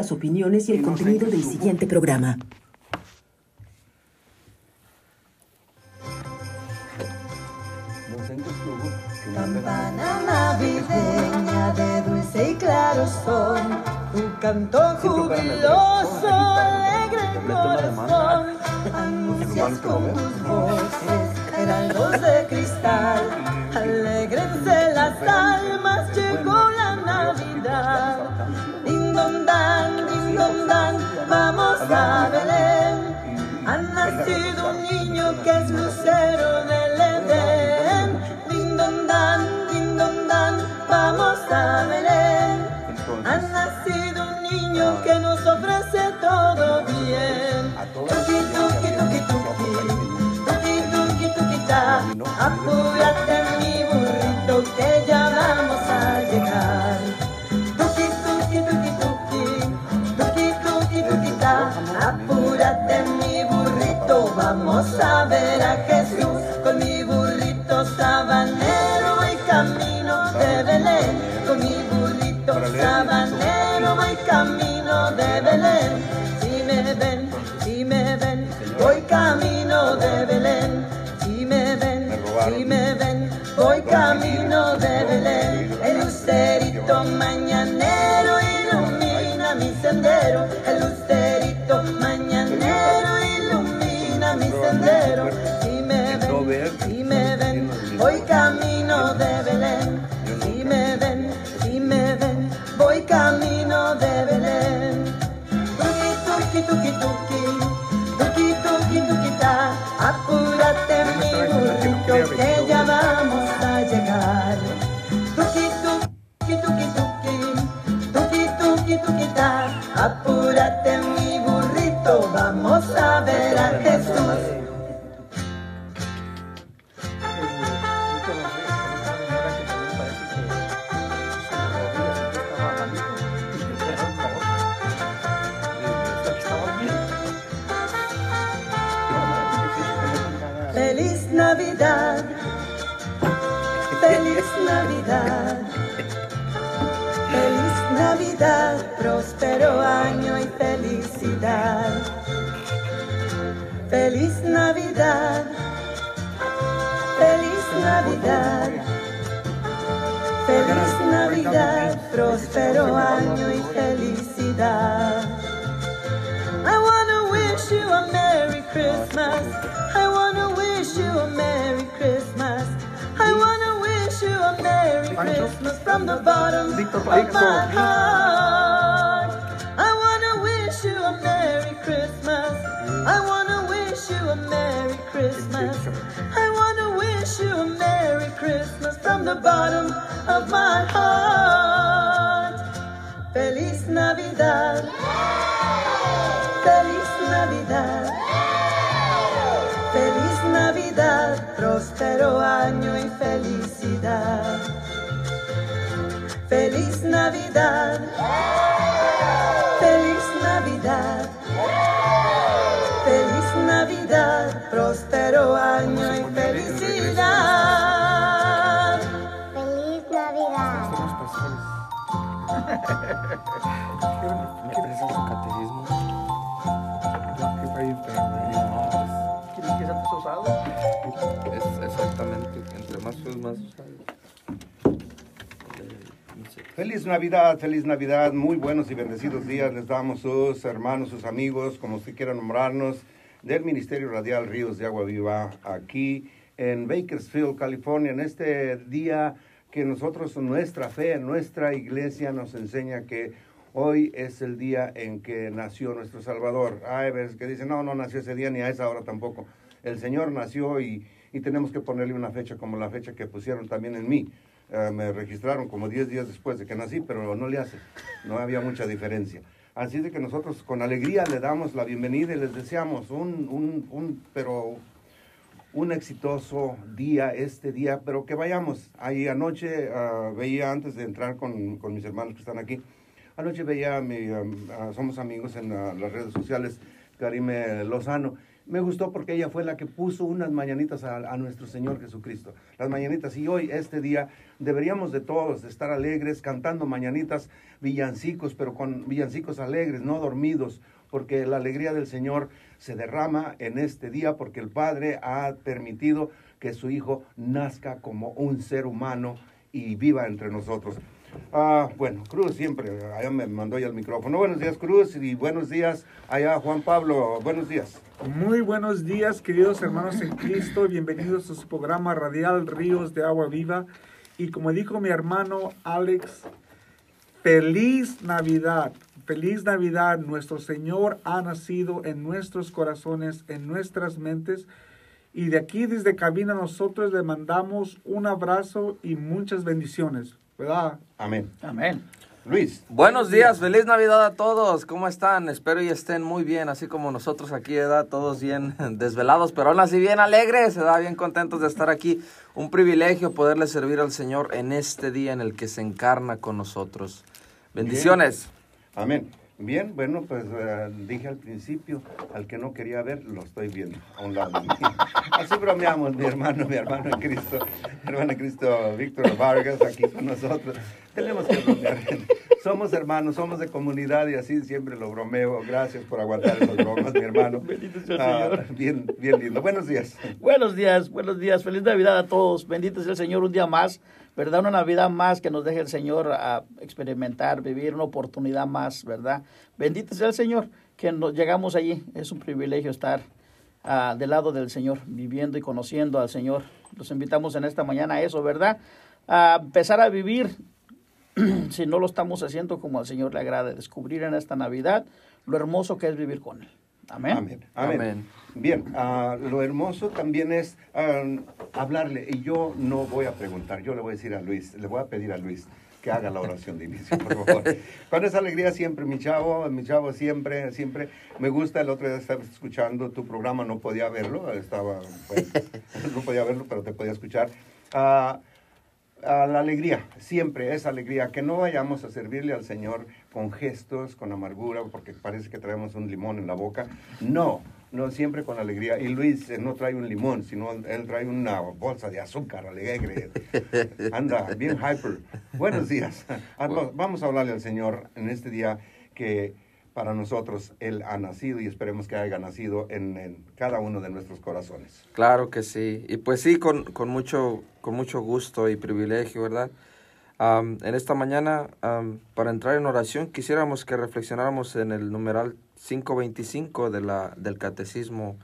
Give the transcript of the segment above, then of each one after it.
Las opiniones y el contenido del siguiente programa. Campana navideña de dulce y claro son, tu canto jubiloso, alegre el corazón, anuncias con tus voces, heraldos de cristal, alegrense las almas, llegó la dan, din don dan, vamos a Belén, ha nacido un niño que es lucero del Edén. Din don dan, din don dan, vamos a Belén. Ha nacido un niño que nos ofrece todo bien. Tuki, tuki, tuki, tuki, tuki, tuki, tuki. Apúrate vamos a ver a Jesús con mi burrito sabanero y camino de Belén. Con mi burrito sabanero voy camino de Belén. Si me ven, si me ven, voy camino de Belén. Si me ven, si me ven, voy camino de Belén. El lucerito mañanero ilumina mi sendero. El lucerito mañanero si me ven, voy camino próspero año y felicidad. I wanna wish you a Merry Christmas. I wanna wish you a Merry Christmas. I wanna wish you a Merry Christmas from the bottom of my heart. I wanna wish you a Merry Christmas. I wanna wish you a Merry Christmas. I wanna wish you a Merry Christmas from the bottom of my heart. Navidad. Feliz Navidad. ¿Me prestas su catecismo? ¿Quieres que sea usado? Es exactamente, entre más feos, más usados. Feliz Navidad, feliz Navidad, muy buenos y bendecidos días les damos sus hermanos, sus amigos, como usted quiera nombrarnos, del Ministerio Radial Ríos de Agua Viva, aquí en Bakersfield, California, en este día que nosotros, nuestra fe, nuestra iglesia nos enseña que hoy es el día en que nació nuestro Salvador. Hay veces que dicen, no, no nació ese día ni a esa hora tampoco. El Señor nació y, y tenemos que ponerle una fecha como la fecha que pusieron también en mí. Eh, me registraron como 10 días después de que nací, pero no le hace, no había mucha diferencia. Así de que nosotros con alegría le damos la bienvenida y les deseamos un, un, un pero un exitoso día este día, pero que vayamos. Ahí anoche ah, veía, antes de entrar con, con mis hermanos que están aquí, anoche veía, a mi, somos amigos en las redes sociales, Karime Lozano, me gustó porque ella fue la que puso unas mañanitas a, nuestro Señor Jesucristo. Las mañanitas. Y hoy, este día, deberíamos de todos estar alegres, cantando mañanitas, villancicos, pero con villancicos alegres, no dormidos, porque la alegría del Señor se derrama en este día, porque el Padre ha permitido que su Hijo nazca como un ser humano y viva entre nosotros. Ah, bueno, Cruz siempre, allá me mandó ya el micrófono. Buenos días, Cruz, y buenos días allá, Juan Pablo. Buenos días. Muy buenos días, queridos hermanos en Cristo. Bienvenidos a su programa radial Ríos de Agua Viva. Y como dijo mi hermano Alex, feliz Navidad. Feliz Navidad. Nuestro Señor ha nacido en nuestros corazones, en nuestras mentes. Y de aquí, desde cabina, nosotros le mandamos un abrazo y muchas bendiciones. ¿Verdad? Amén. Amén. Luis. Buenos días, feliz Navidad a todos. ¿Cómo están? Espero y estén muy bien, así como nosotros aquí, ¿verdad? Todos bien desvelados, pero aún así bien alegres, ¿verdad? Bien contentos de estar aquí. Un privilegio poderle servir al Señor en este día en el que se encarna con nosotros. Bendiciones. Bien. Amén. Bien, bueno, pues uh, dije al principio, al que no quería ver, lo estoy viendo a un lado de mí. Así bromeamos, mi hermano, mi hermano en Cristo, mi hermano en Cristo, Víctor Vargas, aquí con nosotros. Tenemos que bromear. Somos hermanos, somos de comunidad y así siempre lo bromeo. Gracias por aguantar esas bromas, mi hermano. Bendito sea el Señor. Uh, bien, bien lindo. Buenos días. Buenos días, buenos días. Feliz Navidad a todos. Bendito sea el Señor un día más. ¿Verdad? Una Navidad más que nos deje el Señor a experimentar, vivir una oportunidad más, ¿verdad? Bendito sea el Señor que nos llegamos allí. Es un privilegio estar uh, del lado del Señor, viviendo y conociendo al Señor. Los invitamos en esta mañana a eso, ¿verdad? A empezar a vivir, si no lo estamos haciendo como al Señor le agrada, descubrir en esta Navidad lo hermoso que es vivir con Él. Amén. Amén. Amén. Amén. Bien, uh, lo hermoso también es uh, hablarle, y yo no voy a preguntar, yo le voy a decir a Luis, le voy a pedir a Luis que haga la oración de inicio, por favor. Con esa alegría siempre, mi chavo, mi chavo siempre, siempre, me gusta, el otro día estaba escuchando tu programa, no podía verlo, estaba, pues, no podía verlo, pero te podía escuchar. Uh, a la alegría, siempre es alegría, que no vayamos a servirle al Señor con gestos, con amargura, porque parece que traemos un limón en la boca. No, no, siempre con alegría. Y Luis eh, no trae un limón, sino él trae una bolsa de azúcar alegre. Anda, bien hyper. Buenos días. Vamos a hablarle al Señor en este día que para nosotros Él ha nacido y esperemos que haya nacido en, en, cada uno de nuestros corazones. Claro que sí. Y pues sí, con, con mucho, con mucho gusto y privilegio, ¿verdad? Um, en esta mañana, um, para entrar en oración, quisiéramos que reflexionáramos en el numeral 525 de la, del Catecismo.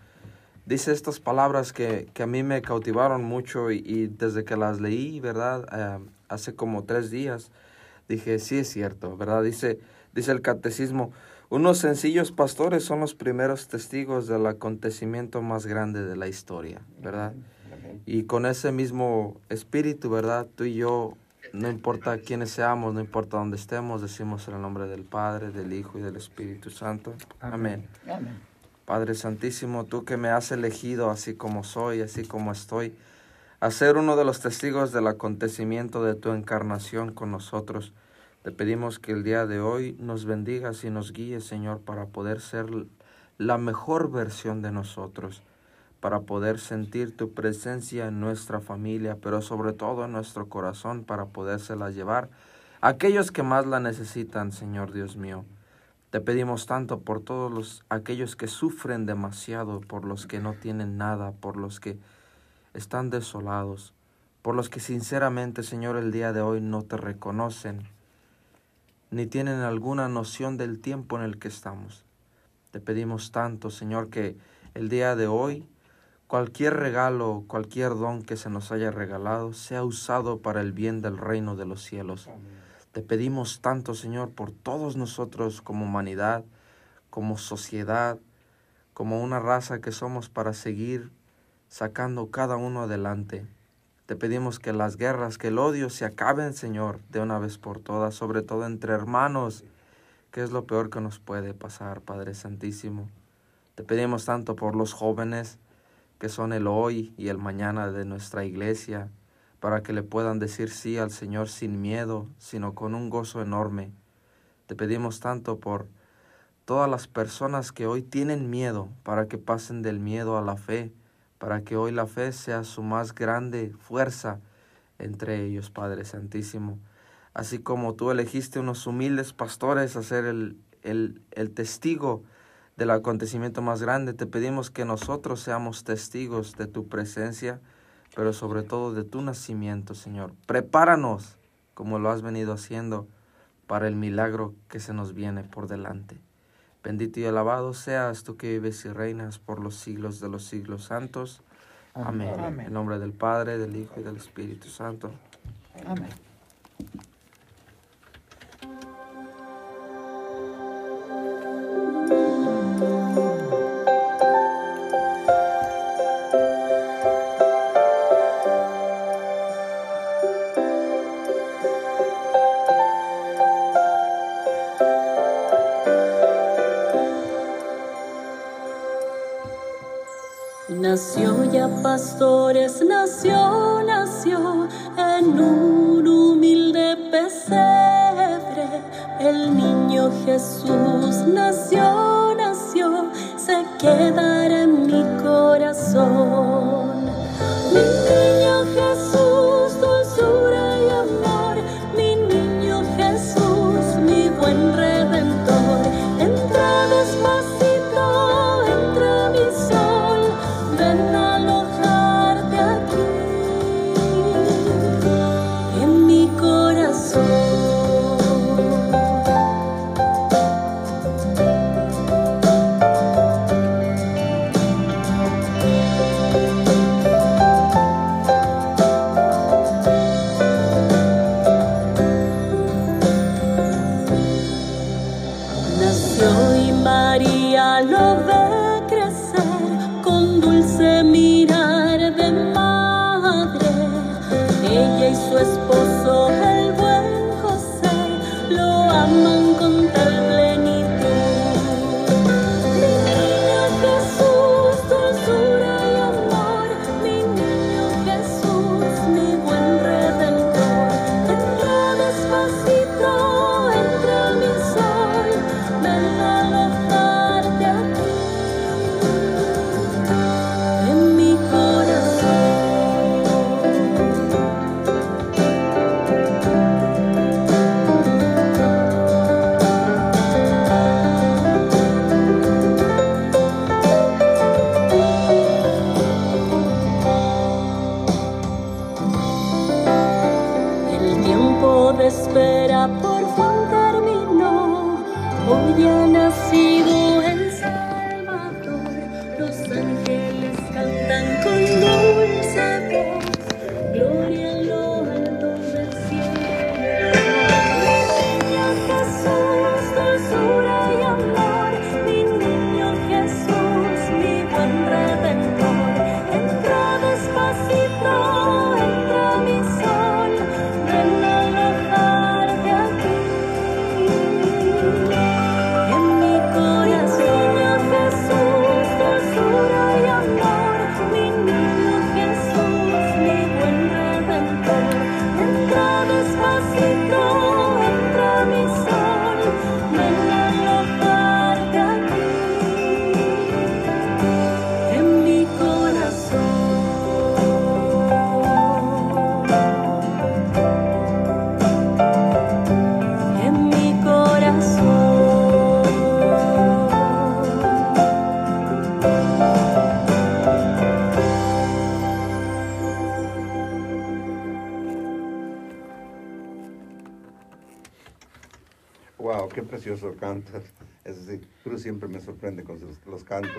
Dice estas palabras que, que a mí me cautivaron mucho y, y desde que las leí, ¿verdad? Hace como tres días, dije, sí es cierto, ¿verdad? Dice, dice el Catecismo, unos sencillos pastores son los primeros testigos del acontecimiento más grande de la historia, ¿verdad? Y con ese mismo espíritu, ¿verdad? Tú y yo, no importa quiénes seamos, no importa dónde estemos, decimos en el nombre del Padre, del Hijo y del Espíritu Santo. Amén. Amén. Padre Santísimo, tú que me has elegido así como soy, así como estoy, a ser uno de los testigos del acontecimiento de tu encarnación con nosotros. Te pedimos que el día de hoy nos bendigas y nos guíes, Señor, para poder ser la mejor versión de nosotros, para poder sentir tu presencia en nuestra familia, pero sobre todo en nuestro corazón, para podérsela llevar a aquellos que más la necesitan, Señor Dios mío. Te pedimos tanto por todos los aquellos que sufren demasiado, por los que no tienen nada, por los que están desolados, por los que sinceramente, Señor, el día de hoy no te reconocen ni tienen alguna noción del tiempo en el que estamos. Te pedimos tanto, Señor, que el día de hoy cualquier regalo, cualquier don que se nos haya regalado, sea usado para el bien del reino de los cielos. Amén. Te pedimos tanto, Señor, por todos nosotros como humanidad, como sociedad, como una raza que somos para seguir sacando cada uno adelante. Te pedimos que las guerras, que el odio se acaben, Señor, de una vez por todas, sobre todo entre hermanos, que es lo peor que nos puede pasar, Padre Santísimo. Te pedimos tanto por los jóvenes, que son el hoy y el mañana de nuestra iglesia, para que le puedan decir sí al Señor sin miedo, sino con un gozo enorme. Te pedimos tanto por todas las personas que hoy tienen miedo para que pasen del miedo a la fe, para que hoy la fe sea su más grande fuerza entre ellos, Padre Santísimo. Así como tú elegiste unos humildes pastores a ser el, el, el testigo del acontecimiento más grande, te pedimos que nosotros seamos testigos de tu presencia, pero sobre todo de tu nacimiento, Señor. Prepáranos, como lo has venido haciendo, para el milagro que se nos viene por delante. Bendito y alabado seas tú que vives y reinas por los siglos de los siglos santos. Amén. En nombre del Padre, del Hijo y del Espíritu Santo. Amén. Nació ya pastores, nació, nació en un humilde pesebre. El niño Jesús nació, nació, se quedará en mi corazón.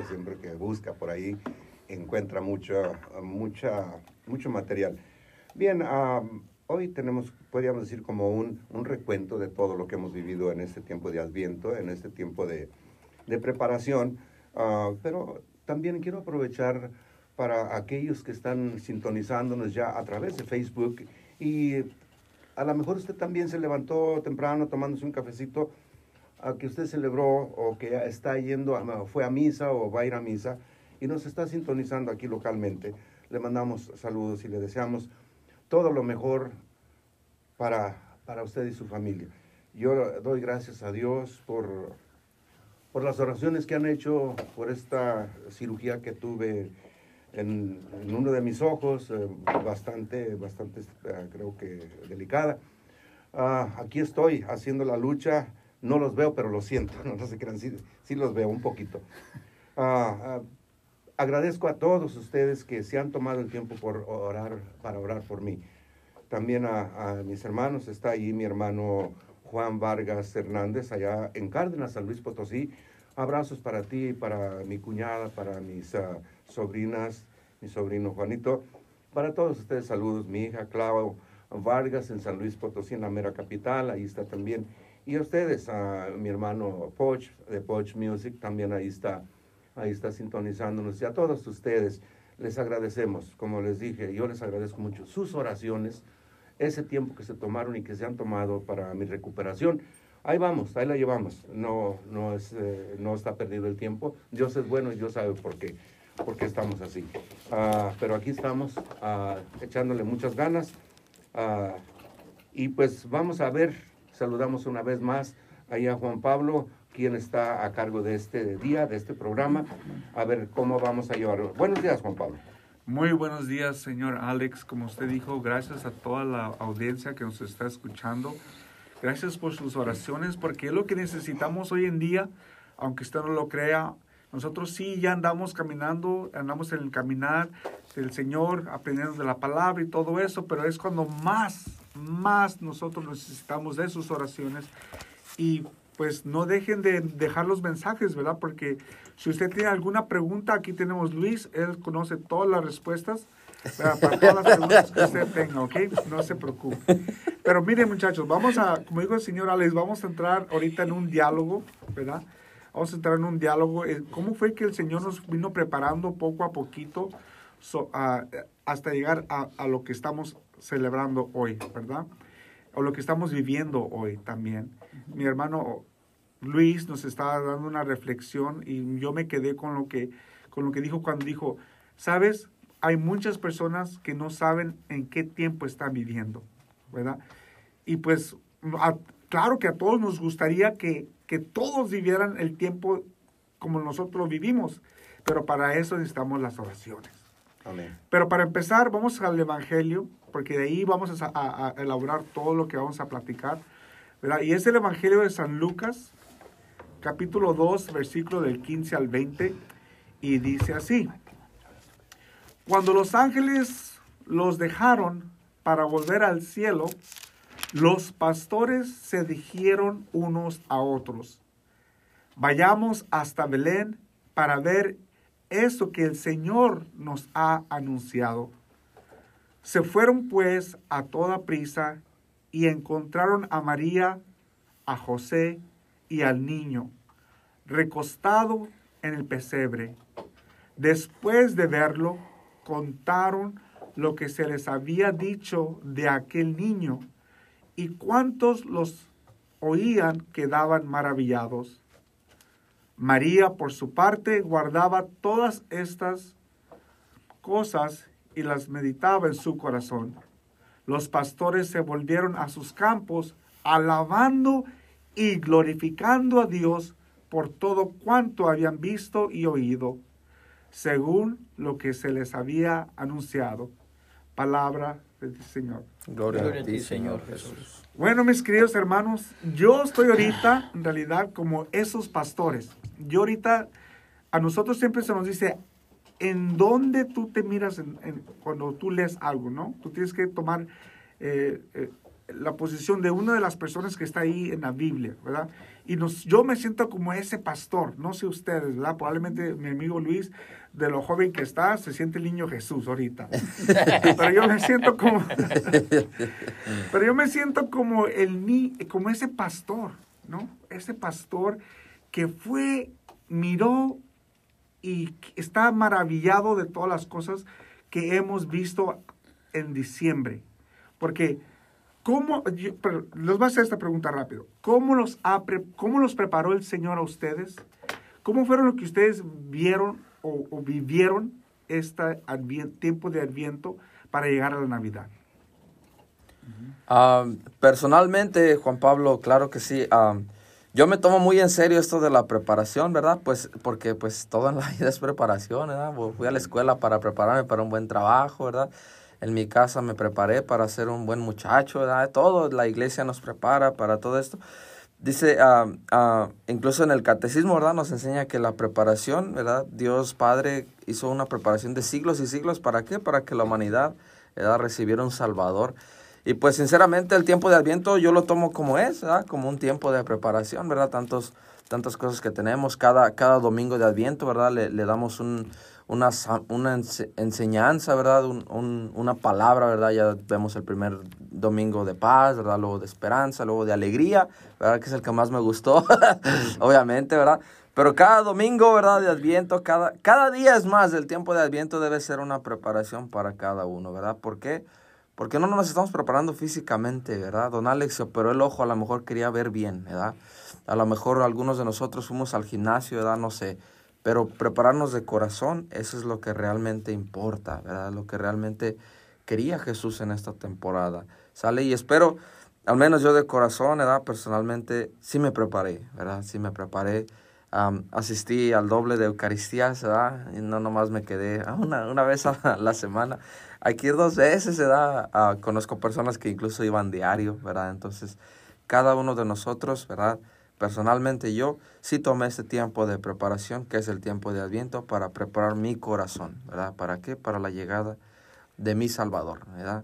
Siempre que busca por ahí, encuentra mucho, mucha, mucho material. Bien, hoy tenemos, podríamos decir, como un, un recuento de todo lo que hemos vivido en este tiempo de Adviento, en este tiempo de, de preparación, ah, pero también quiero aprovechar para aquellos que están sintonizándonos ya a través de Facebook y a lo mejor usted también se levantó temprano tomándose un cafecito, a que usted celebró o que está yendo, a- fue a misa o va a ir a misa y nos está sintonizando aquí localmente. Le mandamos saludos y le deseamos todo lo mejor para, para usted y su familia. Yo doy gracias a Dios por, por las oraciones que han hecho por esta cirugía que tuve en, en uno de mis ojos, eh, bastante, bastante, eh, creo que delicada. Ah, aquí estoy haciendo la lucha, no los veo, pero lo siento, no, se crean, sí, sí los veo un poquito. Ah, ah, agradezco a todos ustedes que se han tomado el tiempo por orar, para orar por mí. También a, a mis hermanos, está ahí mi hermano Juan Vargas Hernández, allá en Cárdenas, San Luis Potosí. Abrazos para ti, para mi cuñada, para mis ah, sobrinas, mi sobrino Juanito. Para todos ustedes, saludos. Mi hija Clau Vargas en San Luis Potosí, en la mera capital, ahí está también. Y a ustedes, a mi hermano Poch, de Poch Music, también ahí está, ahí está sintonizándonos. Y a todos ustedes les agradecemos, como les dije, yo les agradezco mucho sus oraciones, ese tiempo que se tomaron y que se han tomado para mi recuperación. Ahí vamos, ahí la llevamos. No, no, es, eh, no está perdido el tiempo. Dios es bueno y Dios sabe por qué, por qué estamos así. Ah, pero aquí estamos ah, echándole muchas ganas. Ah, y pues vamos a ver, saludamos una vez más ahí a Juan Pablo, quien está a cargo de este día, de este programa, a ver cómo vamos a llevarlo. Buenos días, Juan Pablo. Muy buenos días, señor Alex. Como usted dijo, gracias a toda la audiencia que nos está escuchando. Gracias por sus oraciones, porque es lo que necesitamos hoy en día, aunque usted no lo crea. Nosotros sí ya andamos caminando, andamos en el caminar del Señor, aprendiendo de la palabra y todo eso, pero es cuando más, más nosotros necesitamos de sus oraciones. Y pues no dejen de dejar los mensajes, ¿verdad? Porque si usted tiene alguna pregunta, aquí tenemos Luis, él conoce todas las respuestas ¿verdad? para todas las preguntas que usted tenga, ¿ok? No se preocupe. Pero miren muchachos, vamos a, como dijo el señor Alex, vamos a entrar ahorita en un diálogo, ¿verdad? Vamos a entrar en un diálogo. eh, ¿Cómo fue que el Señor nos vino preparando poco a poquito so- a- hasta llegar a, a lo que estamos celebrando hoy, ¿verdad? O lo que estamos viviendo hoy también. Mi hermano Luis nos estaba dando una reflexión y yo me quedé con lo que, con lo que dijo cuando dijo, sabes, hay muchas personas que no saben en qué tiempo están viviendo, ¿verdad? Y pues, a- claro que a todos nos gustaría que, que todos vivieran el tiempo como nosotros vivimos, pero para eso necesitamos las oraciones. Pero para empezar, vamos al Evangelio, porque de ahí vamos a, elaborar todo lo que vamos a platicar. Y es el Evangelio de San Lucas, capítulo 2, versículo del 15 al 20, y dice así. Cuando los ángeles los dejaron para volver al cielo, los pastores se dijeron unos a otros, vayamos hasta Belén para ver eso que el Señor nos ha anunciado. Se fueron pues a toda prisa y encontraron a María, a José y al niño, recostado en el pesebre. Después de verlo, contaron lo que se les había dicho de aquel niño, y cuantos los oían quedaban maravillados. María, por su parte, guardaba todas estas cosas y las meditaba en su corazón. Los pastores se volvieron a sus campos, alabando y glorificando a Dios por todo cuanto habían visto y oído, según lo que se les había anunciado. Palabra del Señor. Gloria, Gloria a ti, Señor Jesús. Bueno, mis queridos hermanos, yo estoy ahorita, en realidad, como esos pastores. Yo ahorita, a nosotros siempre se nos dice, ¿en dónde tú te miras en- en- cuando tú lees algo, no? Tú tienes que tomar eh, eh, la posición de una de las personas que está ahí en la Biblia, ¿verdad? Y nos, yo me siento como ese pastor, no sé ustedes, ¿verdad? Probablemente mi amigo Luis, de lo joven que está, se siente el niño Jesús ahorita. Pero yo me siento como... Pero yo me siento como el como ese pastor, ¿no? Ese pastor que fue, miró y está maravillado de todas las cosas que hemos visto en diciembre. Porque, ¿cómo? yo- les voy a hacer esta pregunta rápido. ¿Cómo los, ha ¿Cómo los preparó el Señor a ustedes? ¿Cómo fueron lo que ustedes vieron o, o vivieron este tiempo de Adviento para llegar a la Navidad? Ah, personalmente, Juan Pablo, claro que sí. ah, yo me tomo muy en serio esto de la preparación, ¿verdad? Pues porque pues todo en la vida es preparación, ¿verdad? Fui a la escuela para prepararme para un buen trabajo, ¿verdad? En mi casa me preparé para ser un buen muchacho, ¿verdad? Todo, la iglesia nos prepara para todo esto. Dice, ah, ah, incluso en el catecismo, ¿verdad? Nos enseña que la preparación, ¿verdad? Dios Padre hizo una preparación de siglos y siglos. ¿Para qué? Para que la humanidad, ¿verdad? Recibiera un Salvador. Y pues sinceramente el tiempo de Adviento yo lo tomo como es, ¿verdad? Como un tiempo de preparación, ¿verdad? Tantos, tantas cosas que tenemos. Cada, cada domingo de Adviento, ¿verdad? Le, le damos un, una, una enseñanza, ¿verdad? Un, una palabra, ¿verdad? Ya vemos el primer domingo de paz, ¿verdad? Luego de esperanza, luego de alegría, ¿verdad? Que es el que más me gustó, obviamente, ¿verdad? Pero cada domingo, ¿verdad? De Adviento, cada, cada día es más, el tiempo de Adviento debe ser una preparación para cada uno, ¿verdad? ¿Por qué? Porque no nos estamos preparando físicamente, ¿verdad? Don Alex operó el ojo, a lo mejor quería ver bien, ¿verdad? A lo mejor algunos de nosotros fuimos al gimnasio, ¿verdad? No sé. Pero prepararnos de corazón, eso es lo que realmente importa, ¿verdad? Lo que realmente quería Jesús en esta temporada. Sale y espero, al menos yo de corazón, ¿verdad? Personalmente, sí me preparé, ¿verdad? Sí me preparé. asistí al doble de Eucaristías, ¿verdad? Y no nomás me quedé una, una vez a la semana. Ir dos veces, ¿verdad? Uh, conozco personas que incluso iban diario, ¿verdad? Entonces, cada uno de nosotros, ¿verdad? Personalmente yo sí tomé este tiempo de preparación, que es el tiempo de Adviento, para preparar mi corazón, ¿verdad? ¿Para qué? Para la llegada de mi Salvador, ¿verdad?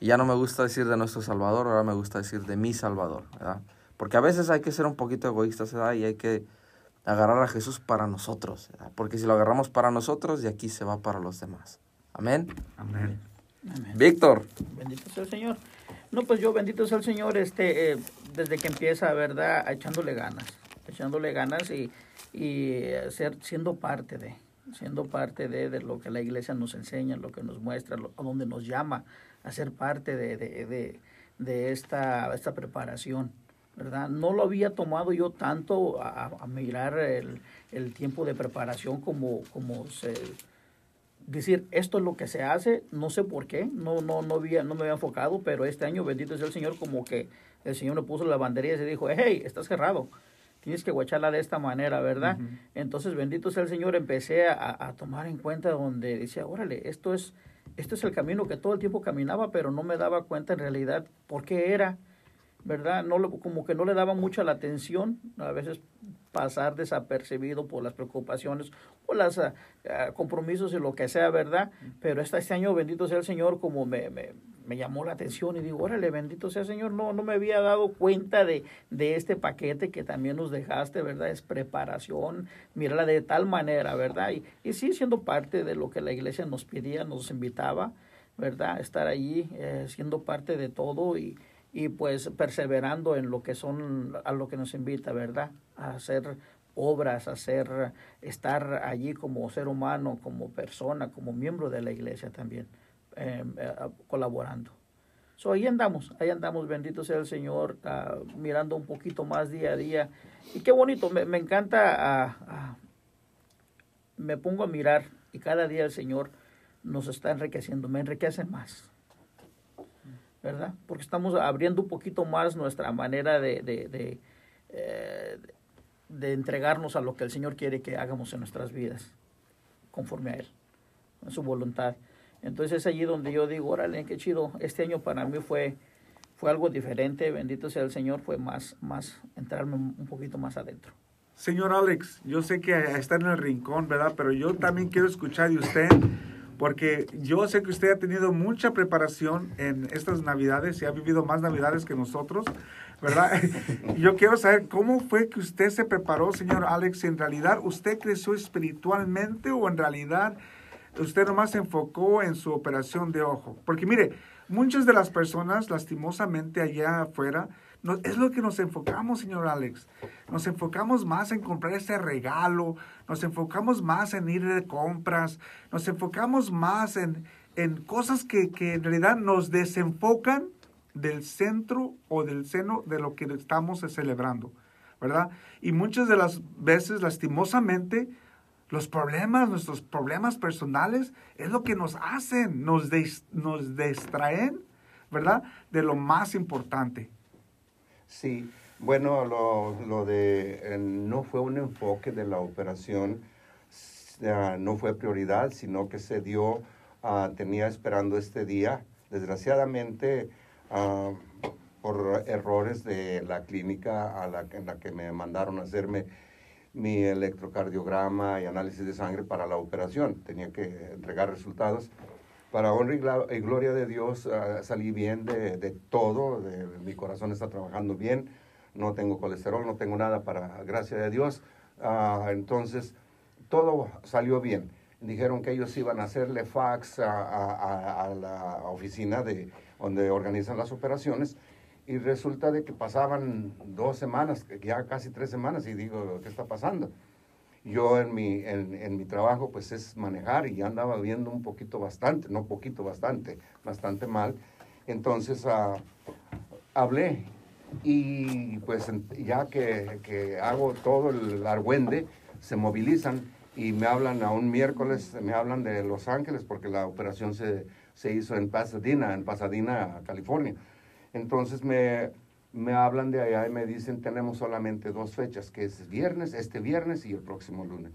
Y ya no me gusta decir de nuestro Salvador, ahora me gusta decir de mi Salvador, ¿verdad? Porque a veces hay que ser un poquito egoístas, ¿verdad? Y hay que agarrar a Jesús para nosotros, ¿verdad? Porque si lo agarramos para nosotros, de aquí se va para los demás. Amén. Amén. Víctor. Bendito sea el Señor. No, pues yo, bendito sea el Señor, este, eh, desde que empieza, ¿verdad? Echándole ganas, echándole ganas y, y ser, siendo parte de, siendo parte de, de, lo que la iglesia nos enseña, lo que nos muestra, a donde nos llama a ser parte de, de, de, esta, esta preparación. ¿verdad? No lo había tomado yo tanto a, a mirar el, el, tiempo de preparación como, como se, decir esto es lo que se hace, no sé por qué, no, no, no, había, no me había enfocado, pero este año, bendito es el Señor, como que el Señor me puso la bandería y se dijo, hey, estás cerrado, tienes que guacharla de esta manera, ¿verdad? Entonces, bendito sea el Señor, empecé a, a, tomar en cuenta donde decía, órale, esto es, esto es el camino que todo el tiempo caminaba, pero no me daba cuenta en realidad por qué era, ¿verdad? No, como que no le daba mucha la atención, a veces pasar desapercibido por las preocupaciones o los uh, compromisos y lo que sea, ¿verdad? Pero este, este año, bendito sea el Señor, como me, me, me, llamó la atención y digo, órale, bendito sea el Señor, no, no me había dado cuenta de, de este paquete que también nos dejaste, ¿verdad? Es preparación, mírala de tal manera, ¿verdad? Y, y sí, siendo parte de lo que la iglesia nos pedía, nos invitaba, ¿verdad? Estar allí, eh, siendo parte de todo y y pues perseverando en lo que son, a lo que nos invita, ¿verdad? A hacer obras, a hacer, estar allí como ser humano, como persona, como miembro de la iglesia también, eh, eh, colaborando. So, ahí andamos, ahí andamos, bendito sea el Señor, uh, mirando un poquito más día a día. Y qué bonito, me, me encanta, uh, uh, me pongo a mirar y cada día el Señor nos está enriqueciendo, me enriquece más ¿verdad? Porque estamos abriendo un poquito más nuestra manera de, de, de, eh, de, entregarnos a lo que el Señor quiere que hagamos en nuestras vidas, conforme a Él, a su voluntad. Entonces es allí donde yo digo, órale, qué chido, este año para mí fue, fue algo diferente, bendito sea el Señor, fue más, más entrarme un poquito más adentro. Señor Alex, yo sé que está en el rincón, ¿verdad? Pero yo también quiero escuchar de usted porque yo sé que usted ha tenido mucha preparación en estas navidades y ha vivido más navidades que nosotros, ¿verdad? yo quiero saber cómo fue que usted se preparó, señor Alex, en realidad usted creció espiritualmente o en realidad usted nomás se enfocó en su operación de ojo. Porque mire, muchas de las personas lastimosamente allá afuera, es lo que nos enfocamos, señor Alex. Nos enfocamos más en comprar ese regalo, nos enfocamos más en ir de compras, nos enfocamos más en, en cosas que, que en realidad nos desenfocan del centro o del seno de lo que estamos celebrando, ¿verdad? Y muchas de las veces, lastimosamente, los problemas, nuestros problemas personales, es lo que nos hacen, nos, nos distraen, ¿verdad? De lo más importante. Sí, Bueno, lo, lo de eh, no fue un enfoque de la operación, s- no fue prioridad, sino que se dio, ah, tenía esperando este día. Desgraciadamente, ah, por errores de la clínica a la, en la que me mandaron a hacerme mi electrocardiograma y análisis de sangre para la operación. Tenía que entregar resultados. Para honra y, gloria de Dios, ah, salí bien de, de todo, de- mi corazón está trabajando bien, no tengo colesterol, no tengo nada para, gracias a Dios. Ah, entonces, todo salió bien. Dijeron que ellos iban a hacerle fax a- a- a la oficina de donde organizan las operaciones y resulta de que pasaban dos semanas, ya casi tres semanas y digo, ¿qué está pasando? Yo en mi, en, en mi trabajo pues es manejar y ya andaba viendo un poquito bastante, no poquito, bastante, bastante mal. Entonces ah, hablé y pues ya que, que hago todo el argüende, se movilizan y me hablan a un miércoles, me hablan de Los Ángeles porque la operación se, se hizo en Pasadena, en Pasadena, California. Entonces me, me hablan de allá y me dicen tenemos solamente dos fechas, que es viernes, este viernes y el próximo lunes.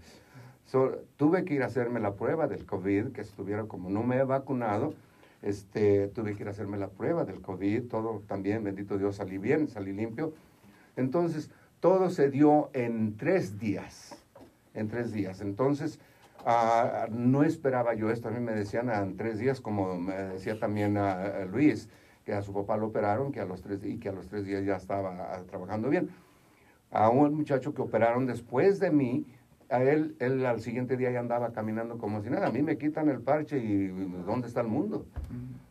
So, tuve que ir a hacerme la prueba del COVID, que estuviera como no me he vacunado, este, tuve que ir a hacerme la prueba del COVID, todo también, bendito Dios, salí bien, salí limpio. Entonces, todo se dio en tres días, en tres días. Entonces, ah, no esperaba yo esto, a mí me decían ah, en tres días, como me decía también a, a Luis, que a su papá lo operaron que a los tres, y que a los tres días ya estaba ah, trabajando bien. A un muchacho que operaron después de mí, a él, él al siguiente día ya andaba caminando como si nada. A mí me quitan el parche y ¿dónde está el mundo?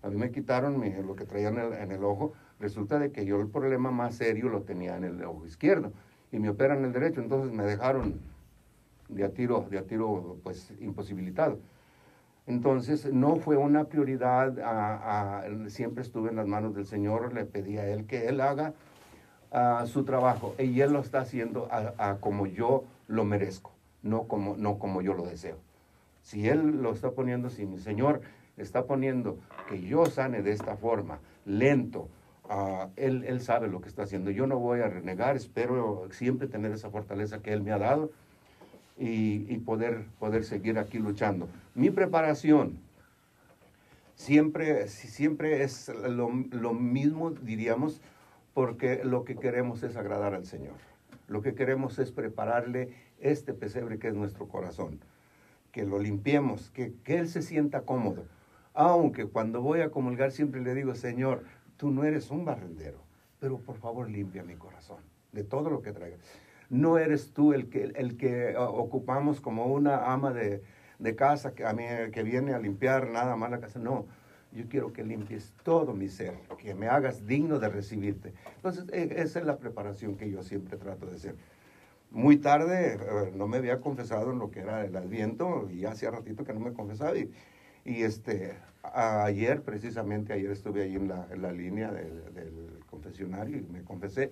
A mí me quitaron mi- lo que traía en el, en el ojo. Resulta de que yo el problema más serio lo tenía en el ojo izquierdo y me operan el derecho, entonces me dejaron de a tiro, de a tiro pues imposibilitado. Entonces no fue una prioridad, a- a- siempre estuve en las manos del Señor, le pedí a Él que Él haga ah, su trabajo y Él lo está haciendo como yo lo merezco, no como, no como yo lo deseo. Si Él lo está poniendo, si mi Señor está poniendo que yo sane de esta forma, lento, ah, él, él sabe lo que está haciendo. Yo no voy a renegar, espero siempre tener esa fortaleza que Él me ha dado y, y poder, poder seguir aquí luchando. Mi preparación siempre, si- siempre es lo, lo mismo, diríamos, porque lo que queremos es agradar al Señor. Lo que queremos es prepararle este pesebre que es nuestro corazón. Que lo limpiemos, que, que Él se sienta cómodo. Aunque cuando voy a comulgar siempre le digo, Señor, tú no eres un barrendero, pero por favor limpia mi corazón de todo lo que traiga. No eres tú el que, el que ocupamos como una ama de, de casa que, a mí, que viene a limpiar nada más la casa. No, yo quiero que limpies todo mi ser, que me hagas digno de recibirte. Entonces, e- esa es la preparación que yo siempre trato de hacer. Muy tarde, eh, no me había confesado en lo que era el adviento, y hacía ratito que no me confesaba. Y, y este, ayer, precisamente ayer estuve ahí en la, en la línea del, del confesionario y me confesé.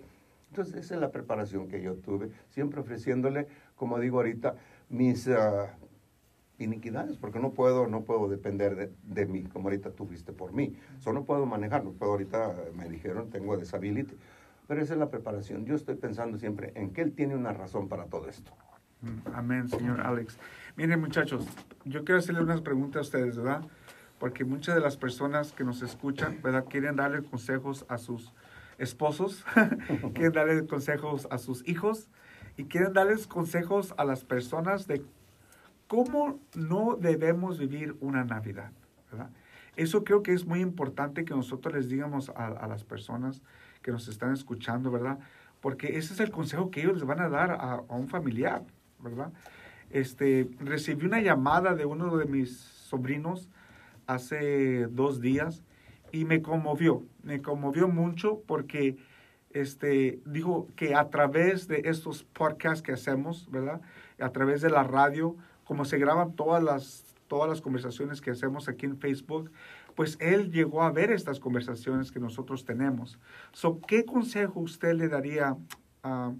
Entonces, esa es la preparación que yo tuve, siempre ofreciéndole, como digo ahorita, mis ah, iniquidades, porque no puedo, no puedo depender de, de mí, como ahorita tú fuiste por mí. Eso no puedo manejar, no puedo ahorita, me dijeron, tengo disability. Pero esa es la preparación. Yo estoy pensando siempre en que Él tiene una razón para todo esto. Mm, Amén, señor Alex. Miren, muchachos, yo quiero hacerle unas preguntas a ustedes, ¿verdad? Porque muchas de las personas que nos escuchan, ¿verdad? Quieren darle consejos a sus esposos, quieren darle consejos a sus hijos y quieren darles consejos a las personas de cómo no debemos vivir una Navidad, ¿verdad? Eso creo que es muy importante que nosotros les digamos a, las personas que nos están escuchando, ¿verdad? Porque ese es el consejo que ellos les van a dar a, a un familiar, ¿verdad? Este, recibí una llamada de uno de mis sobrinos hace dos días y me conmovió, me conmovió mucho porque este, dijo que a través de estos podcasts que hacemos, ¿verdad? A través de la radio, como se graban todas las, todas las conversaciones que hacemos aquí en Facebook, pues él llegó a ver estas conversaciones que nosotros tenemos. So, ¿Qué consejo usted le daría, a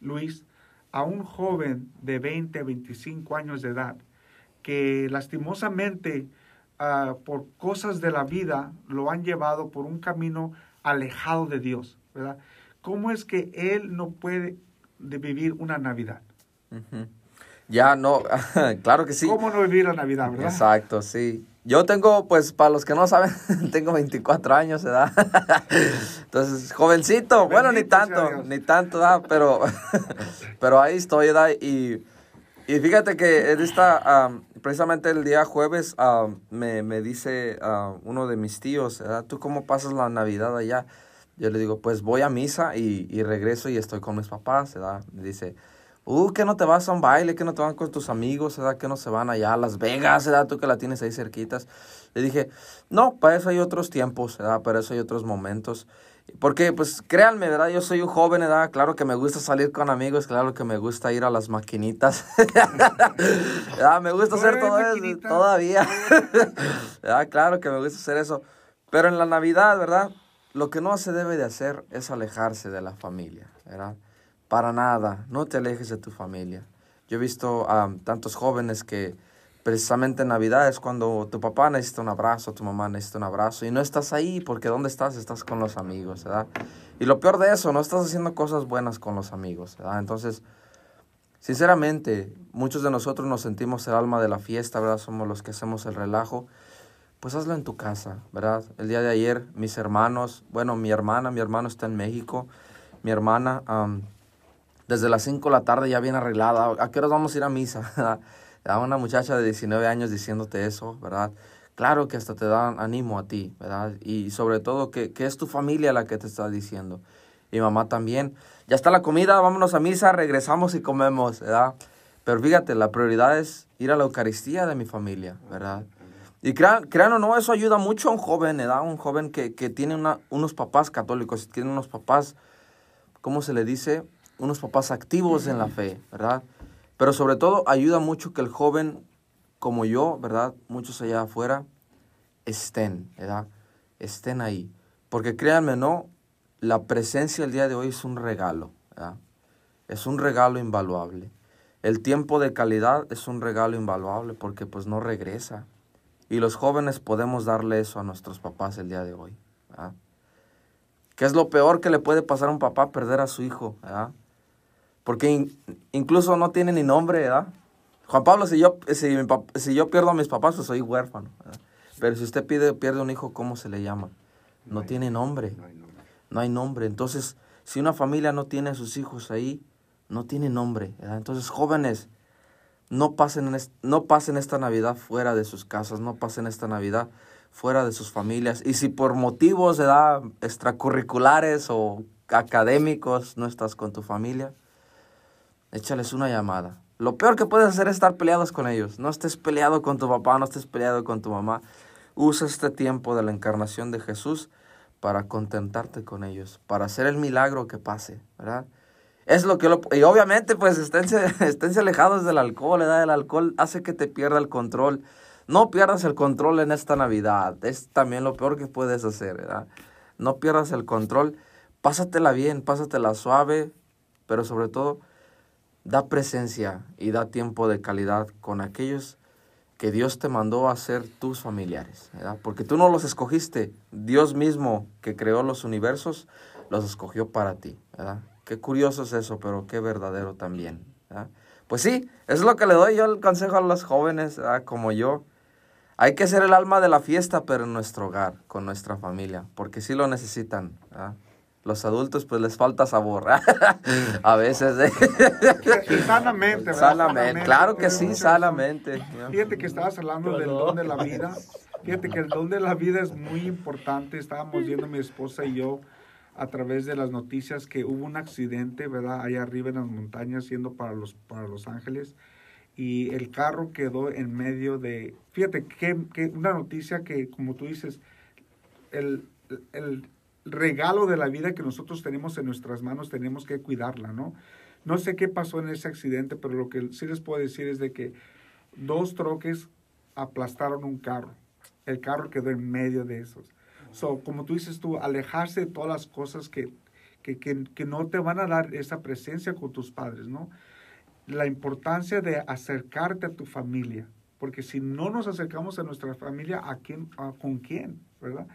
Luis, a un joven de 20, 25 años de edad que lastimosamente ah, por cosas de la vida lo han llevado por un camino alejado de Dios, ¿verdad? ¿cómo es que él no puede de vivir una Navidad? Ujú. Ya, no, claro que sí. ¿Cómo no vivir la Navidad, verdad? Exacto, sí. Yo tengo, pues, para los que no saben, tengo 24 años, ¿verdad? Entonces, jovencito, bueno, ni tanto, ni tanto, ¿verdad? Pero, pero ahí estoy, ¿verdad? Y, y fíjate que en esta, am, precisamente el día jueves, me, me dice ah, uno de mis tíos, ¿verdad? ¿Tú cómo pasas la Navidad allá? Yo le digo, pues voy a misa y, y regreso y estoy con mis papás, ¿verdad? Me dice, uh, que no te vas a un baile, que no te van con tus amigos, ¿verdad? Que no se van allá a Las Vegas, ¿verdad? Tú que la tienes ahí cerquitas. Le dije, no, para eso hay otros tiempos, ¿verdad? Para eso hay otros momentos. Porque, pues, créanme, ¿verdad? Yo soy un joven, ¿verdad? Claro que me gusta salir con amigos, claro que me gusta ir a las maquinitas. ¿Verdad? Me gusta hacer todo eso todavía. ¿Verdad? Claro que me gusta hacer eso. Pero en la Navidad, ¿verdad? Lo que no se debe de hacer es alejarse de la familia, ¿verdad? Para nada, no te alejes de tu familia. Yo he visto a tantos jóvenes que precisamente en Navidad es cuando tu papá necesita un abrazo, tu mamá necesita un abrazo y no estás ahí porque ¿dónde estás? Estás con los amigos, ¿verdad? Y lo peor de eso, no estás haciendo cosas buenas con los amigos, ¿verdad? Entonces, sinceramente, muchos de nosotros nos sentimos el alma de la fiesta, ¿verdad? Somos los que hacemos el relajo. Pues hazlo en tu casa, ¿verdad? El día de ayer, mis hermanos, bueno, mi hermana, mi hermano está en México, mi hermana, desde las 5 de la tarde ya bien arreglada, ¿a qué horas vamos a ir a misa? ¿verdad? Una muchacha de 19 años diciéndote eso, ¿verdad? Claro que hasta te dan ánimo a ti, ¿verdad? Y sobre todo que, que es tu familia la que te está diciendo. Y mamá también. Ya está la comida, vámonos a misa, regresamos y comemos, ¿verdad? Pero fíjate, la prioridad es ir a la Eucaristía de mi familia, ¿verdad? Y crean, crean o no, eso ayuda mucho a un joven, ¿verdad? Un joven que, que tiene una, unos papás católicos, tiene unos papás, ¿cómo se le dice? Unos papás activos en la fe, ¿verdad? Pero sobre todo ayuda mucho que el joven como yo, ¿verdad? Muchos allá afuera estén, ¿verdad? Estén ahí. Porque créanme, no, la presencia el día de hoy es un regalo, ¿verdad? Es un regalo invaluable. El tiempo de calidad es un regalo invaluable porque pues no regresa. Y los jóvenes podemos darle eso a nuestros papás el día de hoy. ¿verdad? ¿Qué es lo peor que le puede pasar a un papá perder a su hijo? ¿verdad? Porque in- incluso no tiene ni nombre, ¿verdad? Juan Pablo, si yo, si, mi si yo pierdo a mis papás, pues soy huérfano. ¿verdad? Pero si usted pide, pierde un hijo, ¿cómo se le llama? No tiene nombre. No hay nombre. No hay nombre. Entonces, si una familia no tiene a sus hijos ahí, no tiene nombre. ¿verdad? Entonces, jóvenes, no pasen, no pasen esta Navidad fuera de sus casas, no pasen esta Navidad fuera de sus familias. Y si por motivos de edad extracurriculares o académicos no estás con tu familia, échales una llamada. Lo peor que puedes hacer es estar peleados con ellos. No estés peleado con tu papá, no estés peleado con tu mamá. Usa este tiempo de la encarnación de Jesús para contentarte con ellos, para hacer el milagro que pase, ¿verdad? Es lo que lo... Y obviamente, pues, esténse, alejados del alcohol, ¿verdad? El alcohol hace que te pierda el control. No pierdas el control en esta Navidad. Es también lo peor que puedes hacer, ¿verdad? No pierdas el control. Pásatela bien, pásatela suave, pero sobre todo, da presencia y da tiempo de calidad con aquellos que Dios te mandó a ser tus familiares, ¿verdad? Porque tú no los escogiste, Dios mismo que creó los universos los escogió para ti, ¿verdad? Qué curioso es eso, pero qué verdadero también, ¿verdad? Pues sí, es lo que le doy yo el consejo a los jóvenes, ¿verdad? como yo. Hay que ser el alma de la fiesta, pero en nuestro hogar, con nuestra familia, porque sí lo necesitan, ¿verdad? Los adultos pues les falta sabor, a veces, ¿eh? Sanamente, ¿verdad? Sanamente, claro que sí, sanamente. Fíjate que estabas hablando del don de la vida. Fíjate que el don de la vida es muy importante. Estábamos viendo mi esposa y yo a través de las noticias que hubo un accidente, ¿verdad? Allá arriba en las montañas, yendo para Los, para los Ángeles. Y el carro quedó en medio de... Fíjate, que, que una noticia que, como tú dices, el, el regalo de la vida que nosotros tenemos en nuestras manos, tenemos que cuidarla, ¿no? No sé qué pasó en ese accidente, pero lo que sí les puedo decir es de que dos troques aplastaron un carro. El carro quedó en medio de esos. So, como tú dices tú, alejarse de todas las cosas que, que, que, no te van a dar esa presencia con tus padres, ¿no? La importancia de acercarte a tu familia, porque si no nos acercamos a nuestra familia, ¿a quién, a- ¿con quién? ¿Verdad?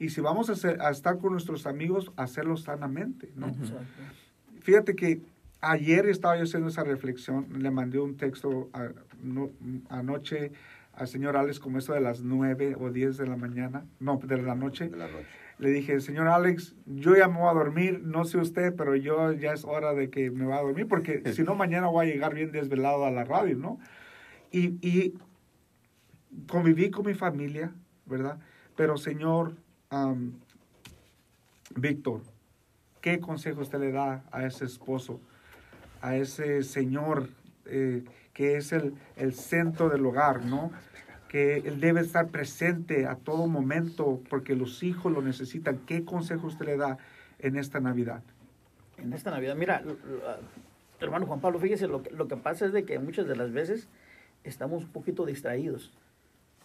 Y si vamos a, estar con nuestros amigos, hacerlo sanamente, ¿no? Exacto. Fíjate que ayer estaba yo haciendo esa reflexión, le mandé un texto a- no- anoche al señor Alex como eso de las 9 o 10 de la mañana, no, de la noche. De la noche. Le dije, señor Alex, yo ya me voy a dormir, no sé usted, pero yo ya es hora de que me va a dormir, porque si no mañana voy a llegar bien desvelado a la radio, ¿no? Y, y conviví con mi familia, ¿verdad? Pero señor Víctor, ¿qué consejo usted le da a ese esposo, a ese señor eh, que es el, el centro del hogar, ¿no? Que él debe estar presente a todo momento porque los hijos lo necesitan. ¿Qué consejo usted le da en esta Navidad? En esta Navidad, mira, l- hermano Juan Pablo, fíjese, lo que, lo que pasa es de que muchas de las veces estamos un poquito distraídos.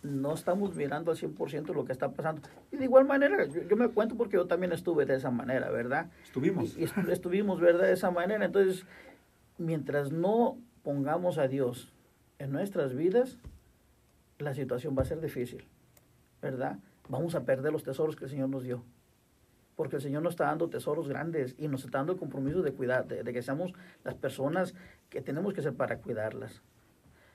No estamos mirando al 100% lo que está pasando. Y de igual manera, yo, yo me cuento porque yo también estuve de esa manera, ¿verdad? Estuvimos. Y, y estu- estuvimos, ¿verdad? De esa manera. Entonces, mientras no pongamos a Dios en nuestras vidas, la situación va a ser difícil, ¿verdad? Vamos a perder los tesoros que el Señor nos dio. Porque el Señor nos está dando tesoros grandes y nos está dando el compromiso de cuidar, de, de que seamos las personas que tenemos que ser para cuidarlas,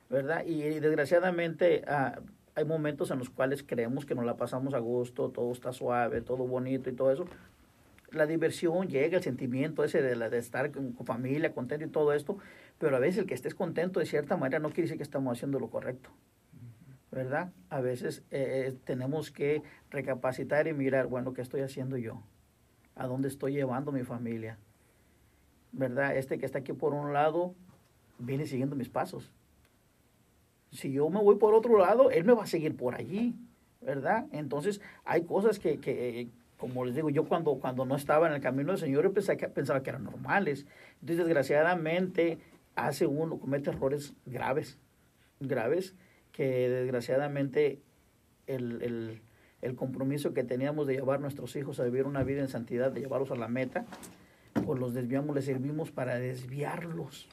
¿verdad? Y, desgraciadamente ah, hay momentos en los cuales creemos que nos la pasamos a gusto, todo está suave, todo bonito y todo eso, la diversión llega, el sentimiento ese de, de estar con, con familia, contento y todo esto, pero a veces el que estés contento de cierta manera no quiere decir que estamos haciendo lo correcto, ¿verdad? A veces eh, tenemos que recapacitar y mirar, bueno, ¿qué estoy haciendo yo? ¿A dónde estoy llevando mi familia? ¿Verdad? Este que está aquí por un lado viene siguiendo mis pasos. Si yo me voy por otro lado, él me va a seguir por allí, ¿verdad? Entonces hay cosas que, que como les digo, yo cuando, cuando no estaba en el camino del Señor, pensaba que, pensaba que eran normales. Entonces, desgraciadamente, hace uno, comete errores graves, graves, que desgraciadamente el, el, el compromiso que teníamos de llevar a nuestros hijos a vivir una vida en santidad, de llevarlos a la meta, pues los desviamos, les servimos para desviarlos.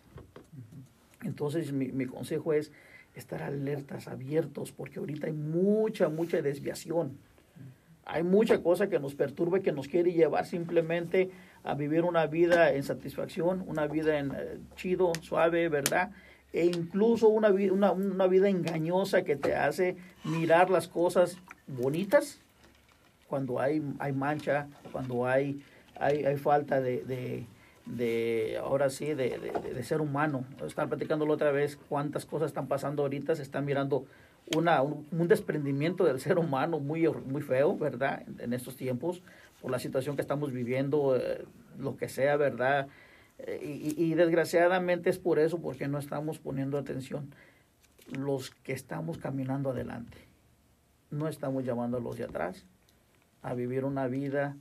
Entonces, mi consejo es estar alertas, abiertos, porque ahorita hay mucha, mucha desviación hay mucha cosa que nos perturba y que nos quiere llevar simplemente a vivir una vida en satisfacción, una vida en eh, chido, suave, ¿verdad? E incluso una, una, una vida engañosa que te hace mirar las cosas bonitas cuando hay, hay mancha, cuando hay, hay, hay falta de, de, ahora sí, de, de, de ser humano. Estaba platicándolo otra vez, cuántas cosas están pasando ahorita, se están mirando una, un, desprendimiento del ser humano muy, muy feo, ¿verdad? En, en estos tiempos, por la situación que estamos viviendo, eh, lo que sea, ¿verdad? Eh, y, y desgraciadamente es por eso, porque no estamos poniendo atención. Los que estamos caminando adelante, no estamos llamando a los de atrás a vivir una vida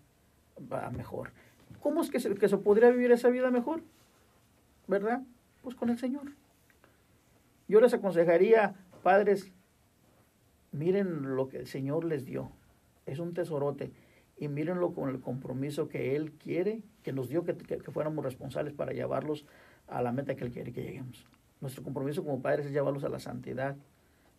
ah, mejor. ¿Cómo es que se, que se podría vivir esa vida mejor? ¿Verdad? Pues con el Señor. Yo les aconsejaría, padres, miren lo que el Señor les dio. Es un tesorote. Y mírenlo con el compromiso que Él quiere, que nos dio, que, que, que fuéramos responsables para llevarlos a la meta que Él quiere que lleguemos. Nuestro compromiso como padres es llevarlos a la santidad,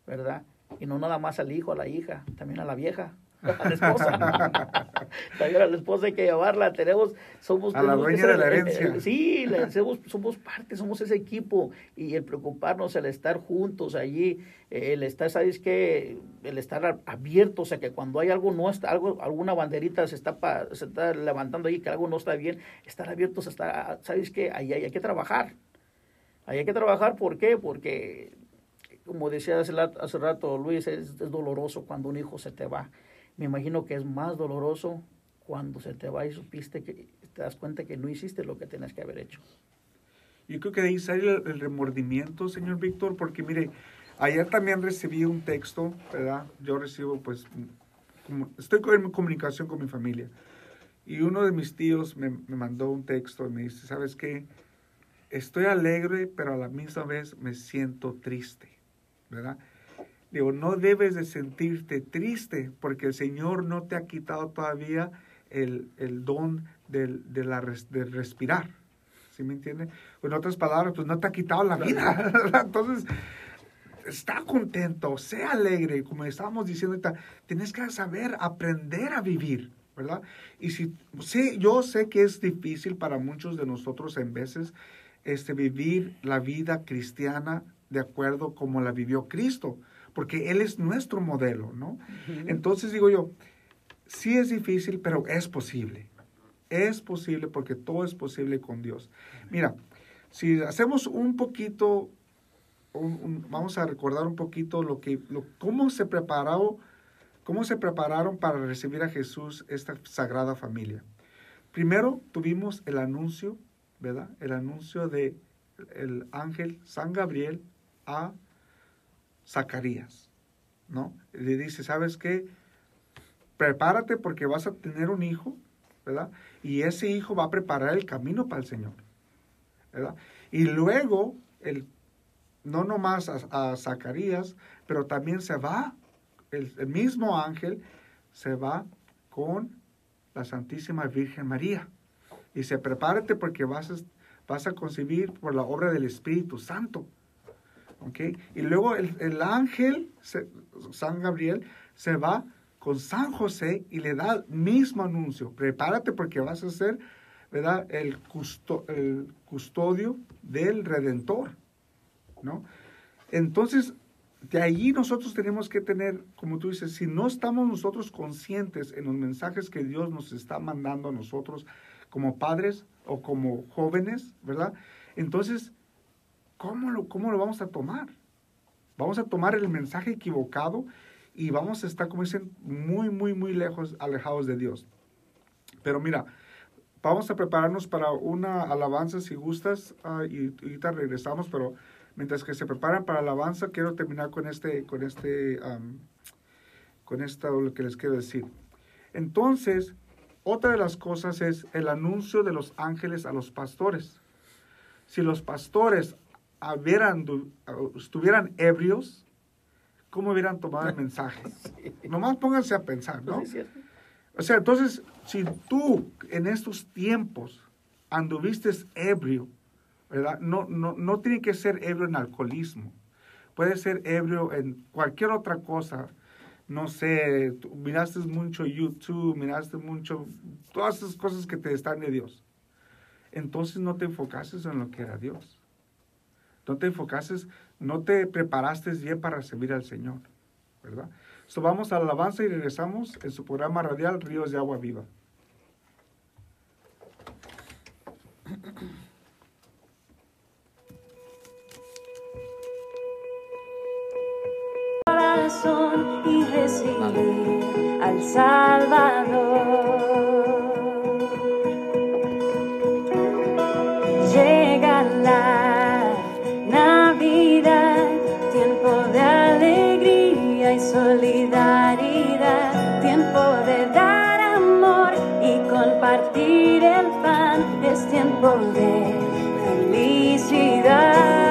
¿verdad? Y no nada más al hijo, a la hija, también a la vieja, a la esposa. también a la esposa hay que llevarla. Tenemos, somos. A la tenemos dueña de la el- el- herencia. sí, la- somos, somos parte, somos ese equipo. Y el preocuparnos, el estar juntos allí, eh, el estar, ¿sabes qué? El estar a- abierto, o sea, que cuando hay algo no está, algo, alguna banderita se está, pa- se está levantando ahí, que algo no está bien, estar abiertos, estar, ¿sabes qué? Ahí, ahí hay que trabajar. Ahí hay que trabajar, ¿por qué? Porque, como decía hace rato Luis, es, es doloroso cuando un hijo se te va. Me imagino que es más doloroso cuando se te va y supiste que te das cuenta que no hiciste lo que tenías que haber hecho. Yo creo que de ahí sale el, remordimiento, señor Víctor, porque mire, ayer también recibí un texto, ¿verdad? Yo recibo, pues, estoy en comunicación con mi familia. Y uno de mis tíos me, me mandó un texto y me dice, ¿sabes qué? Estoy alegre, pero a la misma vez me siento triste, ¿verdad? Digo, no debes de sentirte triste porque el Señor no te ha quitado todavía el, el don del, de, la, de respirar. ¿Sí me entiende? En otras palabras, pues no te ha quitado la vida. Entonces, está contento, sea alegre, como estábamos diciendo tienes que saber aprender a vivir, ¿verdad? Y si, sí, yo sé que es difícil para muchos de nosotros en veces este, vivir la vida cristiana de acuerdo como la vivió Cristo, porque Él es nuestro modelo, ¿no? Entonces digo yo, sí es difícil, pero es posible. Es posible porque todo es posible con Dios. Mira, si hacemos un poquito, un- un- vamos a recordar un poquito lo que, lo, cómo se preparó, cómo se prepararon para recibir a Jesús esta sagrada familia. Primero tuvimos el anuncio, ¿verdad? El anuncio de el ángel San Gabriel a Zacarías, ¿no? Le dice, ¿sabes qué? Prepárate porque vas a tener un hijo, ¿verdad? Y ese hijo va a preparar el camino para el Señor, ¿verdad? Y luego, el, no nomás a, a Zacarías, pero también se va, el, el mismo ángel se va con la Santísima Virgen María. Y se prepárate porque vas a, vas a concebir por la obra del Espíritu Santo. ¿Ok? Y luego el, el ángel, San Gabriel, se va con San José y le da el mismo anuncio. Prepárate porque vas a ser, ¿verdad? El, custo- el custodio del Redentor, ¿no? Entonces, de allí nosotros tenemos que tener, como tú dices, si no estamos nosotros conscientes en los mensajes que Dios nos está mandando a nosotros como padres o como jóvenes, ¿verdad? Entonces, ¿cómo lo, cómo lo vamos a tomar? Vamos a tomar el mensaje equivocado y vamos a estar, como dicen, muy, muy, muy lejos, alejados de Dios. Pero mira, vamos a prepararnos para una alabanza si gustas ah, y, ahorita regresamos, pero mientras que se preparan para alabanza, quiero terminar con este, con este, con esto lo que les quiero decir. Entonces, otra de las cosas es el anuncio de los ángeles a los pastores. Si los pastores hubieran estuvieran ebrios, ¿cómo hubieran tomado el mensaje? Nomás pónganse a pensar, ¿no? Sí. O sea, entonces, si tú en estos tiempos anduviste ebrio, ¿verdad? No, no, no tiene que ser ebrio en alcoholismo. Puede ser ebrio en cualquier otra cosa. No sé, tú miraste mucho YouTube, miraste mucho, todas esas cosas que te están de Dios. Entonces no te enfocases en lo que era Dios. No te enfocases, no te preparaste bien para servir al Señor, ¿verdad? So, vamos a la alabanza y regresamos en su programa radial Ríos de Agua Viva. corazón y recibir al Salvador. Tiempo de felicidad.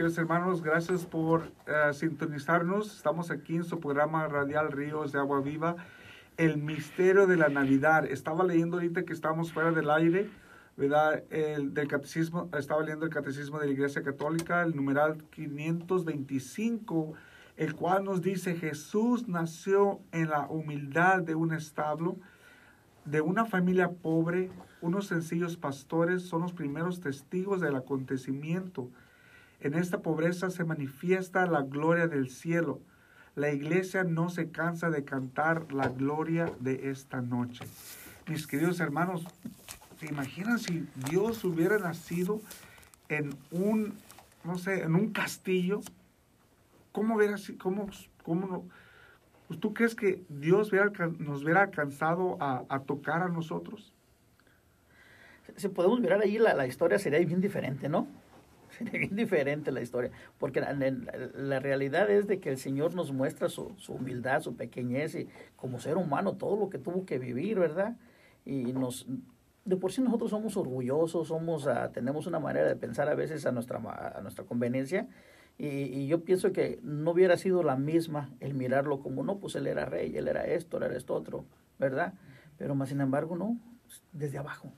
Queridos hermanos. Gracias por eh, sintonizarnos. Estamos aquí en su programa radial Ríos de Agua Viva, el misterio de la Navidad. Estaba leyendo ahorita que estamos fuera del aire, ¿verdad? El, del catecismo, estaba leyendo el catecismo de la Iglesia Católica, el numeral 525, el cual nos dice, Jesús nació en la humildad de un establo, de una familia pobre, unos sencillos pastores son los primeros testigos del acontecimiento. En esta pobreza se manifiesta la gloria del cielo. La iglesia no se cansa de cantar la gloria de esta noche. Mis queridos hermanos, ¿se imaginan si Dios hubiera nacido en un, no sé, en un castillo? ¿Cómo hubiera sido? ¿Cómo, cómo no? Pues, ¿Tú crees que Dios nos hubiera alcanzado a, a tocar a nosotros? Si podemos mirar ahí, la, la historia sería bien diferente, ¿no? Bien diferente la historia, porque la, realidad es de que el Señor nos muestra su, humildad, su pequeñez y como ser humano todo lo que tuvo que vivir, ¿verdad? Y nos, de por sí nosotros somos orgullosos, somos, ah, tenemos una manera de pensar a veces a nuestra, a nuestra conveniencia y, y yo pienso que no hubiera sido la misma el mirarlo como, no, pues él era rey, él era esto, él era esto otro, ¿verdad? Pero más sin embargo, no, desde abajo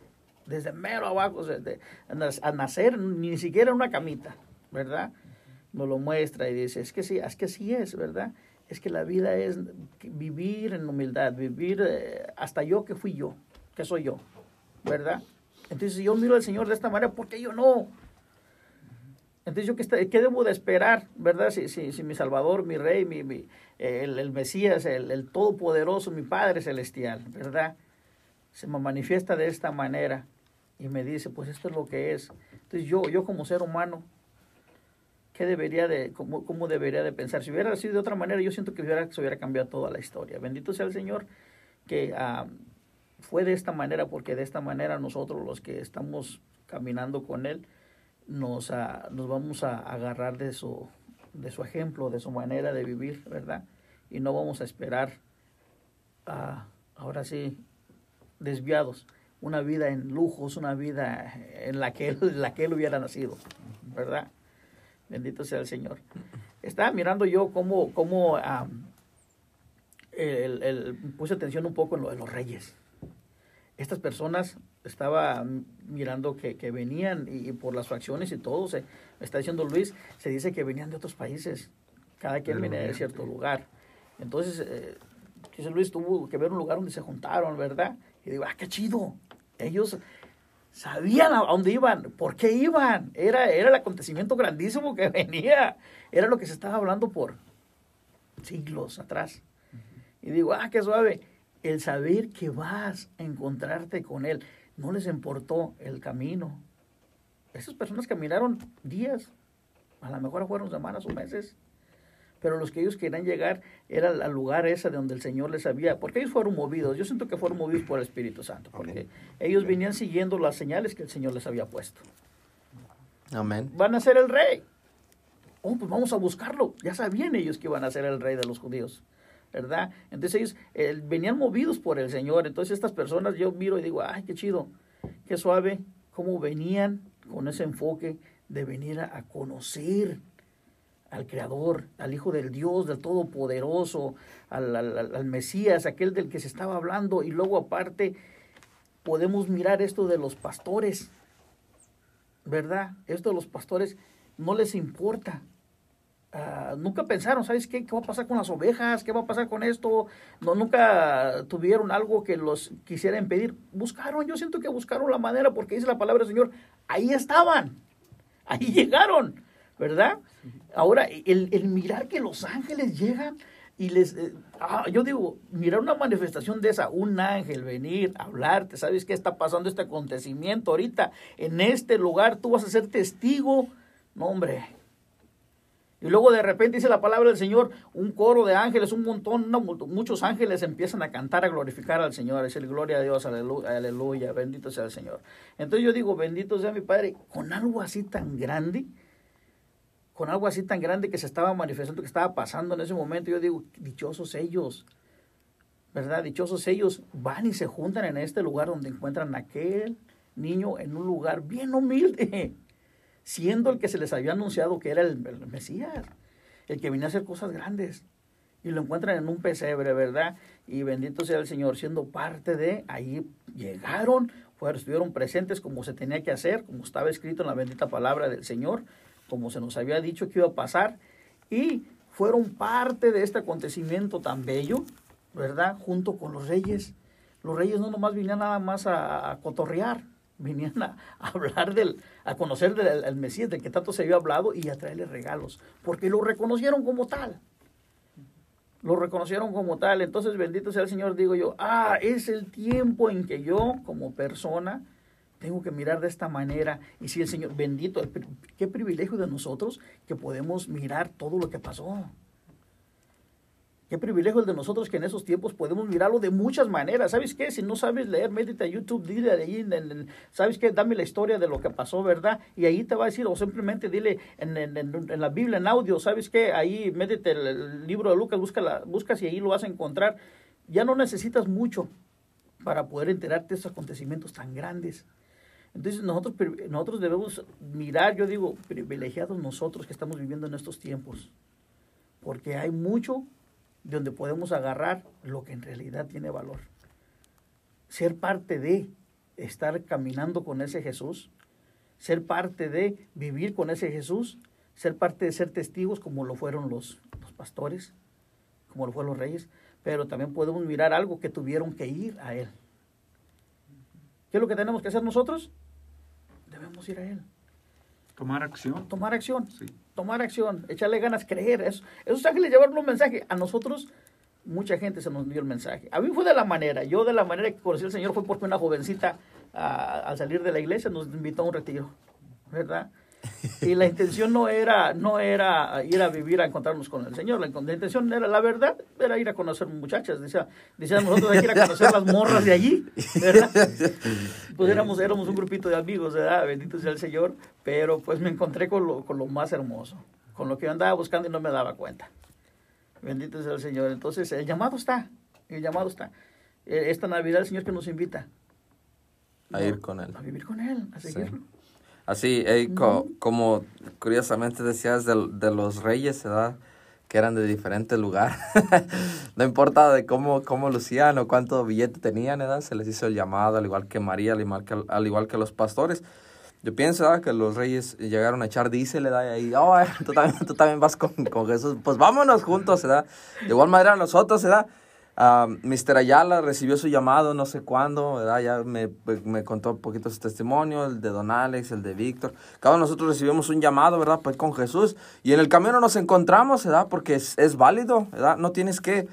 desde mero abajo, desde, a nas- a nacer ni siquiera en una camita, ¿verdad? Nos lo muestra y dice, es que sí, es que sí es, ¿verdad? Es que la vida es vivir en humildad, vivir eh, hasta yo que fui yo, que soy yo, ¿verdad? Entonces, si yo miro al Señor de esta manera, ¿por qué yo no? Entonces, ¿yo qué, qué debo de esperar, verdad? Si, si, si mi Salvador, mi Rey, mi, mi- el, el Mesías, el, el Todopoderoso, mi Padre Celestial, ¿verdad? se me manifiesta de esta manera y me dice, pues esto es lo que es. Entonces yo, yo como ser humano, ¿qué debería de, cómo, cómo debería de pensar? Si hubiera sido de otra manera, yo siento que hubiera, se hubiera cambiado toda la historia. Bendito sea el Señor que ah, fue de esta manera, porque de esta manera nosotros los que estamos caminando con Él, nos, ah, nos vamos a agarrar de su, de su ejemplo, de su manera de vivir, ¿verdad? Y no vamos a esperar, ah, ahora sí, desviados, una vida en lujos, una vida en la que él, en la que él hubiera nacido, ¿verdad? Bendito sea el Señor. Estaba mirando yo cómo, cómo ah, el, el- puse atención un poco en lo de los reyes. Estas personas estaba mirando que, que venían y, y por las facciones y todo, se, me está diciendo Luis, se dice que venían de otros países, cada quien venía de cierto lugar. Entonces, eh, dice Luis, tuvo que ver un lugar donde se juntaron, ¿verdad? Y digo, ah, qué chido. Ellos sabían a dónde iban, por qué iban. Era, era el acontecimiento grandísimo que venía. Era lo que se estaba hablando por siglos atrás. Y digo, ah, qué suave. El saber que vas a encontrarte con Él. No les importó el camino. Esas personas caminaron días, a lo mejor fueron semanas o meses. Pero los que ellos querían llegar era al lugar ese de donde el Señor les había, porque ellos fueron movidos, yo siento que fueron movidos por el Espíritu Santo, porque Amén. ellos venían siguiendo las señales que el Señor les había puesto. Amén. Van a ser el rey. Oh, pues vamos a buscarlo. Ya sabían ellos que iban a ser el rey de los judíos, ¿verdad? Entonces ellos eh, venían movidos por el Señor. Entonces estas personas yo miro y digo, ay, qué chido, qué suave, cómo venían con ese enfoque de venir a, a conocer al Creador, al Hijo del Dios, del Todopoderoso, al, al- al- Mesías, aquel del que se estaba hablando. Y luego aparte podemos mirar esto de los pastores, ¿verdad? Esto de los pastores no les importa. Ah, nunca pensaron, ¿sabes qué? ¿Qué va a pasar con las ovejas? ¿Qué va a pasar con esto? No, nunca tuvieron algo que los quisiera impedir. Buscaron, yo siento que buscaron la manera porque dice la palabra del Señor, ahí estaban, ahí llegaron, ¿verdad? Ahora, el, el mirar que los ángeles llegan y les... eh, ah, yo digo, mirar una manifestación de esa, un ángel venir, hablarte, ¿sabes qué está pasando este acontecimiento ahorita? En este lugar tú vas a ser testigo. No, hombre, y luego de repente dice la palabra del Señor, un coro de ángeles, un montón, muchos ángeles empiezan a cantar, a glorificar al Señor, a decir gloria a Dios, aleluya, aleluya, bendito sea el Señor. Entonces yo digo, bendito sea mi Padre, con algo así tan grande, con algo así tan grande que se estaba manifestando, que estaba pasando en ese momento, yo digo, dichosos ellos, ¿verdad? Dichosos ellos van y se juntan en este lugar donde encuentran a aquel niño en un lugar bien humilde. siendo el que se les había anunciado que era el, Mesías, el que venía a hacer cosas grandes. Y lo encuentran en un pesebre, ¿verdad? Y bendito sea el Señor, siendo parte de, ahí llegaron, fueron, estuvieron presentes como se tenía que hacer, como estaba escrito en la bendita palabra del Señor, como se nos había dicho que iba a pasar, y fueron parte de este acontecimiento tan bello, ¿verdad? Junto con los reyes. Los reyes no nomás vinieron nada más a, a cotorrear, venían a, a hablar del, a conocer del al Mesías, del que tanto se había hablado, y a traerle regalos, porque lo reconocieron como tal. Lo reconocieron como tal. Entonces, bendito sea el Señor, digo yo, ah, es el tiempo en que yo, como persona, tengo que mirar de esta manera. Y si el Señor, bendito, qué privilegio de nosotros que podemos mirar todo lo que pasó. Qué privilegio el de nosotros que en esos tiempos podemos mirarlo de muchas maneras. ¿Sabes qué? Si no sabes leer, métete a YouTube, dile ahí, en el- ¿sabes qué? Dame la historia de lo que pasó, ¿verdad? Y ahí te va a decir, o simplemente dile en, en- en- en la Biblia, en audio, ¿sabes qué? Ahí métete el, libro de Lucas, busca buscas y ahí lo vas a encontrar. Ya no necesitas mucho para poder enterarte de esos acontecimientos tan grandes. Entonces nosotros, nosotros debemos mirar, yo digo, privilegiados nosotros que estamos viviendo en estos tiempos, porque hay mucho de donde podemos agarrar lo que en realidad tiene valor. Ser parte de estar caminando con ese Jesús, ser parte de vivir con ese Jesús, ser parte de ser testigos como lo fueron los, los pastores, como lo fueron los reyes, pero también podemos mirar algo que tuvieron que ir a Él. ¿Qué es lo que tenemos que hacer nosotros? Debemos ir a Él. Tomar acción. Tomar acción. Sí. Tomar acción. Echarle ganas, creer. Eso, esos ángeles llevaron un mensaje. A nosotros, mucha gente se nos dio el mensaje. A mí fue de la manera. Yo de la manera que conocí al Señor fue porque una jovencita, ah, al salir de la iglesia, nos invitó a un retiro. ¿Verdad? Y la intención no era, no era ir a vivir a encontrarnos con el Señor. La, la intención era, la verdad, era ir a conocer muchachas. Decía, decían nosotros hay que ir a conocer las morras de allí. ¿verdad? Pues éramos, éramos un grupito de amigos, ¿verdad? Bendito sea el Señor. Pero pues me encontré con lo, con lo más hermoso. Con lo que yo andaba buscando y no me daba cuenta. Bendito sea el Señor. Entonces, el llamado está. El llamado está. Eh, Esta Navidad el Señor que nos invita. A ir con Él. A vivir con Él, a Sí. Así, co- como curiosamente decías de, de los reyes, ¿verdad? Que eran de diferente lugar. no importa de cómo, cómo lucían o cuánto billete tenían, ¿verdad? Se les hizo el llamado, al igual que María, al igual que, al igual que los pastores. Yo pienso ¿verdad? que los reyes llegaron a echar diésel, ¿verdad? Y ahí, oh, tú también, tú también vas con, con Jesús. Pues vámonos juntos, ¿verdad? De igual manera nosotros, ¿verdad? Ah, Mr. Ayala recibió su llamado no sé cuándo, ¿verdad? Ya me, me contó un poquito su testimonio, el de Don Alex, el de Víctor. Cada uno nosotros recibimos un llamado, ¿verdad? Pues con Jesús. Y en el camino nos encontramos, ¿verdad? Porque es, es válido, ¿verdad? No tienes que,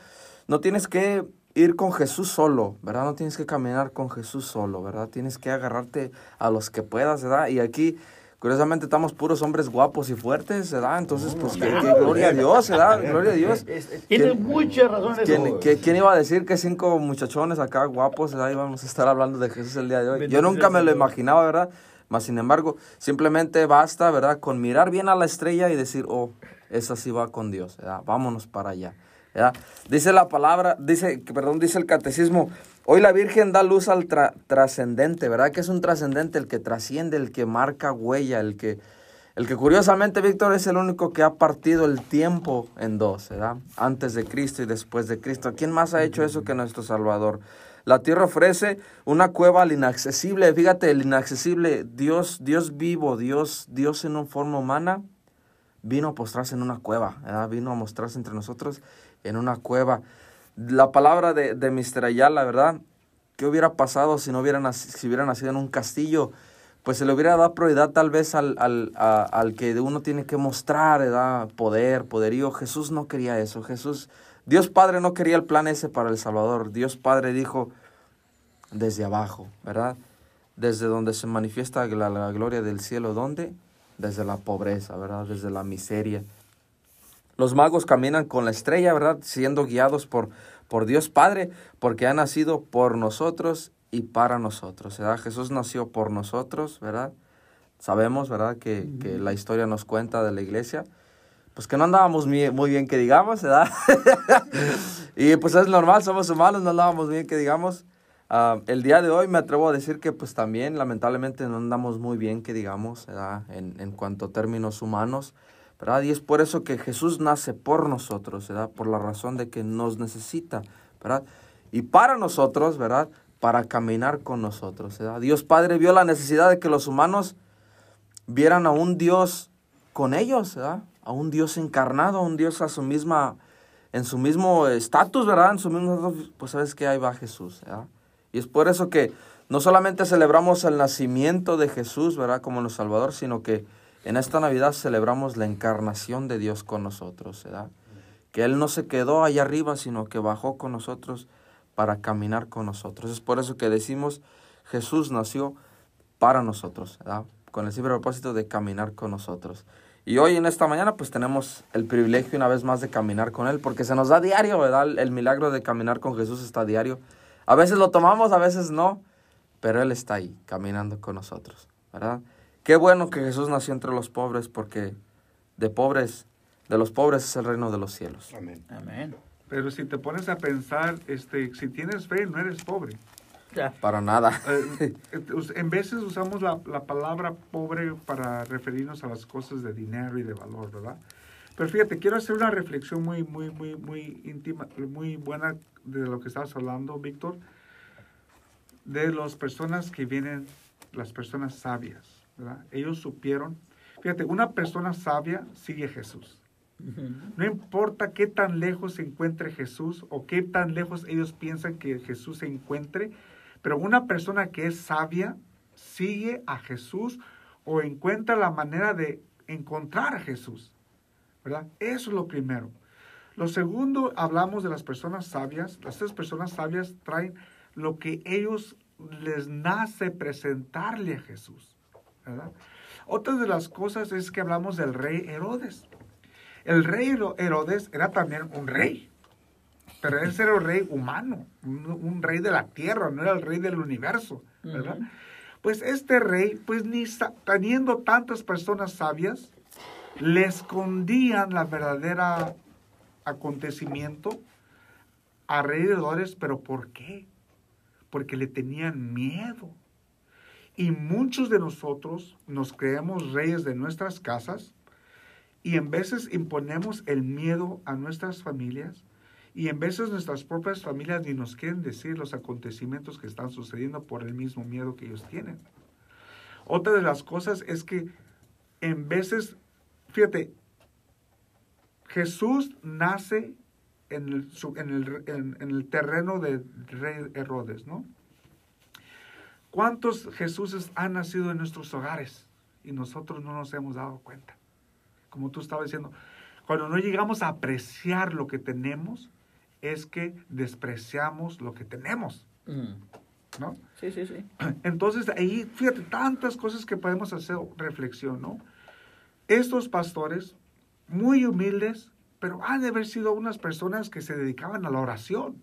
no tienes que ir con Jesús solo, ¿verdad? No tienes que caminar con Jesús solo, ¿verdad? Tienes que agarrarte a los que puedas, ¿verdad? Y aquí, curiosamente, estamos puros hombres guapos y fuertes, ¿verdad? Entonces, pues, que, que gloria a Dios, ¿verdad? Gloria a Dios. Es- es- Tiene ¿Quién- muchas razones. ¿Quién, quién iba a decir que cinco muchachones acá guapos, ¿verdad? íbamos a estar hablando de Jesús el día de hoy? Yo nunca me lo imaginaba, ¿verdad? Mas, sin embargo, simplemente basta, ¿verdad? Con mirar bien a la estrella y decir, oh, esa sí va con Dios, ¿verdad? Vámonos para allá, ¿verdad? Dice la palabra, dice, que- perdón, dice el catecismo, hoy la Virgen da luz al tra- trascendente, ¿verdad? Que es un trascendente, el que trasciende, el que marca huella, el que... El que curiosamente, Víctor, es el único que ha partido el tiempo en dos, ¿verdad? Antes de Cristo y después de Cristo. ¿Quién más ha hecho eso que nuestro Salvador? La tierra ofrece una cueva al inaccesible. Fíjate, el inaccesible, Dios, Dios vivo, Dios, Dios en una forma humana, vino a postrarse en una cueva, ¿verdad? Vino a mostrarse entre nosotros en una cueva. La palabra de, de Mr. Ayala, ¿verdad? ¿Qué hubiera pasado si no hubiera, nac- si nacido en un castillo? Pues se le hubiera dado prioridad tal vez al, al, al que uno tiene que mostrar, ¿verdad? Poder, poderío. Jesús no quería eso. Jesús, Dios Padre no quería el plan ese para el Salvador. Dios Padre dijo desde abajo, ¿verdad? Desde donde se manifiesta la, la gloria del cielo. ¿Dónde? Desde la pobreza, ¿verdad? Desde la miseria. Los magos caminan con la estrella, ¿verdad? Siendo guiados por, por Dios Padre, porque ha nacido por nosotros y para nosotros, ¿verdad? Jesús nació por nosotros, ¿verdad? Sabemos, ¿verdad? Que, que la historia nos cuenta de la iglesia, pues que no andábamos muy, bien que digamos, ¿verdad? y pues es normal, somos humanos, no andábamos bien que digamos, Ah, el día de hoy me atrevo a decir que pues también lamentablemente no andamos muy bien, que digamos, ¿verdad? En, en cuanto a términos humanos, ¿verdad? Y es por eso que Jesús nace por nosotros, ¿verdad? Por la razón de que nos necesita, ¿verdad? Y para nosotros, ¿verdad? Para caminar con nosotros, ¿verdad? Dios Padre vio la necesidad de que los humanos vieran a un Dios con ellos, ¿verdad? A un Dios encarnado, a un Dios a su misma, en su mismo estatus, ¿verdad? En su mismo pues sabes que ahí va Jesús, ¿verdad? Y es por eso que no solamente celebramos el nacimiento de Jesús, ¿verdad? Como nuestro Salvador, sino que en esta Navidad celebramos la encarnación de Dios con nosotros, ¿verdad? Que Él no se quedó allá arriba, sino que bajó con nosotros para caminar con nosotros. Es por eso que decimos, Jesús nació para nosotros, ¿verdad? Con el simple propósito de caminar con nosotros. Y hoy en esta mañana pues tenemos el privilegio una vez más de caminar con Él, porque se nos da diario, ¿verdad? El milagro de caminar con Jesús está diario. A veces lo tomamos, a veces no, pero Él está ahí, caminando con nosotros, ¿verdad? Qué bueno que Jesús nació entre los pobres, porque de pobres, de los pobres es el reino de los cielos. Amén. Amén. Pero si te pones a pensar, este, si tienes fe, no eres pobre. Ya. Para nada. Eh, us- en veces usamos la, la palabra pobre para referirnos a las cosas de dinero y de valor, ¿verdad? Pero fíjate, quiero hacer una reflexión muy, muy, muy, muy íntima, muy buena de lo que estabas hablando, Víctor, de las personas que vienen, las personas sabias, ¿verdad? Ellos supieron, fíjate, una persona sabia sigue a Jesús. No importa qué tan lejos se encuentre Jesús o qué tan lejos ellos piensan que Jesús se encuentre, pero una persona que es sabia sigue a Jesús o encuentra la manera de encontrar a Jesús. ¿Verdad? Eso es lo primero. Lo segundo, hablamos de las personas sabias. Las tres personas sabias traen lo que ellos les nace presentarle a Jesús. ¿Verdad? Otra de las cosas es que hablamos del rey Herodes. El rey Hero- Herodes era también un rey, pero él era un rey humano, un, un rey de la tierra, no era el rey del universo, ¿verdad? Pues este rey, pues ni teniendo tantas personas sabias, le escondían la verdadera acontecimiento a rey Herodes, pero ¿por qué? Porque le tenían miedo. Y muchos de nosotros nos creemos reyes de nuestras casas y en veces imponemos el miedo a nuestras familias y en veces nuestras propias familias ni nos quieren decir los acontecimientos que están sucediendo por el mismo miedo que ellos tienen. Otra de las cosas es que en veces, fíjate, Jesús nace en el, en el- en el terreno de rey Herodes, ¿no? ¿Cuántos Jesuses han nacido en nuestros hogares y nosotros no nos hemos dado cuenta? Como tú estabas diciendo, cuando no llegamos a apreciar lo que tenemos, es que despreciamos lo que tenemos, Mm. ¿no? Sí, sí, sí. Entonces, ahí, fíjate, tantas cosas que podemos hacer reflexión, ¿no? Estos pastores, muy humildes, pero han de haber sido unas personas que se dedicaban a la oración.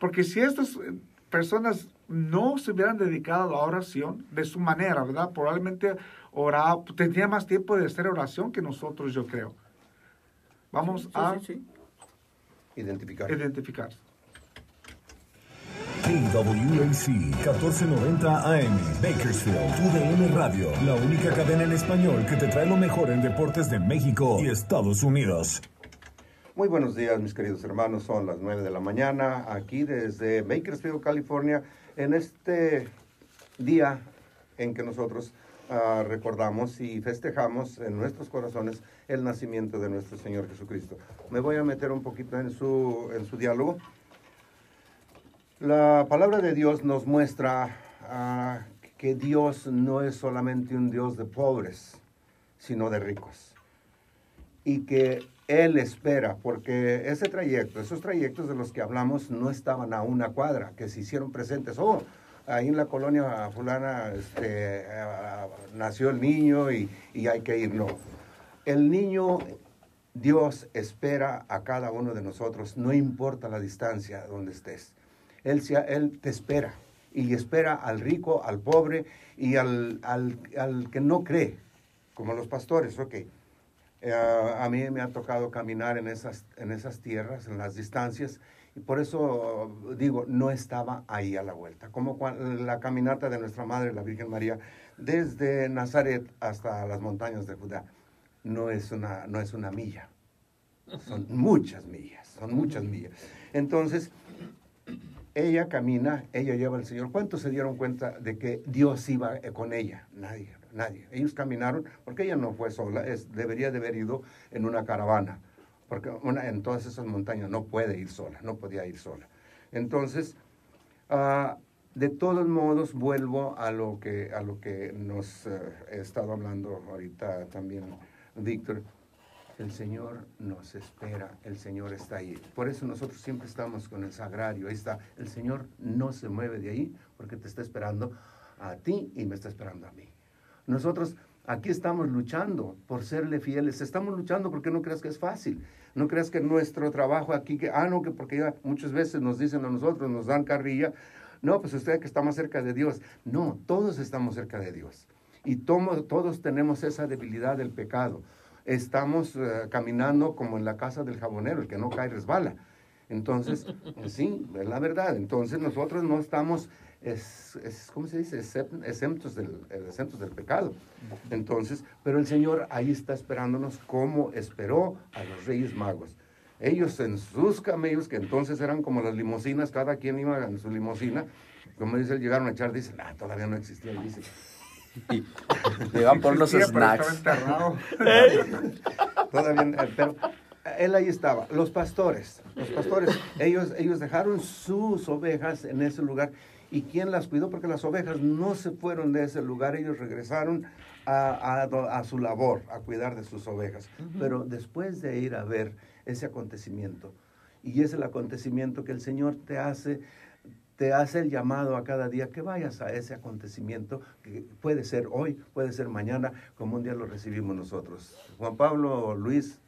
Porque si estas eh, personas no se hubieran dedicado a la oración de su manera, ¿verdad? Probablemente oraba, tendría más tiempo de hacer oración que nosotros, yo creo. Vamos Sí, a sí, sí. Identificar. identificar. KWAC 1490 AM Bakersfield, UDN Radio, la única cadena en español que te trae lo mejor en deportes de México y Estados Unidos. Muy buenos días, mis queridos hermanos. Son las 9 de la mañana, aquí desde Bakersfield, California, en este día en que nosotros ah, recordamos y festejamos en nuestros corazones el nacimiento de nuestro Señor Jesucristo. Me voy a meter un poquito en su, en su diálogo. La palabra de Dios nos muestra ah, que Dios no es solamente un Dios de pobres, sino de ricos y que Él espera, porque ese trayecto, esos trayectos de los que hablamos no estaban a una cuadra, que se hicieron presentes. Oh, ahí en la colonia fulana este, ah, nació el niño y, y hay que ir. No, el niño, Dios espera a cada uno de nosotros, no importa la distancia donde estés. Él, él te espera y espera al rico, al pobre y al, al, al que no cree, como los pastores, ok. Eh, a mí me ha tocado caminar en esas, en esas tierras, en las distancias, Y por eso digo, no estaba ahí a la vuelta. Como la caminata de nuestra Madre, la Virgen María, desde Nazaret hasta las montañas de Judá, no es una, no es una milla. Son muchas millas, son muchas millas. Entonces, ella camina, ella lleva al Señor. ¿Cuántos se dieron cuenta de que Dios iba eh, con ella? Nadie, nadie. Ellos caminaron porque ella no fue sola, es, debería de haber ido en una caravana, porque en todas esas montañas no puede ir sola, no podía ir sola. Entonces, ah, de todos modos, vuelvo a lo que, a lo que nos eh, he estado hablando ahorita también, Víctor. El Señor nos espera, el Señor está ahí. Por eso nosotros siempre estamos con el sagrario. Ahí está, el Señor no se mueve de ahí porque te está esperando a ti y me está esperando a mí. Nosotros aquí estamos luchando por serle fieles. Estamos luchando porque no creas que es fácil. No creas que nuestro trabajo aquí, que, ah, no, que porque ya muchas veces nos dicen a nosotros, nos dan carrilla. No, pues usted que está más cerca de Dios. No, todos estamos cerca de Dios. Y tomo- todos tenemos esa debilidad del pecado. Estamos eh, caminando como en la casa del jabonero, el que no cae resbala. Entonces, sí, es la verdad. Entonces nosotros no estamos, es, es- ¿cómo se dice? Exentos del, eh, exentos del pecado. Entonces, pero el Señor ahí está esperándonos como esperó a los reyes magos. Ellos en sus camellos, que entonces eran como las limusinas, cada quien iba en su limusina, como dice, llegaron a echar, dicen, ah, todavía no existía, dice. Le iban por pero snacks. Todavía, eh, pero él ahí estaba. Los pastores, los pastores, ellos, ellos dejaron sus ovejas en ese lugar. ¿Y quién las cuidó? Porque las ovejas no se fueron de ese lugar, ellos regresaron a, a do- a su labor, a cuidar de sus ovejas. Pero después de ir a ver ese acontecimiento, y es el acontecimiento que el Señor te hace, te hace el llamado a cada día que vayas a ese acontecimiento, que puede ser hoy, puede ser mañana, como un día lo recibimos nosotros. Juan Pablo, Luis,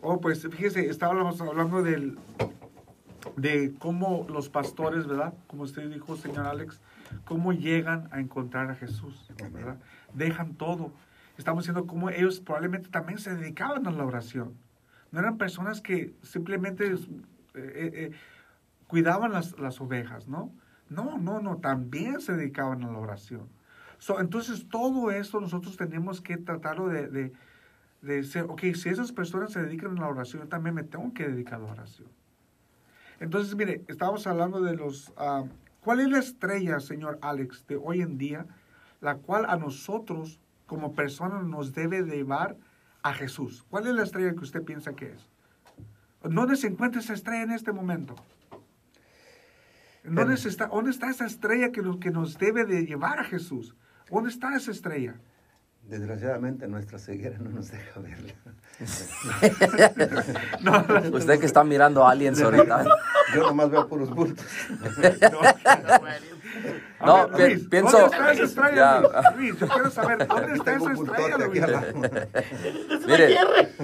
Oh, pues fíjese, estábamos hablando del, de cómo los pastores, ¿verdad? Como usted dijo, señor Alex, cómo llegan a encontrar a Jesús, ¿verdad? Dejan todo. Estamos diciendo cómo ellos probablemente también se dedicaban a la oración. No eran personas que simplemente eh, eh, eh, cuidaban las, las ovejas, ¿no? No, no, no, también se dedicaban a la oración. So, entonces, todo eso nosotros tenemos que tratarlo de, de, de decir, ok, si esas personas se dedican a la oración, yo también me tengo que dedicar a la oración. Entonces, mire, estábamos hablando de los... ah, ¿Cuál es la estrella, señor Alex, de hoy en día, la cual a nosotros como personas nos debe de llevar a Jesús? ¿Cuál es la estrella que usted piensa que es? ¿Dónde se encuentra esa estrella en este momento? ¿Dónde, está, ¿Dónde está esa estrella que que nos debe de llevar a Jesús? ¿Dónde está esa estrella? Desgraciadamente nuestra ceguera no nos deja verla. Usted que está mirando aliens ahorita. Yo nomás veo puros bultos. No, A ver, Luis, pienso- ¿Dónde está esa estrella, Ya. Luis? Luis, yo quiero saber, ¿dónde está esa estrella, Luis? Mire,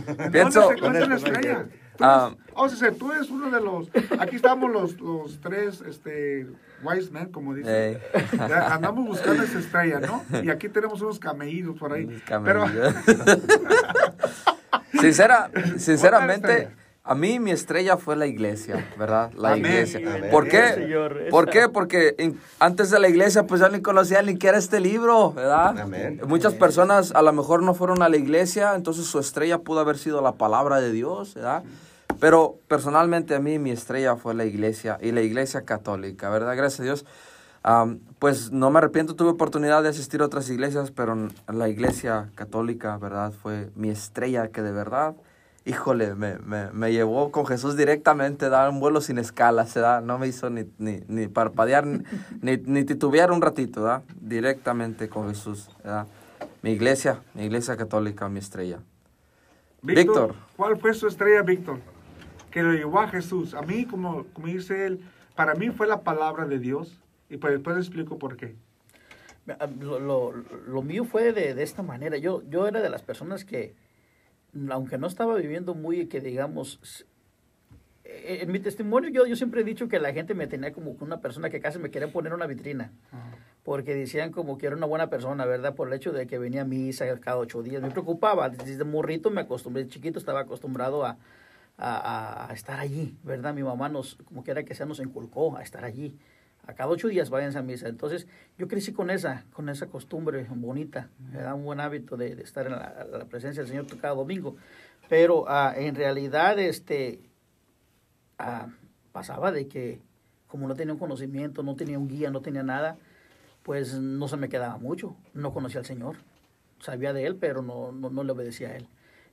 ¿Dónde pienso, se encuentra la no estrella? Que- Ah. eres- o sea, tú eres uno de los... Aquí estamos los, los tres este, wise men, como dicen. Ya andamos buscando esa estrella, ¿no? Y aquí tenemos unos camellitos por ahí. Pero. Sincera, sinceramente, a mí mi estrella fue la iglesia, ¿verdad? La Amén. iglesia. Amén. ¿Por qué? Señor, ¿Por qué? Porque en- antes de la iglesia, pues yo ni conocía ni qué era este libro, ¿verdad? Amén. Muchas personas a lo mejor no fueron a la iglesia, entonces su estrella pudo haber sido la palabra de Dios, ¿verdad? Pero personalmente a mí mi estrella fue la iglesia y la iglesia católica, ¿verdad? Gracias a Dios. Am, pues no me arrepiento, tuve oportunidad de asistir a otras iglesias, pero la iglesia católica, ¿verdad? Fue mi estrella que de verdad, híjole, me, me, me llevó con Jesús directamente, da un vuelo sin escalas, ¿verdad? No me hizo ni, ni, ni parpadear, ni, ni, ni titubear un ratito, ¿verdad? Directamente con Jesús, ¿verdad? Mi iglesia, mi iglesia católica, mi estrella. Víctor. ¿Cuál fue su estrella, Víctor? Que lo llevó a Jesús. A mí, como, como dice él, para mí fue la palabra de Dios. Y pues después explico por qué. Ah, Lo, lo- lo mío fue de, de esta manera. Yo, yo era de las personas que, aunque no estaba viviendo muy, que digamos, eh, en mi testimonio yo, yo siempre he dicho que la gente me tenía como una persona que casi me quería poner una vitrina. Porque decían como que era una buena persona, ¿verdad? Por el hecho de que venía a misa cada ocho días. Me preocupaba. Desde morrito me acostumbré, chiquito estaba acostumbrado a, a, a- estar allí, ¿verdad? Mi mamá nos, como quiera que sea, nos inculcó a estar allí. A cada ocho días vayan a misa. Entonces, yo crecí con esa, con esa costumbre bonita, ¿verdad? un buen hábito de, de estar en la, la presencia del Señor cada domingo. Pero ah, en realidad, este, ah, pasaba de que como no tenía un conocimiento, no tenía un guía, no tenía nada, pues no se me quedaba mucho. No conocía al Señor. Sabía de Él, pero no, no, no le obedecía a Él.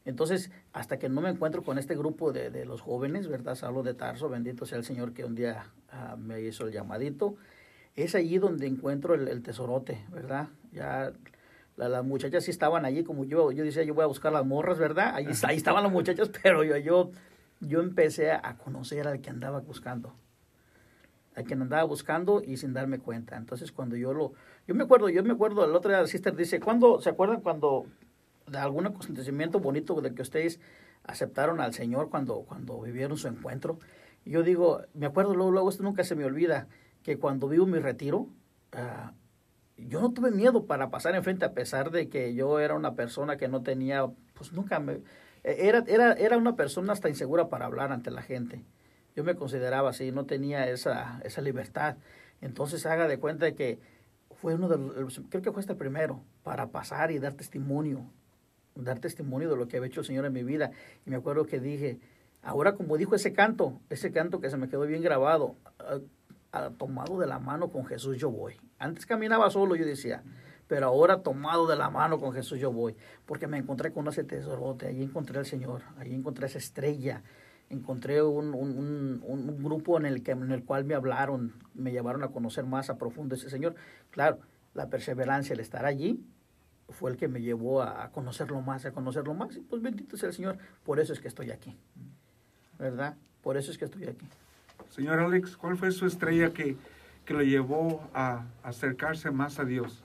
Entonces, hasta que no me encuentro con este grupo de, de los jóvenes, ¿verdad? Hablo de Tarso, bendito sea el Señor que un día ah, me hizo el llamadito. Es allí donde encuentro el, el tesorote, ¿verdad? Ya la- las muchachas sí estaban allí, como yo, yo decía, yo voy a buscar las morras, ¿verdad? Ahí, ahí estaban las muchachas, pero yo, yo, yo empecé a conocer al que andaba buscando a quien andaba buscando y sin darme cuenta. Entonces cuando yo lo, yo me acuerdo, yo me acuerdo, el otro día la sister dice, ¿cuándo, se acuerdan cuando de algún acontecimiento bonito de que ustedes aceptaron al Señor cuando, cuando vivieron su encuentro? Yo digo, me acuerdo luego, luego, esto nunca se me olvida, que cuando vivo mi retiro, ah, yo no tuve miedo para pasar enfrente a pesar de que yo era una persona que no tenía, pues nunca me, era, era, era una persona hasta insegura para hablar ante la gente yo me consideraba así, no tenía esa, esa libertad. Entonces haga de cuenta que fue uno de los, creo que fue este primero, para pasar y dar testimonio, dar testimonio de lo que había hecho el Señor en mi vida. Y me acuerdo que dije, ahora como dijo ese canto, ese canto que se me quedó bien grabado, ah, tomado de la mano con Jesús yo voy. Antes caminaba solo, yo decía, pero ahora tomado de la mano con Jesús yo voy, porque me encontré con ese tesorote, ahí encontré al Señor, ahí encontré esa estrella, encontré un, un, un, un grupo en el, que, en el cual me hablaron, me llevaron a conocer más a profundo ese Señor. Claro, la perseverancia, el estar allí, fue el que me llevó a, a conocerlo más, a conocerlo más. Y pues bendito sea el Señor, por eso es que estoy aquí, ¿verdad? Por eso es que estoy aquí. Señor Alex, ¿cuál fue su estrella que, que lo llevó a acercarse más a Dios?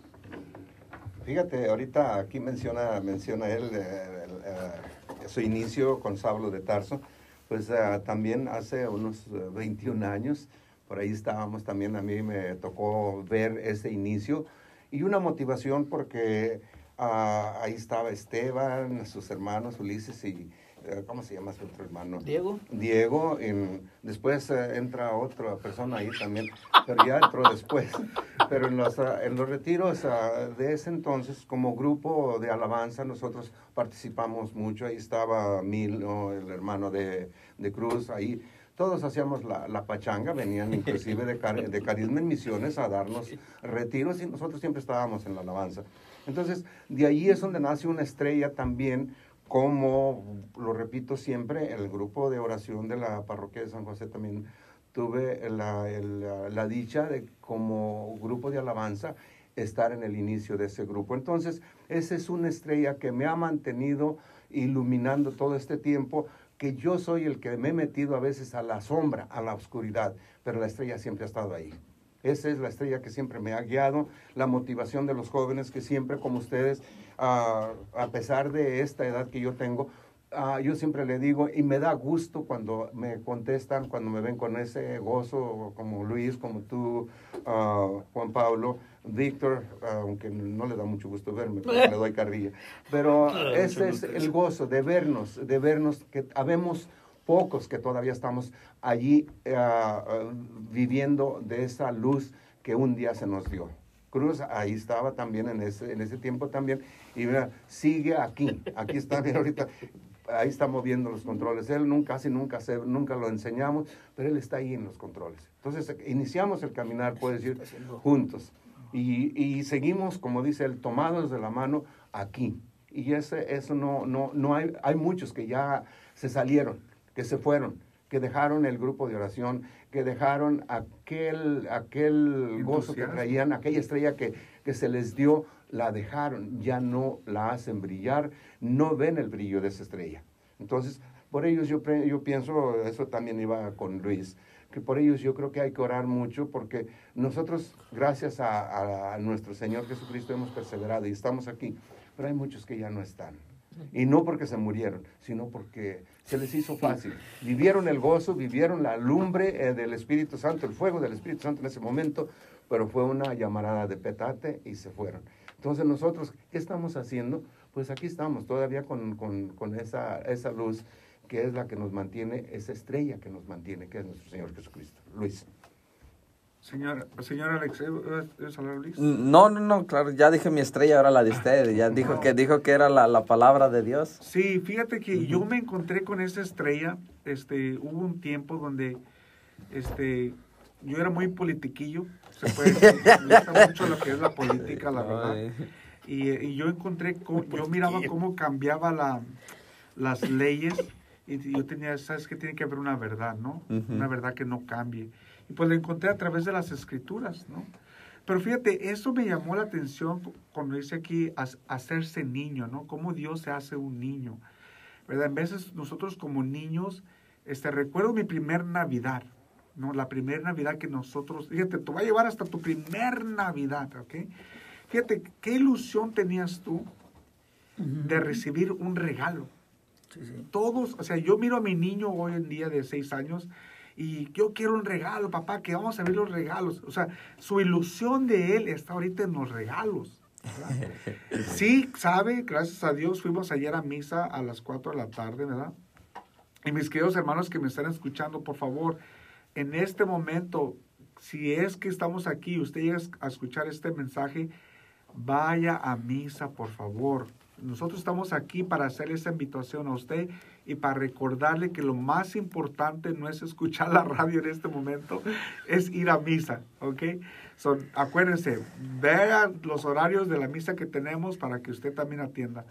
Fíjate, ahorita aquí menciona, menciona él eh, el, eh, su inicio con Saulo de Tarso, pues eh, también hace unos eh, 21 años, por ahí estábamos también, a mí me tocó ver ese inicio y una motivación porque ah, ahí estaba Esteban, sus hermanos Ulises y, eh, ¿cómo se llama su otro hermano? Diego. Diego, en- después eh, entra otra persona ahí también, pero ya entró después. Pero en los, ah, en los retiros ah, de ese entonces, como grupo de alabanza, nosotros participamos mucho. Ahí estaba Mil, ¿no? el hermano de, de Cruz, ahí. Todos hacíamos la, la pachanga, venían inclusive de, Car- de Carisma en Misiones a darnos retiros y nosotros siempre estábamos en la alabanza. Entonces, de ahí es donde nace una estrella también, como lo repito siempre, el grupo de oración de la parroquia de San José también tuve la- la dicha de como grupo de alabanza estar en el inicio de ese grupo. Entonces, esa es una estrella que me ha mantenido iluminando todo este tiempo, que yo soy el que me he metido a veces a la sombra, a la oscuridad, pero la estrella siempre ha estado ahí. Esa es la estrella que siempre me ha guiado, la motivación de los jóvenes que siempre como ustedes, ah, a pesar de esta edad que yo tengo, ah, yo siempre le digo, y me da gusto cuando me contestan, cuando me ven con ese gozo, como Luis, como tú, ah, Juan Pablo, Víctor, aunque no le da mucho gusto verme, porque le doy carrilla, pero ese es el gozo de vernos, de vernos, que habemos pocos que todavía estamos allí ah, viviendo de esa luz que un día se nos dio. Cruz ahí estaba también en ese, en ese tiempo también y mira, sigue aquí, aquí está, mira ahorita, ahí está moviendo los controles. Él nunca, casi nunca, se, nunca lo enseñamos, pero él está ahí en los controles. Entonces iniciamos el caminar, puedo decir, juntos. Y, y seguimos, como dice él, tomados de la mano aquí. Y ese, eso no, no, no hay, hay muchos que ya se salieron, que se fueron, que dejaron el grupo de oración, que dejaron aquel, aquel gozo que traían, aquella estrella que, que se les dio, la dejaron, ya no la hacen brillar, no ven el brillo de esa estrella. Entonces, por ellos yo, yo pienso, eso también iba con Luis, que por ellos yo creo que hay que orar mucho porque nosotros, gracias a, a- a nuestro Señor Jesucristo, hemos perseverado y estamos aquí, pero hay muchos que ya no están. Y no porque se murieron, sino porque se les hizo fácil. Vivieron el gozo, vivieron la lumbre eh, del Espíritu Santo, el fuego del Espíritu Santo en ese momento, pero fue una llamarada de petate y se fueron. Entonces nosotros, ¿qué estamos haciendo? Pues aquí estamos todavía con, con- con esa, esa luz que es la que nos mantiene, esa estrella que nos mantiene, que es nuestro Señor Jesucristo. Luis. Señor, señor Alex, ¿eh, ¿es hablar Luis? No, no, no, claro, ya dije mi estrella, ahora la de usted. Ya dijo que dijo que era la, la palabra de Dios. Sí, fíjate que yo me encontré con esa estrella. Este, hubo un tiempo donde, este, yo era muy politiquillo. Se puede gusta mucho lo que es la política, la verdad. Y, y yo encontré, co- yo miraba cómo cambiaba la, las leyes y yo tenía, sabes que tiene que haber una verdad, ¿no? Una verdad que no cambie. Y pues la encontré a través de las escrituras, ¿no? Pero fíjate, eso me llamó la atención cuando dice aquí "Haz- hacerse niño, ¿no? Cómo Dios se hace un niño, ¿verdad? En veces nosotros como niños, este, recuerdo mi primer Navidad, ¿no? La primera Navidad que nosotros, fíjate, te va a llevar hasta tu primer Navidad, ¿ok? Fíjate, ¿qué ilusión tenías tú de recibir un regalo? Sí, sí. Todos, o sea, yo miro a mi niño hoy en día de seis años y yo quiero un regalo, papá, que vamos a ver los regalos. O sea, su ilusión de él está ahorita en los regalos. ¿verdad? Sí, sabe, gracias a Dios fuimos ayer a misa a las 4 de la tarde, ¿verdad? Y mis queridos hermanos que me están escuchando, por favor, en este momento, si es que estamos aquí, usted llega a escuchar este mensaje, vaya a misa, por favor. Nosotros estamos aquí para hacerle esa invitación a usted y para recordarle que lo más importante no es escuchar la radio en este momento, es ir a misa, ¿ok? Son, acuérdense, vean los horarios de la misa que tenemos para que usted también atienda.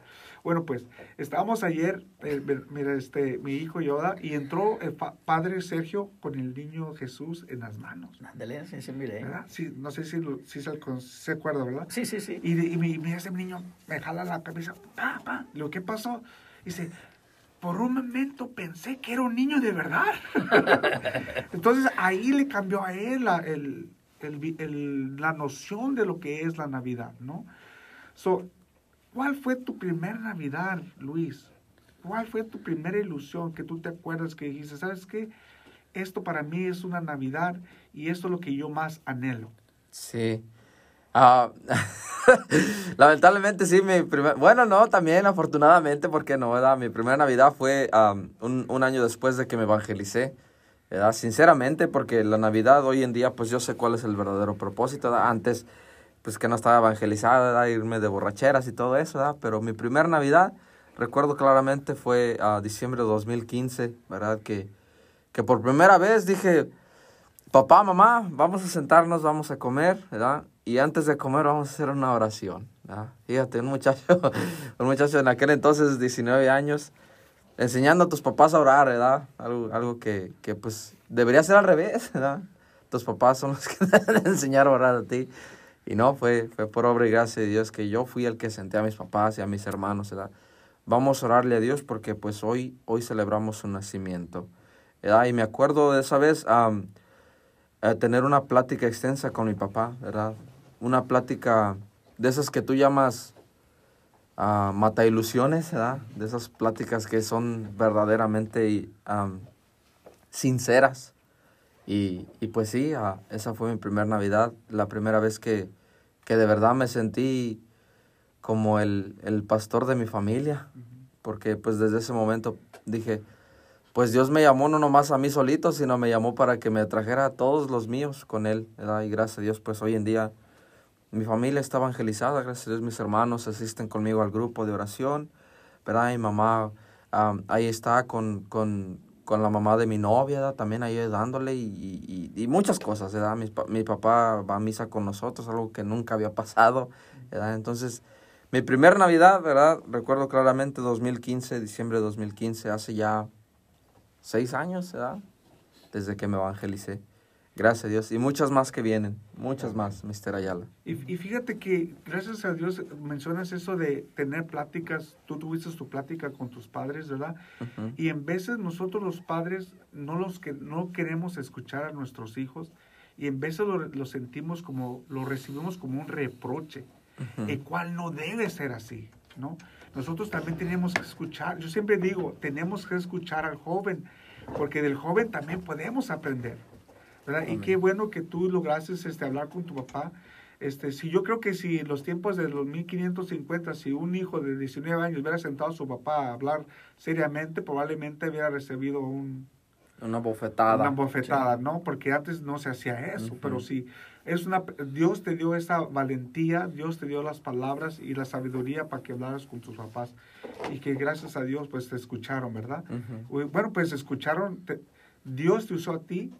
Bueno, pues estábamos ayer, eh, mira, este, mi hijo Yoda, y entró el pa- padre Sergio con el niño Jesús en las manos. Ándale, sí, sí, mire. ¿verdad? Sí, no sé si, lo- si se, se acuerda, ¿verdad? Sí, sí, sí. Y, de- y mi, mi- ese niño me jala la camisa, pa, pa. Digo, ¿qué pasó? Dice, por un momento pensé que era un niño de verdad. Entonces ahí le cambió a él la, el- el el- la noción de lo que es la Navidad, ¿no? So, ¿Cuál fue tu primer Navidad, Luis? ¿Cuál fue tu primera ilusión que tú te acuerdas que dijiste, sabes qué? Esto para mí es una Navidad y esto es lo que yo más anhelo. Sí. Ah, lamentablemente sí, mi primer... Bueno, no, también afortunadamente, porque no, ¿verdad? Mi primera Navidad fue am, un, un año después de que me evangelicé, ¿verdad? Sinceramente, porque la Navidad hoy en día, pues yo sé cuál es el verdadero propósito, ¿verdad? Antes, pues que no estaba evangelizado, ¿verdad? Irme de borracheras y todo eso, ¿verdad? Pero mi primera Navidad, recuerdo claramente, fue a diciembre de 2015, ¿verdad? Que, que por primera vez dije, papá, mamá, vamos a sentarnos, vamos a comer, ¿verdad? Y antes de comer vamos a hacer una oración, ¿verdad? Fíjate, un muchacho, un muchacho en aquel entonces, 19 años, enseñando a tus papás a orar, ¿verdad? Algo, algo que, que pues debería ser al revés, ¿verdad? Tus papás son los que deben enseñar a orar a ti. Y no, fue, fue por obra y gracia de Dios que yo fui el que senté a mis papás y a mis hermanos, ¿verdad? Vamos a orarle a Dios porque pues hoy, hoy celebramos su nacimiento, ¿verdad? Y me acuerdo de esa vez, tener una plática extensa con mi papá, ¿verdad? Una plática de esas que tú llamas ah, mata ilusiones, ¿verdad? De esas pláticas que son verdaderamente am, sinceras. Y, y pues sí, ah, esa fue mi primera Navidad, la primera vez que, que de verdad me sentí como el, el pastor de mi familia, porque pues desde ese momento dije, pues Dios me llamó no nomás a mí solito, sino me llamó para que me trajera a todos los míos con Él, ¿verdad? Y gracias a Dios, pues hoy en día mi familia está evangelizada, gracias a Dios mis hermanos asisten conmigo al grupo de oración, ¿verdad? Mi mamá am, ahí está con, con, con la mamá de mi novia. También ahí ayudándole y, y, y muchas cosas, ¿verdad? Mi, mi papá va a misa con nosotros, algo que nunca había pasado, ¿verdad? Entonces, mi primer Navidad, ¿verdad? Recuerdo claramente 2015, diciembre de 2015, hace ya seis años, ¿verdad? Desde que me evangelicé. Gracias a Dios. Y muchas más que vienen, muchas más, Mr. Ayala. Y, y fíjate que, gracias a Dios, mencionas eso de tener pláticas. Tú tuviste tu plática con tus padres, ¿verdad? Ujú. Y en veces nosotros los padres no, los que, no queremos escuchar a nuestros hijos y en veces lo, lo sentimos como, lo recibimos como un reproche, el cual no debe ser así, ¿no? Nosotros también tenemos que escuchar, yo siempre digo, tenemos que escuchar al joven, porque del joven también podemos aprender, ¿verdad? Y qué bueno que tú lograste este, hablar con tu papá. Este, si yo creo que si en los tiempos de los 1550, si un hijo de 19 años hubiera sentado a su papá a hablar seriamente, probablemente hubiera recibido un, Una bofetada. una bofetada, ¿no? Porque antes no se hacía eso, pero sí, es una, Dios te dio esa valentía, Dios te dio las palabras y la sabiduría para que hablaras con tus papás y que gracias a Dios pues te escucharon, ¿verdad? Ujú. Bueno, pues escucharon, te- Dios te usó a ti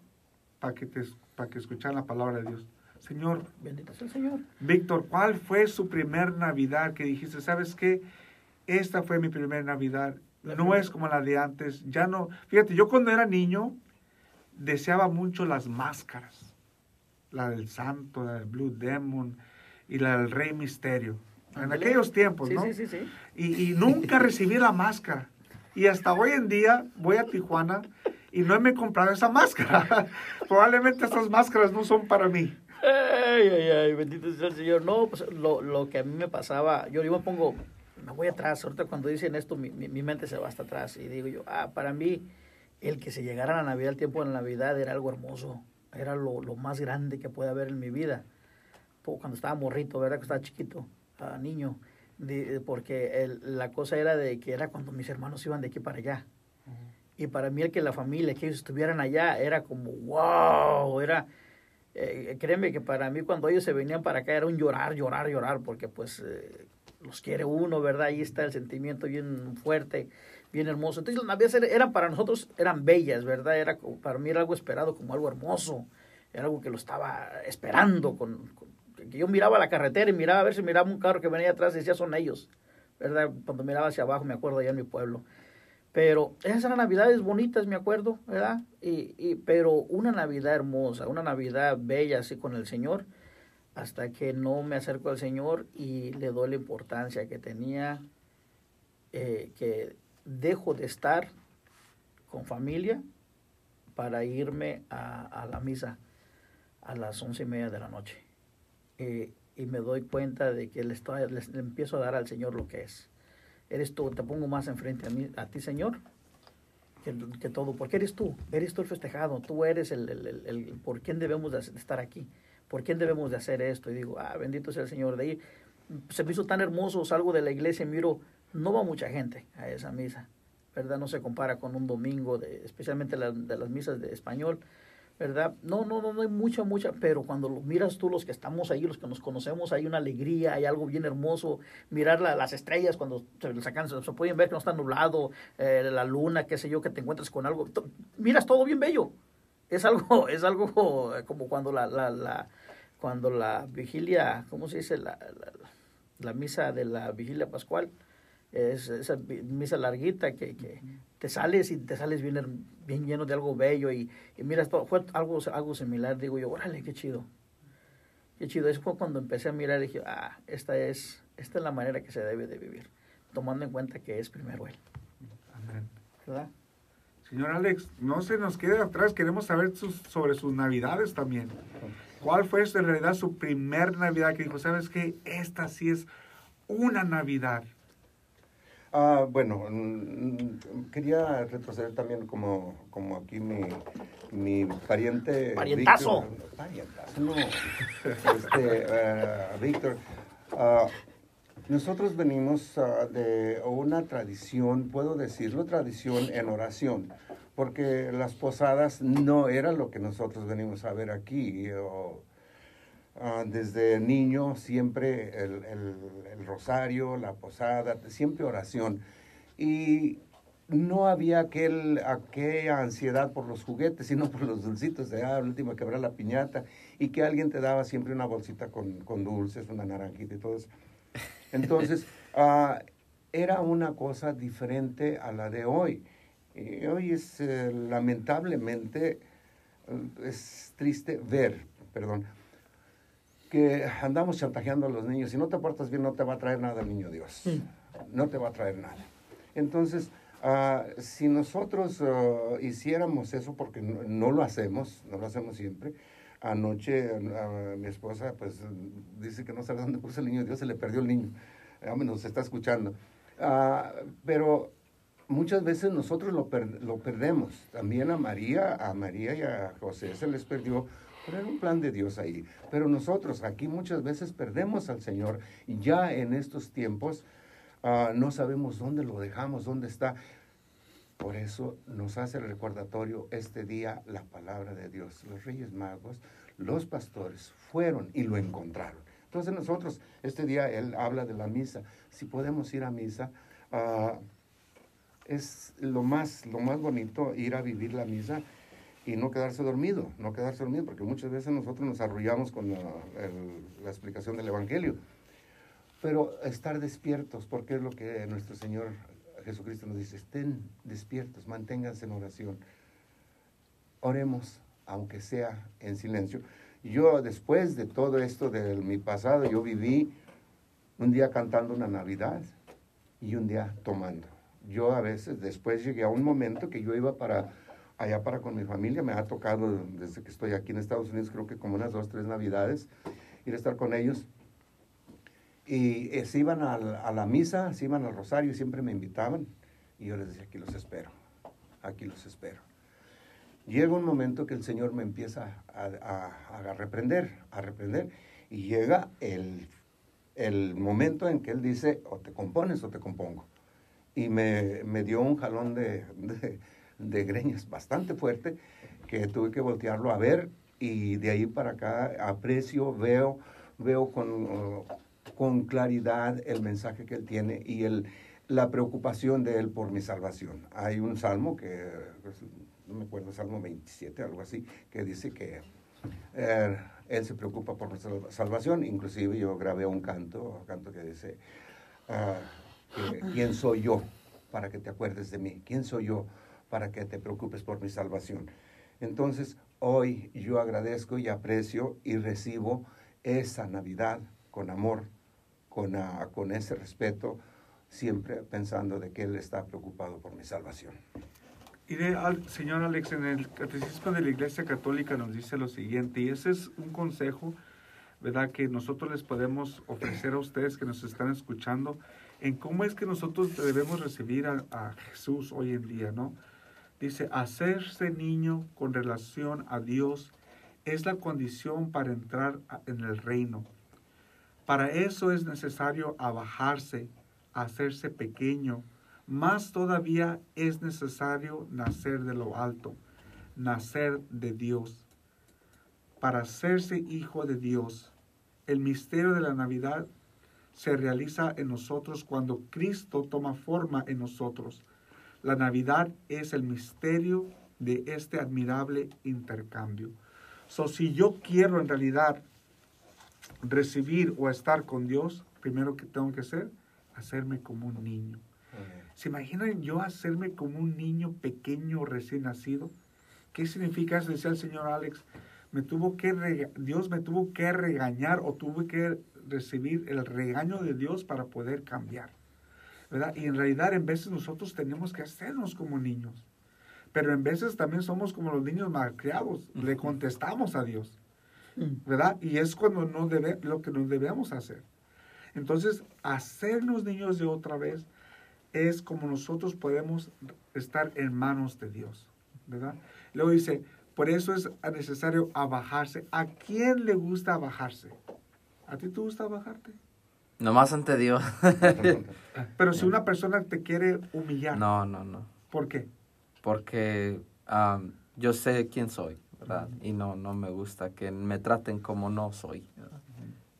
para que, te, para que escucharan la palabra de Dios. Señor, Bendito sea el Señor. Víctor, ¿cuál fue su primer Navidad que dijiste, sabes qué? Esta fue mi primer Navidad. No es como la de antes. Ya no. Fíjate, yo cuando era niño deseaba mucho las máscaras. La del Santo, la del Blue Demon y la del Rey Misterio. En aquellos tiempos, Sí, ¿no? sí, sí, sí. Y, y nunca recibí la máscara. Y hasta hoy en día voy a Tijuana y no me he comprado esa máscara. Probablemente estas máscaras no son para mí. Ay, ay, ay, bendito sea el Señor. No, pues lo, lo que a mí me pasaba, yo, yo me pongo, me voy atrás, ahorita cuando dicen esto, mi, mi, mi mente se va hasta atrás y digo yo, ah, para mí, el que se llegara la Navidad, el tiempo de la Navidad era algo hermoso, era lo, lo más grande que puede haber en mi vida. Cuando estaba morrito, ¿verdad? Que estaba chiquito, ah, niño, porque el- la cosa era de que era cuando mis hermanos iban de aquí para allá. Y para mí el que la familia, que ellos estuvieran allá, era como, wow, era, eh, créeme que para mí cuando ellos se venían para acá era un llorar, llorar, llorar, porque pues eh, los quiere uno, ¿verdad? Ahí está el sentimiento bien fuerte, bien hermoso. Entonces las navidades eran, para nosotros, eran bellas, ¿verdad? Era, para mí era algo esperado, como algo hermoso, era algo que lo estaba esperando, con, con- que yo miraba la carretera y miraba a ver si miraba un carro que venía atrás y decía son ellos, ¿verdad? Cuando miraba hacia abajo, me acuerdo allá en mi pueblo. Pero esas navidades bonitas, me acuerdo, ¿verdad? Y, y, pero una Navidad hermosa, una Navidad bella así con el Señor, hasta que no me acerco al Señor y le doy la importancia que tenía, eh, que dejo de estar con familia para irme a, a la misa a las once y media de la noche. Eh, y me doy cuenta de que le, estoy, le empiezo a dar al Señor lo que es. Eres tú, te pongo más enfrente a, mí, a ti, Señor, que, que todo, porque eres tú, eres tú el festejado, tú eres el, el, el- por quién debemos de estar aquí, por quién debemos de hacer esto. Y digo, ah, bendito sea el Señor. De ahí se me hizo tan hermoso, salgo de la iglesia y miro, no va mucha gente a esa misa, ¿verdad? No se compara con un domingo, especialmente la- de las misas de español, ¿verdad? No, no, no, no hay mucha, mucha, pero cuando lo miras tú, los que estamos ahí, los que nos conocemos, hay una alegría, hay algo bien hermoso. Mirar la- las estrellas cuando se sacan, se, se pueden ver que no está nublado, eh, la luna, qué sé yo, que te encuentras con algo. Miras todo bien bello. Es algo, es algo como cuando la, la, la, cuando la vigilia, ¿cómo se dice? La, la misa de la vigilia pascual, es esa misa larguita que, que te sales y te sales bien, bien lleno de algo bello y, y miras todo, fue algo, algo similar, digo yo, órale, qué chido, qué chido, es fue cuando empecé a mirar y dije, ah, esta es, esta es la manera que se debe de vivir, tomando en cuenta que es primero él, Amén. ¿verdad? Señor Alex, no se nos quede atrás, queremos saber sus- sobre sus navidades también. ¿Cuál fue en realidad su primer Navidad que dijo, sabes qué, esta sí es una Navidad? Ah, bueno, mm, quería retroceder también como, como aquí mi, mi pariente. Parientazo. Víctor. Parientazo, no. Este, eh, Víctor, ah, nosotros venimos ah, de una tradición, puedo decirlo, tradición en oración, porque las posadas no era lo que nosotros venimos a ver aquí. o, Ah, desde niño siempre el, el- el rosario, la posada, siempre oración. Y no había aquel, aquella ansiedad por los juguetes, sino por los dulcitos de, ah, el último quebrar la piñata, y que alguien te daba siempre una bolsita con, con dulces, una naranjita y todo eso. Entonces, ah, era una cosa diferente a la de hoy. Y hoy es, eh, lamentablemente, eh, es triste ver, perdón, que andamos chantajeando a los niños. Si no te portas bien, no te va a traer nada el niño Dios. No te va a traer nada. Entonces, ah, si nosotros ah, hiciéramos eso, porque no, no lo hacemos, no lo hacemos siempre, anoche ah, mi esposa pues dice que no sabe dónde puso el niño Dios, se le perdió el niño. Nos está escuchando. Pero muchas veces nosotros lo, per- lo perdemos. También a María, a María y a José se les perdió Pero era un plan de Dios ahí. Pero nosotros aquí muchas veces perdemos al Señor y ya en estos tiempos ah, no sabemos dónde lo dejamos, dónde está. Por eso nos hace el recordatorio este día la palabra de Dios. Los reyes magos, los pastores fueron y lo encontraron. Entonces nosotros, este día él habla de la misa. Si podemos ir a misa, ah, es lo más, lo más bonito ir a vivir la misa y no quedarse dormido, no quedarse dormido, porque muchas veces nosotros nos arrullamos con la, el- la explicación del Evangelio. Pero estar despiertos, porque es lo que nuestro Señor Jesucristo nos dice, estén despiertos, manténganse en oración. Oremos, aunque sea en silencio. Yo después de todo esto de mi pasado, yo viví un día cantando una Navidad y un día tomando. Yo a veces, después llegué a un momento que yo iba para allá para con mi familia, me ha tocado desde que estoy aquí en Estados Unidos, creo que como unas dos, tres Navidades, ir a estar con ellos. Y eh, se iban a, la misa, se iban al rosario siempre me invitaban. Y yo les decía, aquí los espero, aquí los espero. Llega un momento que el Señor me empieza a, a- a reprender, a reprender. Y llega el, el momento en que Él dice, o te compones o te compongo. Y me, me dio un jalón de, de greñas bastante fuerte que tuve que voltearlo a ver y de ahí para acá aprecio, veo, veo con, uh, con claridad el mensaje que él tiene y el, la preocupación de él por mi salvación. Hay un salmo que, pues, no me acuerdo, Salmo 27, algo así, que dice que eh, él se preocupa por nuestra salvación. Inclusive yo grabé un canto, un canto que dice, ah, ¿quién soy yo para que te acuerdes de mí? ¿Quién soy yo para que te preocupes por mi salvación? Entonces, hoy yo agradezco y aprecio y recibo esa Navidad con amor, con, ah, con ese respeto, siempre pensando de que Él está preocupado por mi salvación. Y de, al, señor Alex, en el Catecismo de la Iglesia Católica nos dice lo siguiente, y ese es un consejo, ¿verdad?, que nosotros les podemos ofrecer a ustedes que nos están escuchando, en cómo es que nosotros debemos recibir a, a Jesús hoy en día, ¿no? Dice, hacerse niño con relación a Dios es la condición para entrar en el reino. Para eso es necesario abajarse, hacerse pequeño, más todavía es necesario nacer de lo alto, nacer de Dios. Para hacerse hijo de Dios, el misterio de la Navidad se realiza en nosotros cuando Cristo toma forma en nosotros. La Navidad es el misterio de este admirable intercambio. So, si yo quiero en realidad recibir o estar con Dios, primero que tengo que hacer, hacerme como un niño. ¿Se imaginan yo hacerme como un niño pequeño recién nacido? ¿Qué significa eso? Decía el señor Alex, me tuvo que rega- Dios me tuvo que regañar o tuve que recibir el regaño de Dios para poder cambiar. ¿Verdad? Y en realidad en veces nosotros tenemos que hacernos como niños. Pero en veces también somos como los niños malcriados, le contestamos a Dios. ¿Verdad? Y es cuando no debe, lo que nos debemos hacer. Entonces, hacernos niños de otra vez es como nosotros podemos estar en manos de Dios, ¿verdad? Luego dice, por eso es necesario abajarse. ¿A quién le gusta abajarse? ¿A ti te gusta bajarte? Nomás ante Dios. Pero si una persona te quiere humillar, no, no, no. ¿por qué? Porque yo sé quién soy, ¿verdad? Y no, no me gusta que me traten como no soy. ¿verdad?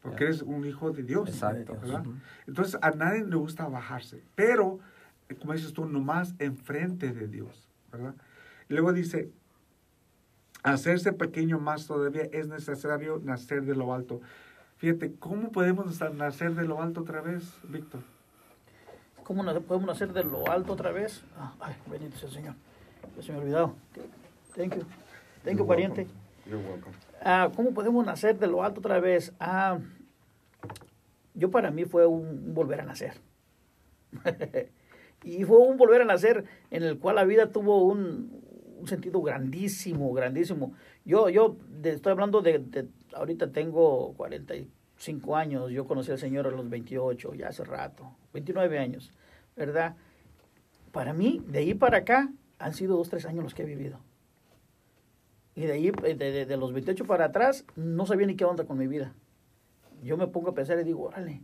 Porque eres un hijo de Dios. Exacto. ¿verdad? Entonces a nadie le gusta bajarse, pero, como dices tú, nomás enfrente de Dios, ¿verdad? Y luego dice, hacerse pequeño más todavía es necesario nacer de lo alto. Fíjate, ¿cómo podemos nacer de lo alto otra vez, Víctor? ¿Cómo podemos hacer de lo alto otra vez? Ah, ay, bendito sea el Señor. Ya se me ha olvidado. Thank you. Thank you, pariente. You're welcome. Ah, ¿Cómo podemos nacer de lo alto otra vez? Ah, yo para mí fue un, un volver a nacer. y fue un volver a nacer en el cual la vida tuvo un, un sentido grandísimo, grandísimo. Yo, yo de- estoy hablando de, de- ahorita tengo 45 años, yo conocí al Señor a los 28, ya hace rato, 29 años, ¿verdad? Para mí, de ahí para acá, han sido dos, tres años los que he vivido. Y de ahí, de, de- de los 28 para atrás, no sabía ni qué onda con mi vida. Yo me pongo a pensar y digo, órale.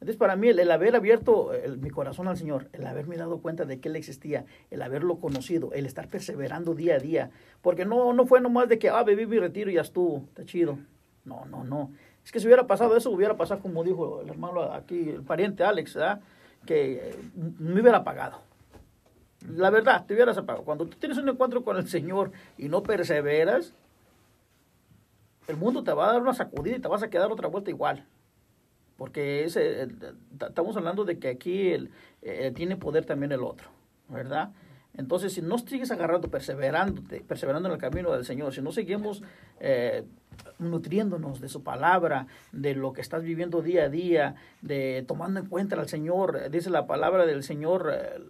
Entonces, para mí, el, el haber abierto mi corazón al Señor, el haberme dado cuenta de que Él existía, el haberlo conocido, el estar perseverando día a día, porque no, no fue nomás de que, ah, bebí mi retiro y ya estuvo, está chido. No, no, no. Es que si hubiera pasado eso, hubiera pasado como dijo el hermano aquí, el pariente Alex, ¿verdad? que eh, me hubiera pagado. La verdad, te hubieras apagado. Cuando tú tienes un encuentro con el Señor y no perseveras, el mundo te va a dar una sacudida y te vas a quedar otra vuelta igual. Porque ese, eh, t- estamos hablando de que aquí eh, tiene poder también el otro, ¿verdad? Entonces, si no sigues agarrando, perseverándote, perseverando en el camino del Señor, si no seguimos eh, nutriéndonos de su palabra, de lo que estás viviendo día a día, de tomando en cuenta al Señor, eh, dice la palabra del Señor eh,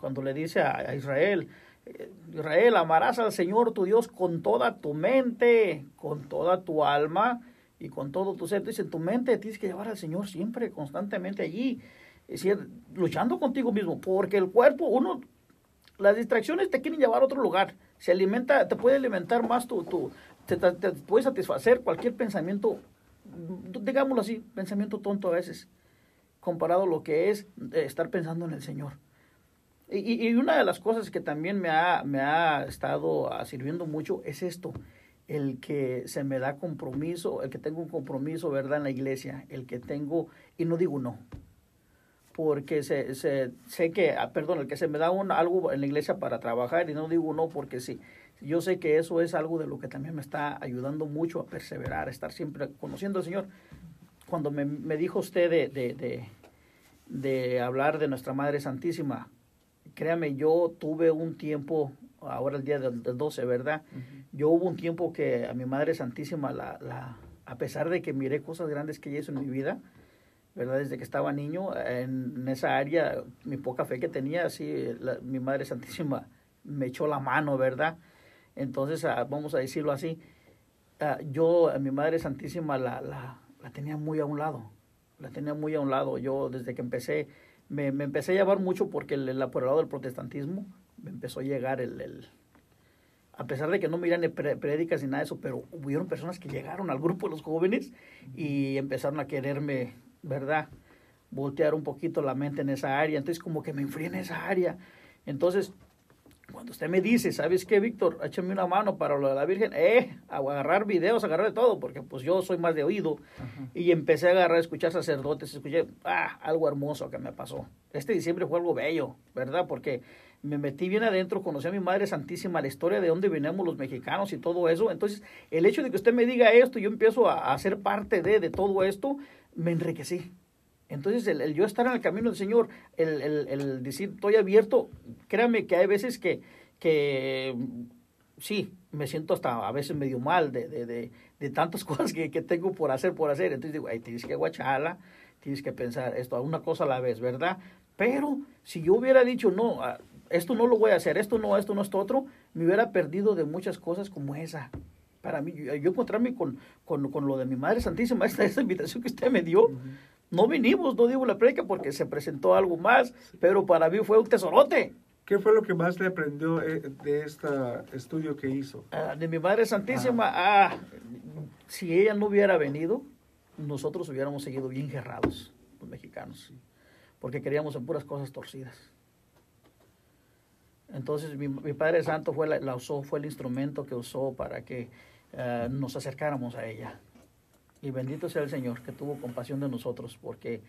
cuando le dice a, Israel, eh, Israel, amarás al Señor tu Dios con toda tu mente, con toda tu alma y con todo tu ser. Dice, en tu mente tienes que llevar al Señor siempre, constantemente allí. Es decir, luchando contigo mismo, porque el cuerpo, uno, las distracciones te quieren llevar a otro lugar. Se alimenta, te puede alimentar más tu, tu te, te- te puede satisfacer cualquier pensamiento, digámoslo así, pensamiento tonto a veces, comparado a lo que es estar pensando en el Señor. Y, y- y una de las cosas que también me ha, me ha estado ah, sirviendo mucho es esto, el que se me da compromiso, el que tengo un compromiso, ¿verdad?, en la iglesia, el que tengo, y no digo no, porque se, se- sé que, ah, perdón, el que se me da un, algo en la iglesia para trabajar, y no digo no porque sí, yo sé que eso es algo de lo que también me está ayudando mucho a perseverar, a estar siempre conociendo al Señor. Cuando me, me dijo usted de, de, de, de hablar de nuestra Madre Santísima, créame, yo tuve un tiempo, ahora el día del, del 12, ¿verdad? Yo hubo un tiempo que a mi Madre Santísima, la, la, a pesar de que miré cosas grandes que ella hizo en mi vida, ¿verdad? Desde que estaba niño, en, en esa área, mi poca fe que tenía, así, la- mi Madre Santísima me echó la mano, ¿verdad? Entonces, ah, vamos a decirlo así, ah, yo a mi Madre Santísima la, la, la tenía muy a un lado, la tenía muy a un lado. Yo desde que empecé, me, me empecé a llevar mucho porque el, el, por el lado del protestantismo me empezó a llegar el, el a pesar de que no miran prédicas ni nada de eso, pero hubieron personas que llegaron al grupo de los jóvenes y empezaron a quererme, ¿verdad? Voltear un poquito la mente en esa área. Entonces, como que me enfrié en esa área. Entonces, cuando usted me dice, ¿sabes qué, Víctor? Échame una mano para lo de la Virgen. Eh, a agarrar videos, agarrar de todo, porque pues yo soy más de oído. Y empecé a agarrar, a escuchar sacerdotes, escuché, ah, algo hermoso que me pasó. Este diciembre fue algo bello, ¿verdad? Porque me metí bien adentro, conocí a mi Madre Santísima, la historia de dónde venimos los mexicanos y todo eso. Entonces, el hecho de que usted me diga esto, yo empiezo a, a ser parte de, de todo esto, me enriquecí. Entonces, el, el, yo estar en el camino del Señor, el, el, el, decir, estoy abierto, créame que hay veces que, que sí, me siento hasta a veces medio mal de, de, de, de tantas cosas que, que, tengo por hacer, por hacer. Entonces digo, ay, tienes que guacharla, tienes que pensar esto, una cosa a la vez, ¿verdad? Pero si yo hubiera dicho, no, esto no lo voy a hacer, esto no, esto no, esto otro, me hubiera perdido de muchas cosas como esa. Para mí, yo, yo encontrarme con, con, con, lo de mi Madre Santísima, esta, esta invitación que usted me dio, uh -huh. no vinimos, no digo la predica porque se presentó algo más, pero para mí fue un tesorote. ¿Qué fue lo que más le aprendió de este estudio que hizo? Uh, de mi Madre Santísima, ah. ah, si ella no hubiera venido, nosotros hubiéramos seguido bien cerrados, los mexicanos, porque queríamos en puras cosas torcidas. Entonces mi, Padre Santo fue la, usó, fue el instrumento que usó para que uh, nos acercáramos a ella. Y bendito sea el Señor que tuvo compasión de nosotros, porque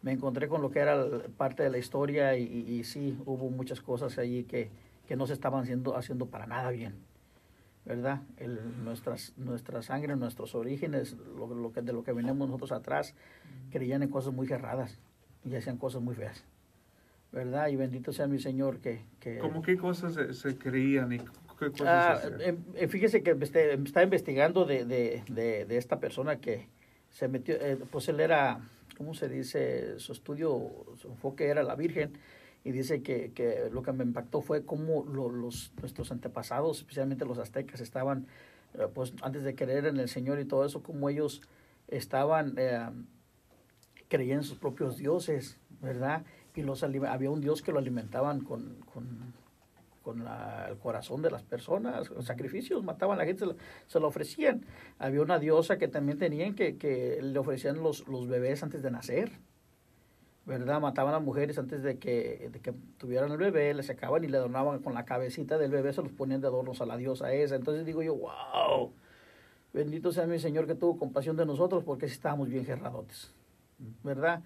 me encontré con lo que era parte de la historia y, sí, hubo muchas cosas allí que, que no se estaban haciendo, haciendo para nada bien. ¿Verdad? El, nuestras, nuestra sangre, nuestros orígenes, lo que, de lo que venimos nosotros atrás, creían en cosas muy cerradas y hacían cosas muy feas. ¿Verdad? Y bendito sea mi Señor que... que ¿Cómo qué cosas se, se creían y qué cosas ah, eh, Fíjese que este, está investigando de, de, de, de, esta persona que se metió, eh, pues él era, ¿cómo se dice? Su estudio, su enfoque era la Virgen y dice que, que lo que me impactó fue cómo lo, los, nuestros antepasados, especialmente los aztecas, estaban, eh, pues antes de creer en el Señor y todo eso, como ellos estaban, eh, creían en sus propios dioses, ¿verdad? Y los había un dios que lo alimentaban con, con, con el corazón de las personas, sacrificios, mataban a la gente, se lo, ofrecían. Había una diosa que también tenían que, que le ofrecían los, los bebés antes de nacer. ¿verdad? Mataban a mujeres antes de que, de que tuvieran el bebé, le sacaban y le adornaban con la cabecita del bebé, se los ponían de adornos a la diosa esa. Entonces digo yo, wow, bendito sea mi Señor que tuvo compasión de nosotros porque estábamos bien gerradotes, ¿verdad?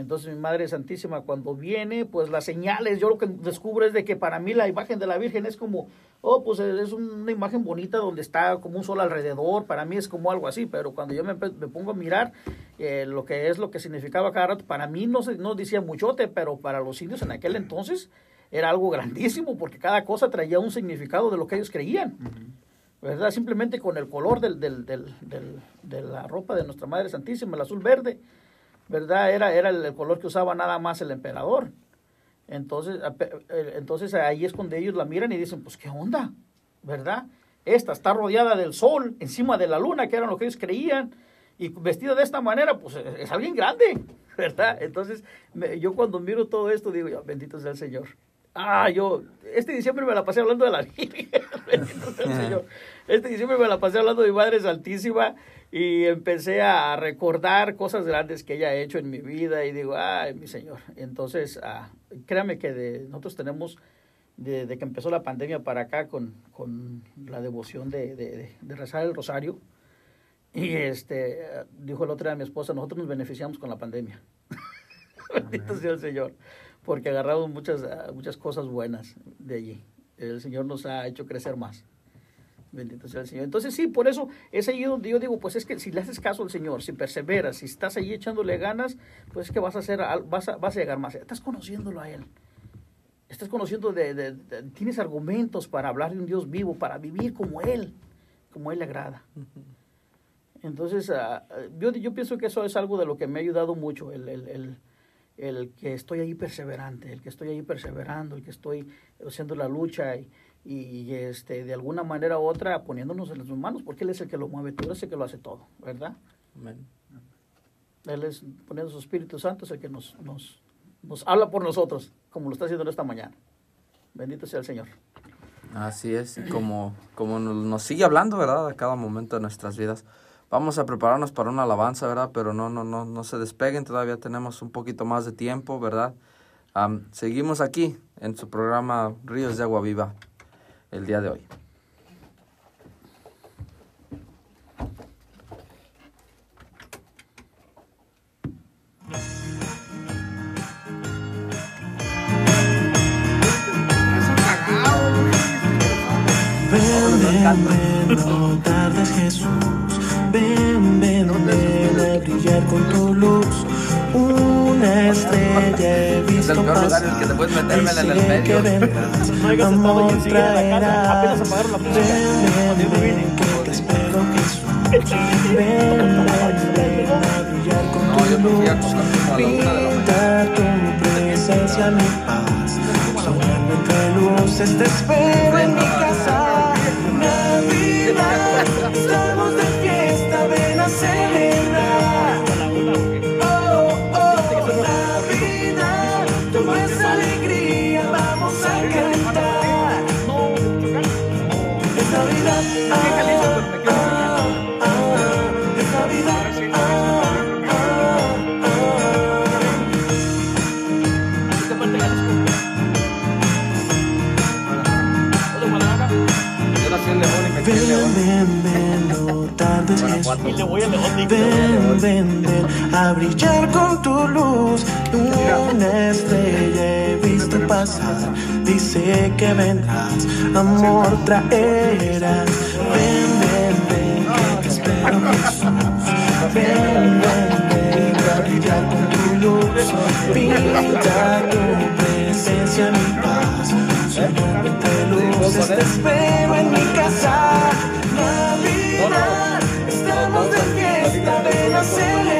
Entonces mi Madre Santísima cuando viene, pues las señales, yo lo que descubro es de que para mí la imagen de la Virgen es como, oh, pues es una imagen bonita donde está como un sol alrededor, para mí es como algo así, pero cuando yo me, me pongo a mirar eh, lo que es lo que significaba cada rato, para mí no, se, no decía muchote, pero para los indios en aquel entonces era algo grandísimo porque cada cosa traía un significado de lo que ellos creían. ¿verdad? Simplemente con el color del, del, del, del- de la ropa de nuestra Madre Santísima, el azul verde, ¿verdad? Era, era el, color que usaba nada más el emperador. Entonces, entonces ahí es donde ellos la miran y dicen, pues, ¿qué onda? ¿Verdad? Esta está rodeada del sol, encima de la luna, que era lo que ellos creían, y vestida de esta manera, pues es es alguien grande, ¿verdad? Entonces, me- yo cuando miro todo esto, digo, yo, bendito sea el Señor. Ah, yo, este diciembre me la pasé hablando de la Virgen, bendito sea el Señor. Este diciembre me la pasé hablando de mi Madre Santísima y empecé a recordar cosas grandes que ella ha hecho en mi vida y digo, ay, mi Señor. Entonces, ah, créame que de, nosotros tenemos, de, de que empezó la pandemia para acá, con, con la devoción de, de- rezar el rosario. Y este, dijo el otro día a mi esposa, nosotros nos beneficiamos con la pandemia. Bendito sea el Señor, porque agarramos muchas, muchas cosas buenas de allí. El Señor nos ha hecho crecer más. Bendito sea el Señor. Entonces sí, por eso es ahí donde yo digo, pues es que si le haces caso al Señor, si perseveras, si estás ahí echándole ganas, pues es que vas a hacer, vas a, vas a llegar más. Estás conociéndolo a Él. Estás conociendo, de, de- de- tienes argumentos para hablar de un Dios vivo, para vivir como Él, como Él le agrada. Entonces, ah, yo, yo pienso que eso es algo de lo que me ha ayudado mucho, el, el, el- el que estoy ahí perseverante, el que estoy ahí perseverando, el que estoy haciendo la lucha y, y, este, de alguna manera u otra poniéndonos en sus manos, porque Él es el que lo mueve todo, es el que lo hace todo, ¿verdad? Amén. Él es poniendo su Espíritu Santo, es el que nos, nos, nos habla por nosotros, como lo está haciendo esta mañana. Bendito sea el Señor. Así es, y como, como nos, sigue hablando, ¿verdad? A cada momento de nuestras vidas. Vamos a prepararnos para una alabanza, ¿verdad? Pero no, no, no, no se despeguen, todavía tenemos un poquito más de tiempo, ¿verdad? Am, seguimos aquí en su programa Ríos de Agua Viva el día de hoy. Ven, no tardes Jesús. Ven, ven, ven a brillar con tu luz. Una estrella he Es el peor lugar en el que te puedes metérmela en el medio. No enseguida la casa, apenas apagaron la música. No, yo tu me fui a luz. acostar como a la una de la mañana. Pinta tu presencia, mi paz. Soñando entre luces, te espero en mi casa. Navidad, Y voy a Ven, ven, ven a brillar con tu luz. Una estrella he visto pasar. Dice que vendrás, amor traerás. Ven, ven, ven, que te espero Jesús. Ven, ven, ven a brillar con tu luz. Pinta tu presencia, mi paz. Soñando entre luces, te espero en mi casa. Navidad, estamos de fiesta, ven a celebrar.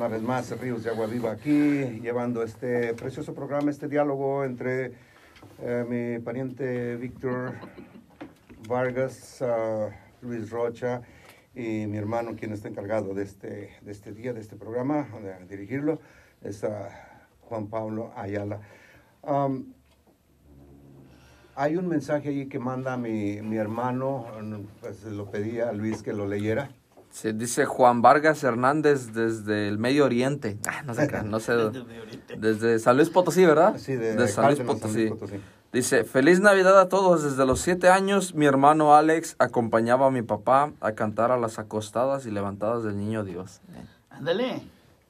Una vez más, Ríos de Agua Viva aquí, llevando este precioso programa, este diálogo entre eh, mi pariente Víctor Vargas, ah, Luis Rocha y mi hermano, quien está encargado de este, de este día, de este programa, de dirigirlo, es ah, Juan Pablo Ayala. Hay un mensaje ahí que manda mi, mi hermano, pues lo pedí a Luis que lo leyera. Se dice Juan Vargas Hernández desde el Medio Oriente. Ah, no sé, qué, no sé. Desde San Luis Potosí, ¿verdad? Sí, de San Luis Cárdenas, San Luis Potosí. Dice, feliz Navidad a todos. Desde los siete años, mi hermano Alex acompañaba a mi papá a cantar a las acostadas y levantadas del Niño Dios. Ándale.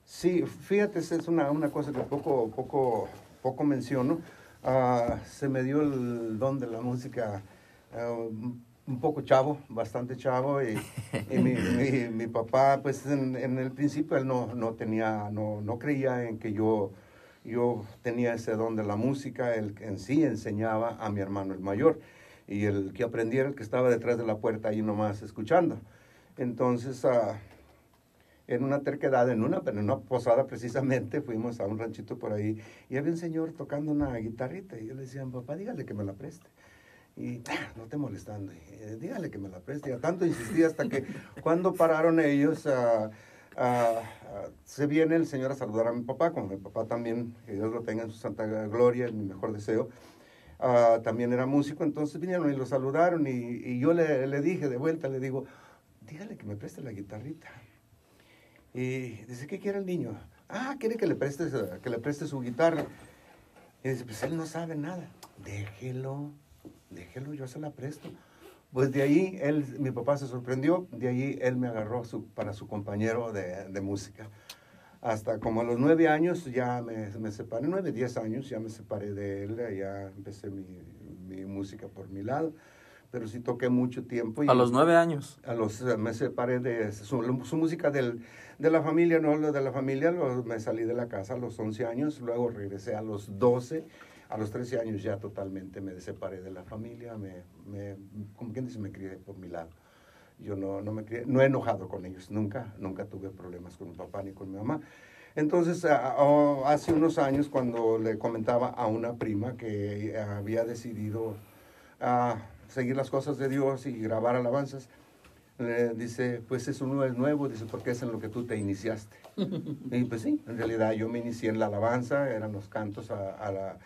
Sí, fíjate, es una, una cosa que poco, poco, poco menciono. Ah, se me dio el don de la música ah, un poco chavo, bastante chavo, y, y mi, mi- mi papá, pues en, en el principio él no, no tenía, no, no creía en que yo, yo tenía ese don de la música, él en sí enseñaba a mi hermano el mayor, y el que aprendiera, el que estaba detrás de la puerta ahí nomás escuchando. Entonces, ah, en una terquedad, en una, en una posada precisamente, fuimos a un ranchito por ahí y había un señor tocando una guitarrita y yo le decía, papá, dígale que me la preste. Y "Ah, no te molestando, "Eh, dígale que me la preste. Tanto insistí hasta que cuando pararon ellos, ah, ah, ah, se viene el señor a saludar a mi papá, como mi papá también, que Dios lo tenga en su santa gloria, es mi mejor deseo. También era músico, entonces vinieron y lo saludaron y, y yo le, le dije de vuelta, le digo, dígale que me preste la guitarrita. Y dice, ¿qué quiere el niño? Ah, quiere que le preste, que le preste su guitarra. Y dice, pues él no sabe nada. Déjelo, déjelo, yo se la presto. Pues de ahí, él, mi papá se sorprendió, de ahí él me agarró su- para su compañero de, de música. Hasta como a los nueve años ya me, me separé, nueve, diez años ya me separé de él, ya empecé mi, mi música por mi lado, pero sí toqué mucho tiempo. y- A los nueve años. a los, me separé de su, su música del, de la familia, no lo de la familia, lo- me salí de la casa a los 11 años, luego regresé a los 12, a los 13 años ya totalmente me separé de la familia, me, me, como quien dice, me crié por mi lado. Yo no, no me crié, no he enojado con ellos, nunca, nunca tuve problemas con mi papá ni con mi mamá. Entonces, hace unos años cuando le comentaba a una prima que había decidido seguir las cosas de Dios y grabar alabanzas, le dice, pues eso no es nuevo, dice, porque es en lo que tú te iniciaste. y pues sí, en realidad yo me inicié en la alabanza, eran los cantos a, a la,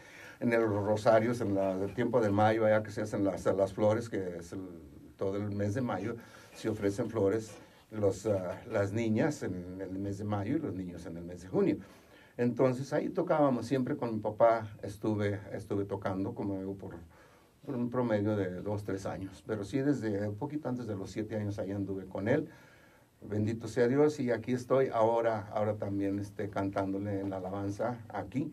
en el rosarios, en la- el tiempo del mayo, allá que se hacen las, las flores, que es el- todo el mes de mayo, se ofrecen flores los, ah, las niñas en el mes de mayo y los niños en el mes de junio. Entonces ahí tocábamos, siempre con mi papá estuve, estuve tocando, como digo, por, por un promedio de dos, tres años. Pero sí, desde un poquito antes de los siete años ahí anduve con él. Bendito sea Dios y aquí estoy ahora, ahora también este, cantándole en la alabanza aquí.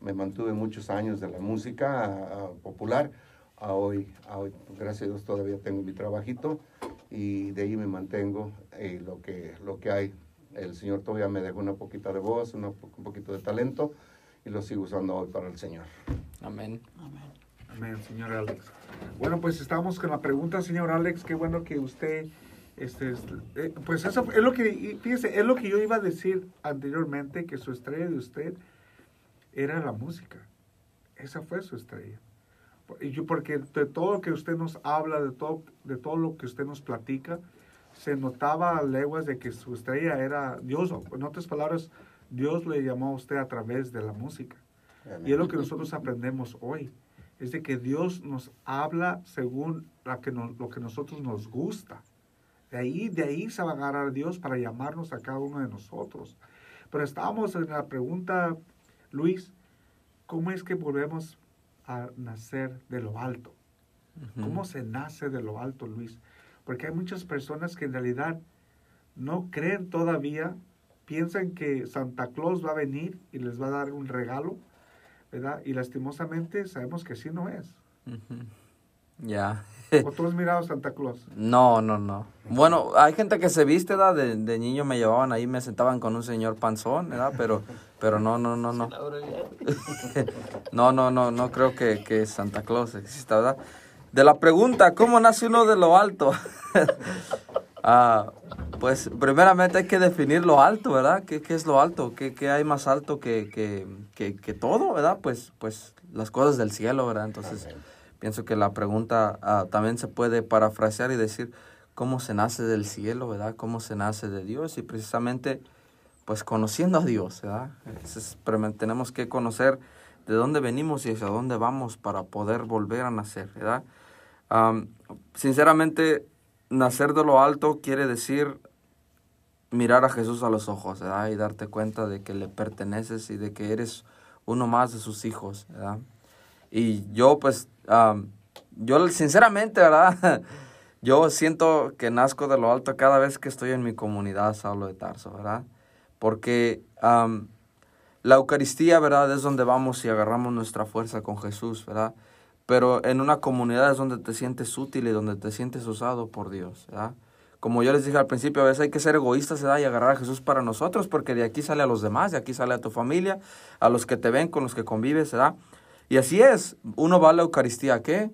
Me mantuve muchos años de la música ah, popular. A hoy, a hoy, gracias a Dios, todavía tengo mi trabajito y de ahí me mantengo y lo que, lo que hay. El Señor todavía me dejó una poquita de voz, una un poquito de talento y lo sigo usando hoy para el Señor. Amén. Amén, señor Alex. Bueno, pues estamos con la pregunta, señor Alex. Qué bueno que usted, este, es- eh, pues eso es lo que, fíjese, es lo que yo iba a decir anteriormente, que su estrella de usted era la música. Esa fue su estrella. Y yo, porque de todo lo que usted nos habla, de todo, de todo lo que usted nos platica, se notaba a leguas de que su estrella era Dios. En otras palabras, Dios le llamó a usted a través de la música. Y es lo que nosotros aprendemos hoy. Es de que Dios nos habla según la que nos- lo que nosotros nos gusta. De ahí, de ahí se va a agarrar Dios para llamarnos a cada uno de nosotros. Pero estábamos en la pregunta, Luis, ¿cómo es que volvemos a nacer de lo alto. ¿Cómo se nace de lo alto, Luis? Porque hay muchas personas que en realidad no creen todavía, piensan que Santa Claus va a venir y les va a dar un regalo, ¿verdad? Y lastimosamente sabemos que así no es. Ya. ¿O tú has mirado Santa Claus? No, no, no. Bueno, hay gente que se viste, ¿verdad? De, de niño me llevaban ahí, me sentaban con un señor panzón, ¿verdad? Pero, pero no, no, no, no. No, no, no, no creo que, que Santa Claus exista, ¿verdad? De la pregunta, ¿cómo nace uno de lo alto? Ah, pues primeramente hay que definir lo alto, ¿verdad? ¿Qué, qué es lo alto? ¿Qué, qué hay más alto que, que, que, que todo, ¿verdad? Pues, pues las cosas del cielo, ¿verdad? Entonces, pienso que la pregunta ah, también se puede parafrasear y decir, ¿cómo se nace del cielo, ¿verdad? ¿Cómo se nace de Dios? Y precisamente, pues conociendo a Dios, ¿verdad? Ese es- pero tenemos que conocer de dónde venimos y hacia dónde vamos para poder volver a nacer, ¿verdad? Am, sinceramente, nacer de lo alto quiere decir mirar a Jesús a los ojos, ¿verdad? Y darte cuenta de que le perteneces y de que eres uno más de sus hijos, ¿verdad? Y yo, pues, yo sinceramente, ¿verdad? Yo siento que nazco de lo alto cada vez que estoy en mi comunidad, Saulo de Tarso, ¿verdad? Porque la Eucaristía, ¿verdad? Es donde vamos y agarramos nuestra fuerza con Jesús, ¿verdad? Pero en una comunidad es donde te sientes útil y donde te sientes usado por Dios, ¿verdad? Como yo les dije al principio, a veces hay que ser egoístas, ¿verdad? Y agarrar a Jesús para nosotros, porque de aquí sale a los demás, de aquí sale a tu familia, a los que te ven, con los que convives, ¿verdad? Y así es, uno va a la Eucaristía, ¿a qué?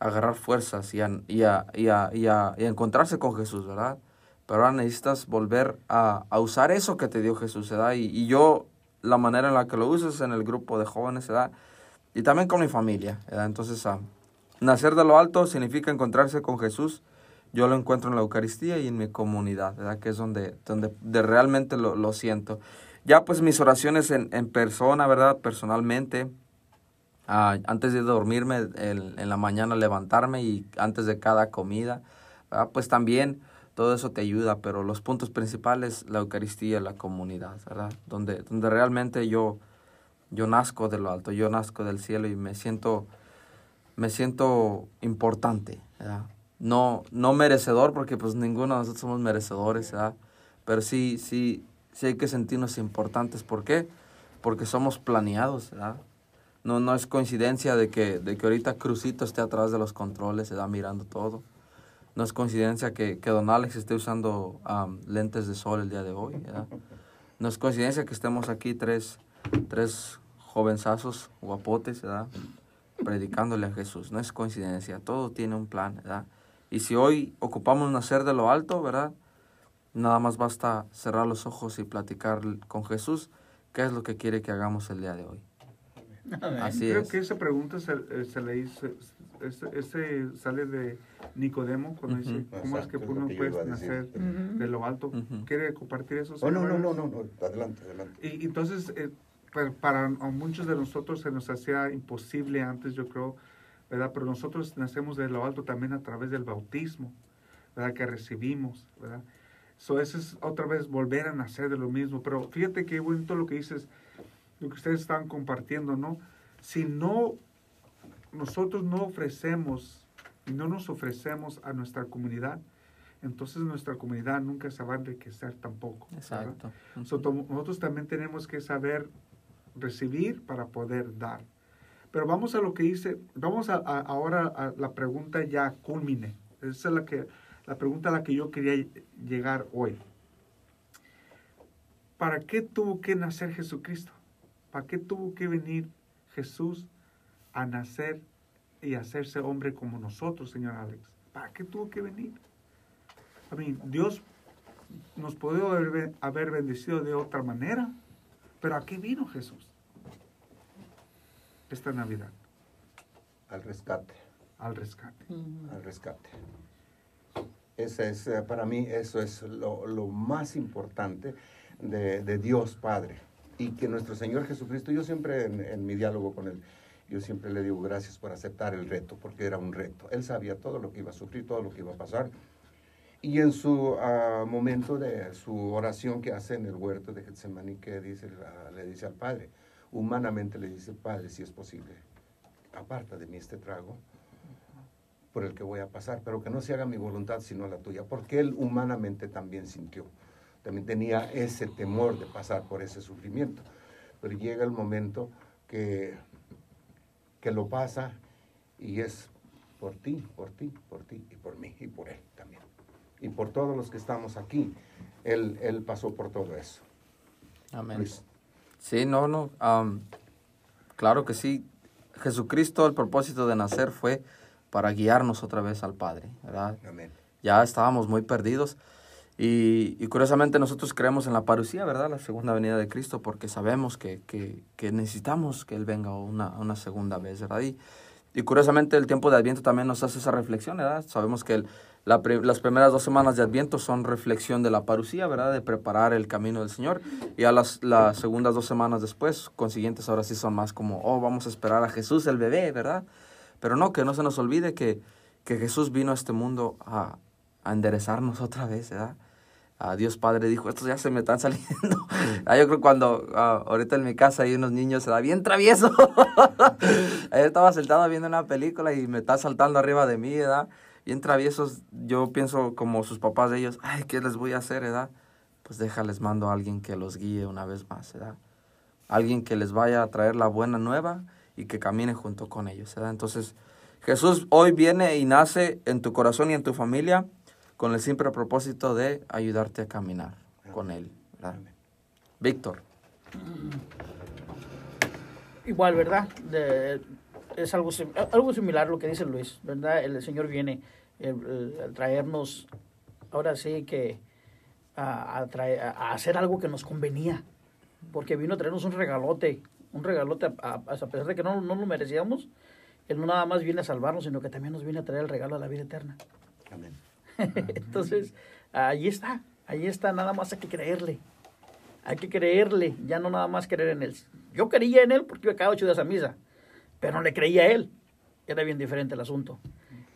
Agarrar fuerzas y a, y a, y a, y encontrarse con Jesús, ¿verdad? Pero ahora necesitas volver a, usar eso que te dio Jesús, ¿verdad? Y yo, la manera en la que lo uso es en el grupo de jóvenes, ¿verdad? Y también con mi familia, ¿verdad? Entonces, ah, nacer de lo alto significa encontrarse con Jesús. Yo lo encuentro en la Eucaristía y en mi comunidad, ¿verdad? Que es donde, donde de realmente lo, lo siento. Ya pues mis oraciones en, en persona, ¿verdad? Personalmente, ah, antes de dormirme, el- en la mañana levantarme y antes de cada comida, ¿verdad? Pues también todo eso te ayuda, pero los puntos principales, la Eucaristía, la comunidad, ¿verdad? Donde, donde realmente yo, yo nazco de lo alto, yo nazco del cielo y me siento, me siento importante, ¿verdad? No, no merecedor, porque pues ninguno de nosotros somos merecedores, ¿verdad? Pero sí, sí, sí hay que sentirnos importantes. ¿Por qué? Porque somos planeados, ¿verdad? No, no es coincidencia de que, de que ahorita Crucito esté atrás de los controles, se da mirando todo. No es coincidencia que, que Don Alex esté usando lentes de sol el día de hoy. No es coincidencia que estemos aquí tres, tres jovenzazos guapotes. Predicándole a Jesús. No es coincidencia, todo tiene un plan. Y si hoy ocupamos nacer de lo alto, ¿verdad? Nada más basta cerrar los ojos y platicar con Jesús qué es lo que quiere que hagamos el día de hoy. Así Creo es. que esa pregunta se, eh, se le hizo, ese, ese sale de Nicodemo cuando dice, Ujú. ¿cómo es que Exacto, es lo uno que puede iba a decir. nacer de lo alto? Ujú. ¿Quiere compartir eso? Oh, no, no, no, no, no, adelante, adelante. Y entonces, eh, pa- para, a muchos de nosotros se nos hacía imposible antes, yo creo, ¿verdad? Pero nosotros nacemos de lo alto también a través del bautismo, ¿verdad? Que recibimos, ¿verdad? So, eso es otra vez volver a nacer de lo mismo. Pero fíjate qué bonito lo que dices, lo que ustedes están compartiendo, ¿no? Si no, nosotros no ofrecemos y no nos ofrecemos a nuestra comunidad, entonces nuestra comunidad nunca se va a enriquecer tampoco. Exacto. So, to- nosotros también tenemos que saber recibir para poder dar. Pero vamos a lo que dice, vamos a, a- ahora a la pregunta ya culmine. Esa es la, que, la pregunta a la que yo quería ll- llegar hoy. ¿Para qué tuvo que nacer Jesucristo? ¿Para qué tuvo que venir Jesús a nacer y hacerse hombre como nosotros, señor Alex? ¿Para qué tuvo que venir? I mean, Dios nos puede haber, bendecido de otra manera, pero ¿a qué vino Jesús? Esta Navidad, Al rescate, al rescate. al rescate. Ese es, eh, para mí, eso es lo, lo más importante de, de Dios Padre. Y que nuestro Señor Jesucristo, yo siempre en, en mi diálogo con Él, yo siempre le digo gracias por aceptar el reto, porque era un reto. Él sabía todo lo que iba a sufrir, todo lo que iba a pasar. Y en su ah, momento de su oración que hace en el huerto de Getsemaní, que dice, le dice al Padre, humanamente le dice, Padre, si es posible, aparta de mí este trago por el que voy a pasar, pero que no se haga mi voluntad sino la tuya, porque él humanamente también sintió, también tenía ese temor de pasar por ese sufrimiento, pero llega el momento que, que lo pasa y es por ti, por ti, por ti y por mí y por él también. Y por todos los que estamos aquí, él, él pasó por todo eso. Amén. Luis. Sí, no, no. claro que sí. Jesucristo, el propósito de nacer fue para guiarnos otra vez al Padre, ¿verdad? Amén. Ya estábamos muy perdidos. Y, y curiosamente nosotros creemos en la parucía, ¿verdad? La segunda venida de Cristo, porque sabemos que, que, que necesitamos que Él venga una, una segunda vez, ¿verdad? Y, y curiosamente el tiempo de Adviento también nos hace esa reflexión, ¿verdad? Sabemos que el- la las primeras dos semanas de Adviento son reflexión de la parucía, ¿verdad? De preparar el camino del Señor. Y a las, las segundas dos semanas después, consiguientes, ahora sí son más como, oh, vamos a esperar a Jesús, el bebé, ¿verdad? Pero no, que no se nos olvide que, que Jesús vino a este mundo a, a enderezarnos otra vez, ¿verdad? A Dios Padre dijo, estos ya se me están saliendo. Ah, yo creo cuando ah, ahorita en mi casa hay unos niños, se da bien travieso. Ayer estaba sentado viendo una película y me está saltando arriba de mí, ¿verdad? Bien traviesos, yo pienso como sus papás de ellos, ay, ¿qué les voy a hacer, ¿verdad? Pues déjales, mando a alguien que los guíe una vez más, ¿verdad? Alguien que les vaya a traer la buena nueva y que camine junto con ellos, ¿verdad? Entonces, Jesús hoy viene y nace en tu corazón y en tu familia con el simple propósito de ayudarte a caminar con Él, ¿verdad? Víctor. Igual, ¿verdad? De- es algo, sim- algo similar a lo que dice Luis, ¿verdad? El Señor viene a traernos, ahora sí que a, a traer- a hacer algo que nos convenía, porque vino a traernos un regalote, un regalote, a, a- a pesar de que no, no lo merecíamos, Él no nada más viene a salvarnos, sino que también nos viene a traer el regalo de la vida eterna. Amén. Entonces, ahí está, ahí está, nada más hay que creerle. Hay que creerle, ya no nada más creer en él. Yo creía en él porque iba cada ocho días a misa, pero no le creía a él. Era bien diferente el asunto.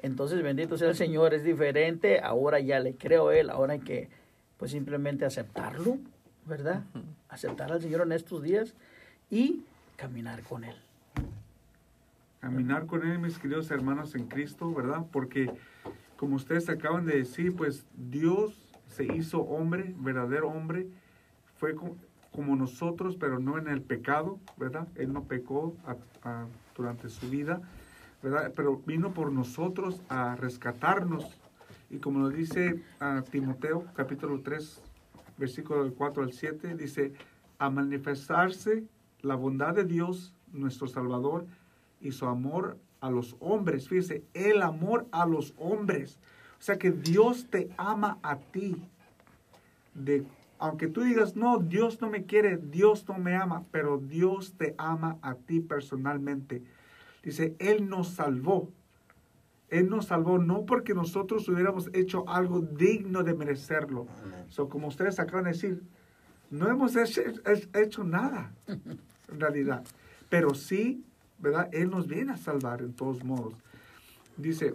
Entonces, bendito sea el Señor, es diferente, ahora ya le creo a él, ahora hay que pues simplemente aceptarlo, ¿verdad? Aceptar al Señor en estos días y caminar con él. caminar con Él, mis queridos hermanos en Cristo, ¿verdad? Porque, como ustedes acaban de decir, pues Dios se hizo hombre, verdadero hombre, fue co- como nosotros, pero no en el pecado, ¿verdad? Él no pecó durante su vida, ¿verdad? Pero vino por nosotros a rescatarnos. Y como nos dice a Timoteo, capítulo 3, versículo del 4 al 7, dice, a manifestarse la bondad de Dios, nuestro Salvador, y su amor a los hombres. Fíjese, el amor a los hombres. O sea que Dios te ama a ti. De, aunque tú digas, no, Dios no me quiere, Dios no me ama, pero Dios te ama a ti personalmente. Dice, Él nos salvó. Él nos salvó no porque nosotros hubiéramos hecho algo digno de merecerlo. So, como ustedes acaban de decir, no hemos hecho, hecho nada, en realidad. Pero sí, ¿verdad? Él nos viene a salvar en todos modos. Dice,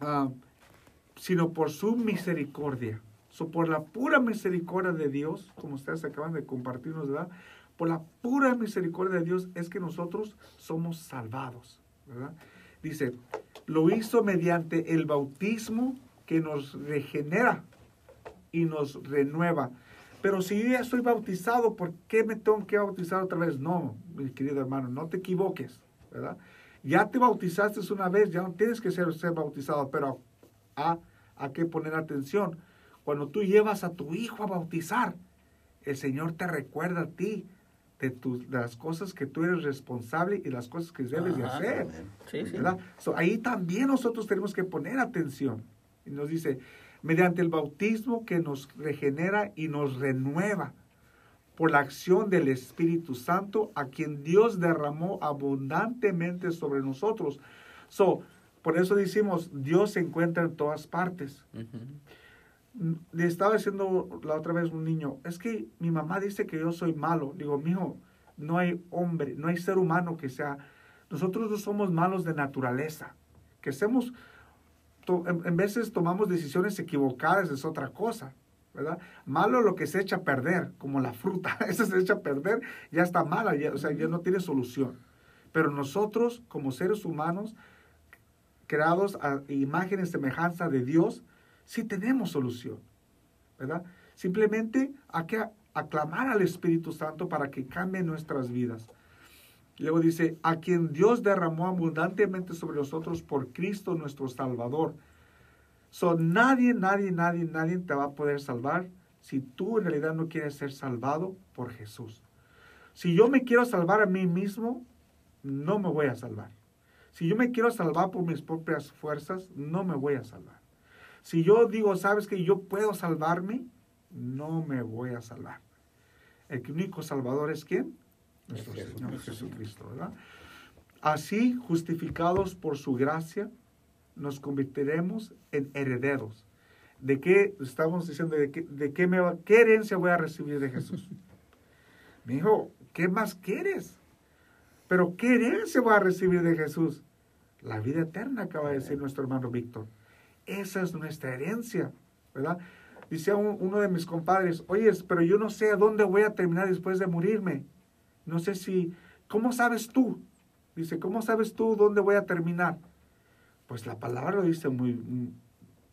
ah, sino por su misericordia. So, por la pura misericordia de Dios, como ustedes acaban de compartirnos, ¿verdad? Por la pura misericordia de Dios es que nosotros somos salvados. Dice, lo hizo mediante el bautismo que nos regenera y nos renueva. Pero si ya estoy bautizado, ¿por qué me tengo que bautizar otra vez? No, mi querido hermano, no te equivoques, ¿verdad? Ya te bautizaste una vez, ya no tienes que ser, ser bautizado, pero a, a que poner atención. Cuando tú llevas a tu hijo a bautizar, el Señor te recuerda a ti de, tus, de las cosas que tú eres responsable y las cosas que debes de Ajá. hacer. Sí, sí. So, ahí también nosotros tenemos que poner atención. Y nos dice, mediante el bautismo que nos regenera y nos renueva por la acción del Espíritu Santo, a quien Dios derramó abundantemente sobre nosotros. So, por eso decimos, Dios se encuentra en todas partes. Le estaba diciendo la otra vez un niño, es que mi mamá dice que yo soy malo. Digo, mijo, no hay hombre, no hay ser humano que sea. Nosotros no somos malos de naturaleza. Que hacemos, en, en veces tomamos decisiones equivocadas, es otra cosa, ¿verdad? Malo lo que se echa a perder, como la fruta. Esa se echa a perder, ya está mala, ya, o sea, ya no tiene solución. Pero nosotros, como seres humanos, creados a imagen y semejanza de Dios, sí tenemos solución, ¿verdad? Simplemente hay que aclamar al Espíritu Santo para que cambie nuestras vidas. Luego dice, a quien Dios derramó abundantemente sobre nosotros por Cristo nuestro Salvador. So, nadie, nadie, nadie, nadie te va a poder salvar si tú en realidad no quieres ser salvado por Jesús. Si yo me quiero salvar a mí mismo, no me voy a salvar. Si yo me quiero salvar por mis propias fuerzas, no me voy a salvar. Si yo digo, sabes que yo puedo salvarme, no me voy a salvar. El único salvador es quién? Nuestro Señor Jesucristo, ¿verdad? Así, justificados por su gracia, nos convertiremos en herederos. ¿De qué estamos diciendo? ¿De qué, de qué, me va, qué herencia voy a recibir de Jesús? Me dijo, ¿qué más quieres? Pero ¿qué herencia voy a recibir de Jesús? La vida eterna, acaba de decir nuestro hermano Víctor. Esa es nuestra herencia, ¿verdad? Dice uno de mis compadres, oye, pero yo no sé a dónde voy a terminar después de morirme. No sé si, ¿cómo sabes tú? Dice, ¿cómo sabes tú dónde voy a terminar? Pues la palabra lo dice muy,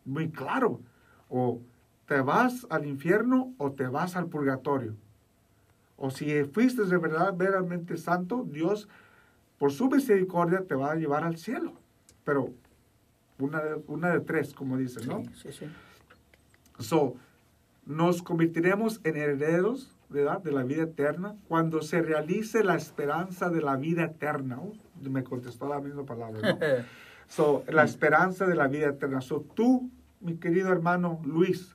muy claro. O te vas al infierno o te vas al purgatorio. O si fuiste de verdad verdaderamente santo, Dios, por su misericordia, te va a llevar al cielo. Pero una de, una de tres, como dice, ¿no? Sí, sí. So, nos convertiremos en herederos ¿verdad? de la vida eterna cuando se realice la esperanza de la vida eterna. Oh, me contestó la misma palabra. ¿no? so, la esperanza de la vida eterna. So, tú, mi querido hermano Luis,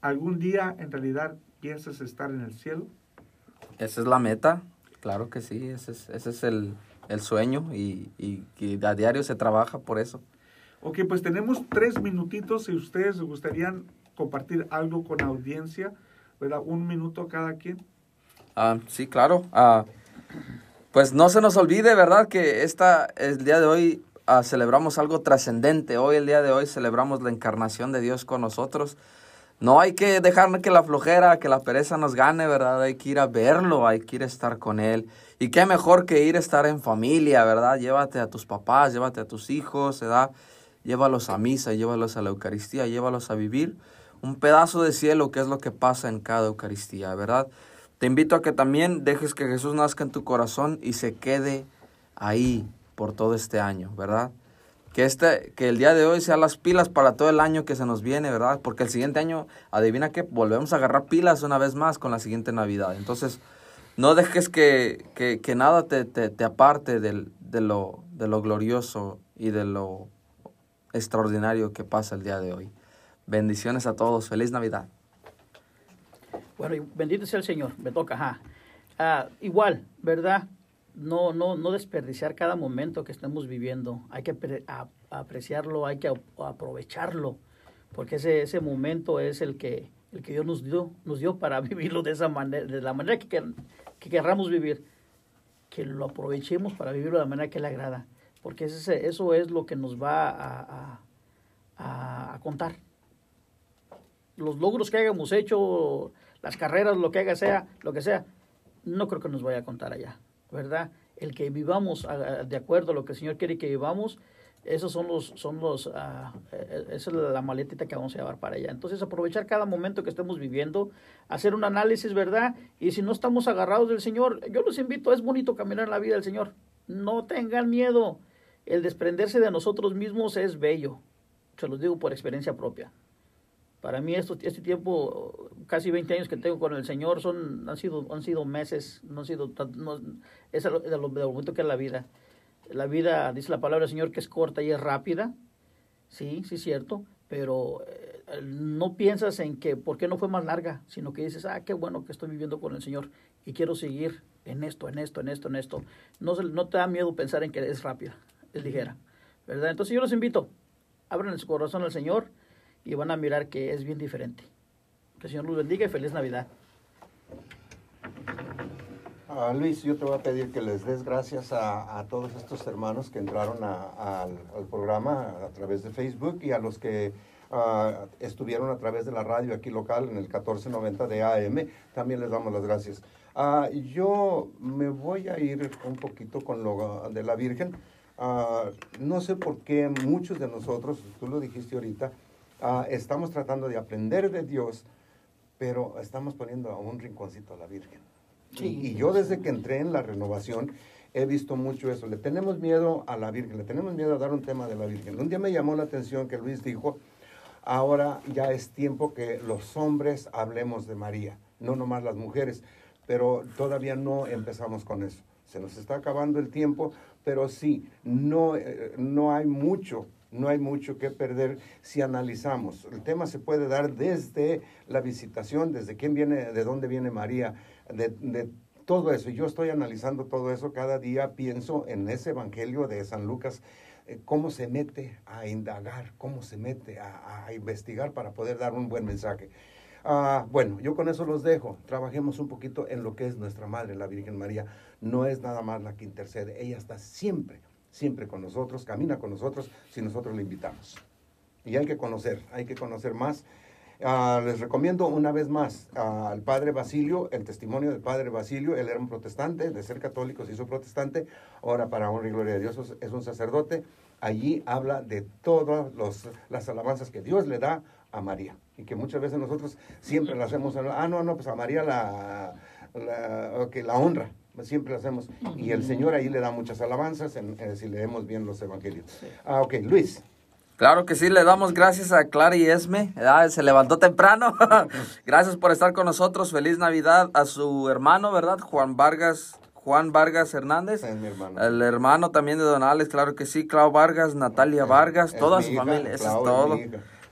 ¿algún día en realidad piensas estar en el cielo? Esa es la meta, claro que sí, ese es, ese es el, el sueño y, y, y a diario se trabaja por eso. Ok, pues tenemos tres minutitos si ustedes les gustarían compartir algo con la audiencia, ¿verdad? Un minuto cada quien. Ah, sí, claro. Ah, pues no se nos olvide, ¿verdad? Que esta, el día de hoy ah, celebramos algo trascendente. Hoy, el día de hoy, celebramos la encarnación de Dios con nosotros. No hay que dejar que la flojera, que la pereza nos gane, ¿verdad? Hay que ir a verlo, hay que ir a estar con Él. Y qué mejor que ir a estar en familia, ¿verdad? Llévate a tus papás, llévate a tus hijos, ¿verdad? Llévalos a misa, llévalos a la Eucaristía, llévalos a vivir un pedazo de cielo, que es lo que pasa en cada Eucaristía, ¿verdad? Te invito a que también dejes que Jesús nazca en tu corazón y se quede ahí por todo este año, ¿verdad? Que, este, que el día de hoy sea las pilas para todo el año que se nos viene, ¿verdad? Porque el siguiente año, adivina que volvemos a agarrar pilas una vez más con la siguiente Navidad. Entonces, no dejes que, que, que nada te, te, te aparte del, de, lo, de lo glorioso y de lo extraordinario que pasa el día de hoy. Bendiciones a todos. Feliz Navidad. Bueno, bendito sea el Señor. Me toca. Ah, igual, ¿verdad? No, no, no desperdiciar cada momento que estemos viviendo. Hay que apreciarlo, hay que aprovecharlo, porque ese, ese momento es el que, el que Dios nos dio, nos dio para vivirlo de esa manera, de la manera que, que querramos vivir. Que lo aprovechemos para vivirlo de la manera que le agrada, porque ese, eso es lo que nos va a- a- a contar los logros que hayamos hecho, las carreras, lo que haga sea, lo que sea, no creo que nos vaya a contar allá, ¿verdad? El que vivamos a- a- de acuerdo a lo que el Señor quiere que vivamos, esos son los, son los, ah, eh, esa es la maletita que vamos a llevar para allá. Entonces aprovechar cada momento que estemos viviendo, hacer un análisis, ¿verdad? Y si no estamos agarrados del Señor, yo los invito, es bonito caminar la vida del Señor. No tengan miedo. El desprenderse de nosotros mismos es bello. Se los digo por experiencia propia. Para mí esto, este tiempo, casi 20 años que tengo con el Señor, son, han, sido, han sido meses, no han sido, no, es de lo, bonito que es la vida. La vida, dice la palabra del Señor, que es corta y es rápida, sí, sí es cierto, pero eh, no piensas en que, ¿por qué no fue más larga? Sino que dices, ah, qué bueno que estoy viviendo con el Señor y quiero seguir en esto, en esto, en esto, en esto. No, no te da miedo pensar en que es rápida, es ligera, ¿verdad? Entonces yo los invito, abran su corazón al Señor y van a mirar que es bien diferente. Que el Señor los bendiga y feliz Navidad. Ah, Luis, yo te voy a pedir que les des gracias a, a todos estos hermanos que entraron a- al, al programa a, través de Facebook y a los que ah, estuvieron a través de la radio aquí local en el 1490 de AM. También les damos las gracias. Ah, yo me voy a ir un poquito con lo de la Virgen. No sé por qué muchos de nosotros, tú lo dijiste ahorita, ah, estamos tratando de aprender de Dios, pero estamos poniendo a un rinconcito a la Virgen. Sí. Y, y yo desde que entré en la renovación he visto mucho eso. Le tenemos miedo a la Virgen, le tenemos miedo a dar un tema de la Virgen. Un día me llamó la atención que Luis dijo, ahora ya es tiempo que los hombres hablemos de María, no nomás las mujeres, pero todavía no empezamos con eso. Se nos está acabando el tiempo, pero sí, no, eh, no hay mucho, no hay mucho que perder si analizamos. El tema se puede dar desde la visitación, desde quién viene, de dónde viene María, de, todo eso. Yo estoy analizando todo eso cada día, pienso en ese evangelio de San Lucas, eh, cómo se mete a indagar, cómo se mete a, a investigar para poder dar un buen mensaje. Ah, bueno, yo con eso los dejo. Trabajemos un poquito en lo que es nuestra Madre, la Virgen María. No es nada más la que intercede. Ella está siempre, siempre con nosotros, camina con nosotros si nosotros le invitamos. Y hay que conocer, hay que conocer más. Ah, les recomiendo una vez más ah, al Padre Basilio, el testimonio del Padre Basilio. Él era un protestante, de ser católico se hizo protestante. Ahora, para honra y gloria de Dios, es- un sacerdote. Allí habla de todas los- las alabanzas que Dios le da a María. Y que muchas veces nosotros siempre la hacemos. Ah, no, no, pues a María la, la, la honra. Siempre la hacemos. Y el Señor ahí le da muchas alabanzas en- eh, si leemos bien los evangelios. Ah, ok, Luis. Claro que sí, le damos gracias a Clara y Esme, ¿verdad? se levantó temprano. gracias por estar con nosotros. Feliz Navidad a su hermano, ¿verdad? Juan Vargas, Juan Vargas Hernández. Es mi hermano. El hermano también de Don Alex, claro que sí. Clau Vargas, Natalia Vargas, Es toda su hija, familia. Eso es todo.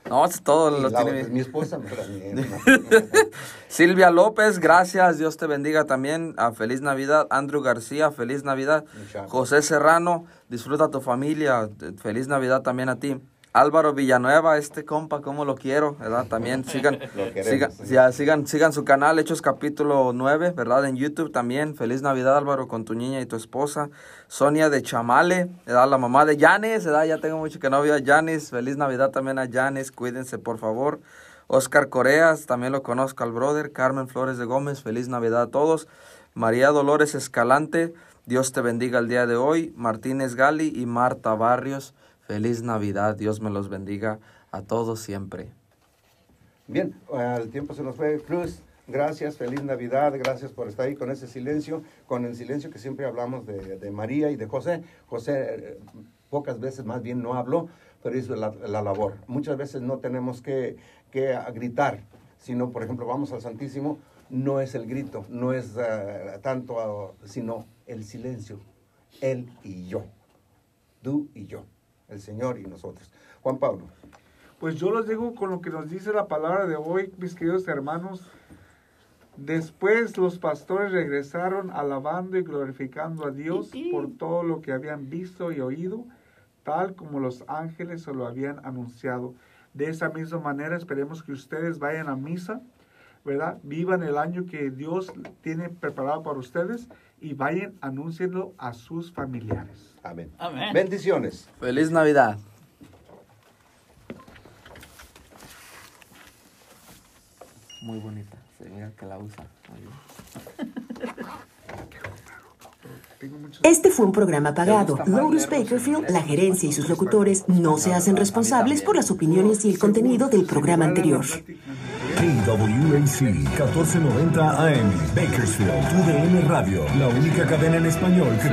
No, eso es todo. Y lo la- tiene- mi esposa también. Silvia López, gracias, Dios te bendiga también. A feliz Navidad. Andrew García, feliz Navidad. José Serrano, disfruta tu familia. Feliz Navidad también a ti. Álvaro Villanueva, este compa, cómo lo quiero, ¿verdad? También sigan, queremos, sigan, sí. ya, sigan, sigan su canal, Hechos capítulo 9, ¿verdad? En YouTube también. Feliz Navidad, Álvaro, con tu niña y tu esposa. Sonia de Chamale, ¿verdad? La mamá de Janis, ¿verdad? Ya tengo mucho que no veo a Janis. Feliz Navidad también a Janis, cuídense, por favor. Oscar Coreas, también lo conozco al brother. Carmen Flores de Gómez, feliz Navidad a todos. María Dolores Escalante, Dios te bendiga el día de hoy. Martínez Gali y Marta Barrios, feliz Navidad. Dios me los bendiga a todos siempre. Bien, el tiempo se nos fue. Cruz, gracias, feliz Navidad, gracias por estar ahí con ese silencio, con el silencio que siempre hablamos de, de María y de José. José eh, pocas veces más bien no habló, pero hizo la, la labor. Muchas veces no tenemos que, que gritar, sino, por ejemplo, vamos al Santísimo, no es el grito, no es eh, tanto, sino el silencio, él y yo, tú y yo, el Señor y nosotros. Juan Pablo. Pues yo los digo con lo que nos dice la palabra de hoy, mis queridos hermanos. Después los pastores regresaron alabando y glorificando a Dios por todo lo que habían visto y oído, tal como los ángeles se lo habían anunciado. De esa misma manera esperemos que ustedes vayan a misa, ¿verdad? Vivan el año que Dios tiene preparado para ustedes y vayan anúncienlo a sus familiares. Amén. Amén. Bendiciones. Feliz Navidad. Muy bonita, se mira que la usa. Muy bien. Este fue un programa pagado. Lourdes Bakerfield, la gerencia y sus locutores no se hacen responsables por las opiniones y el contenido del programa anterior. KWAC 1490 AM, Bakersfield, UDN Radio, la única cadena en español que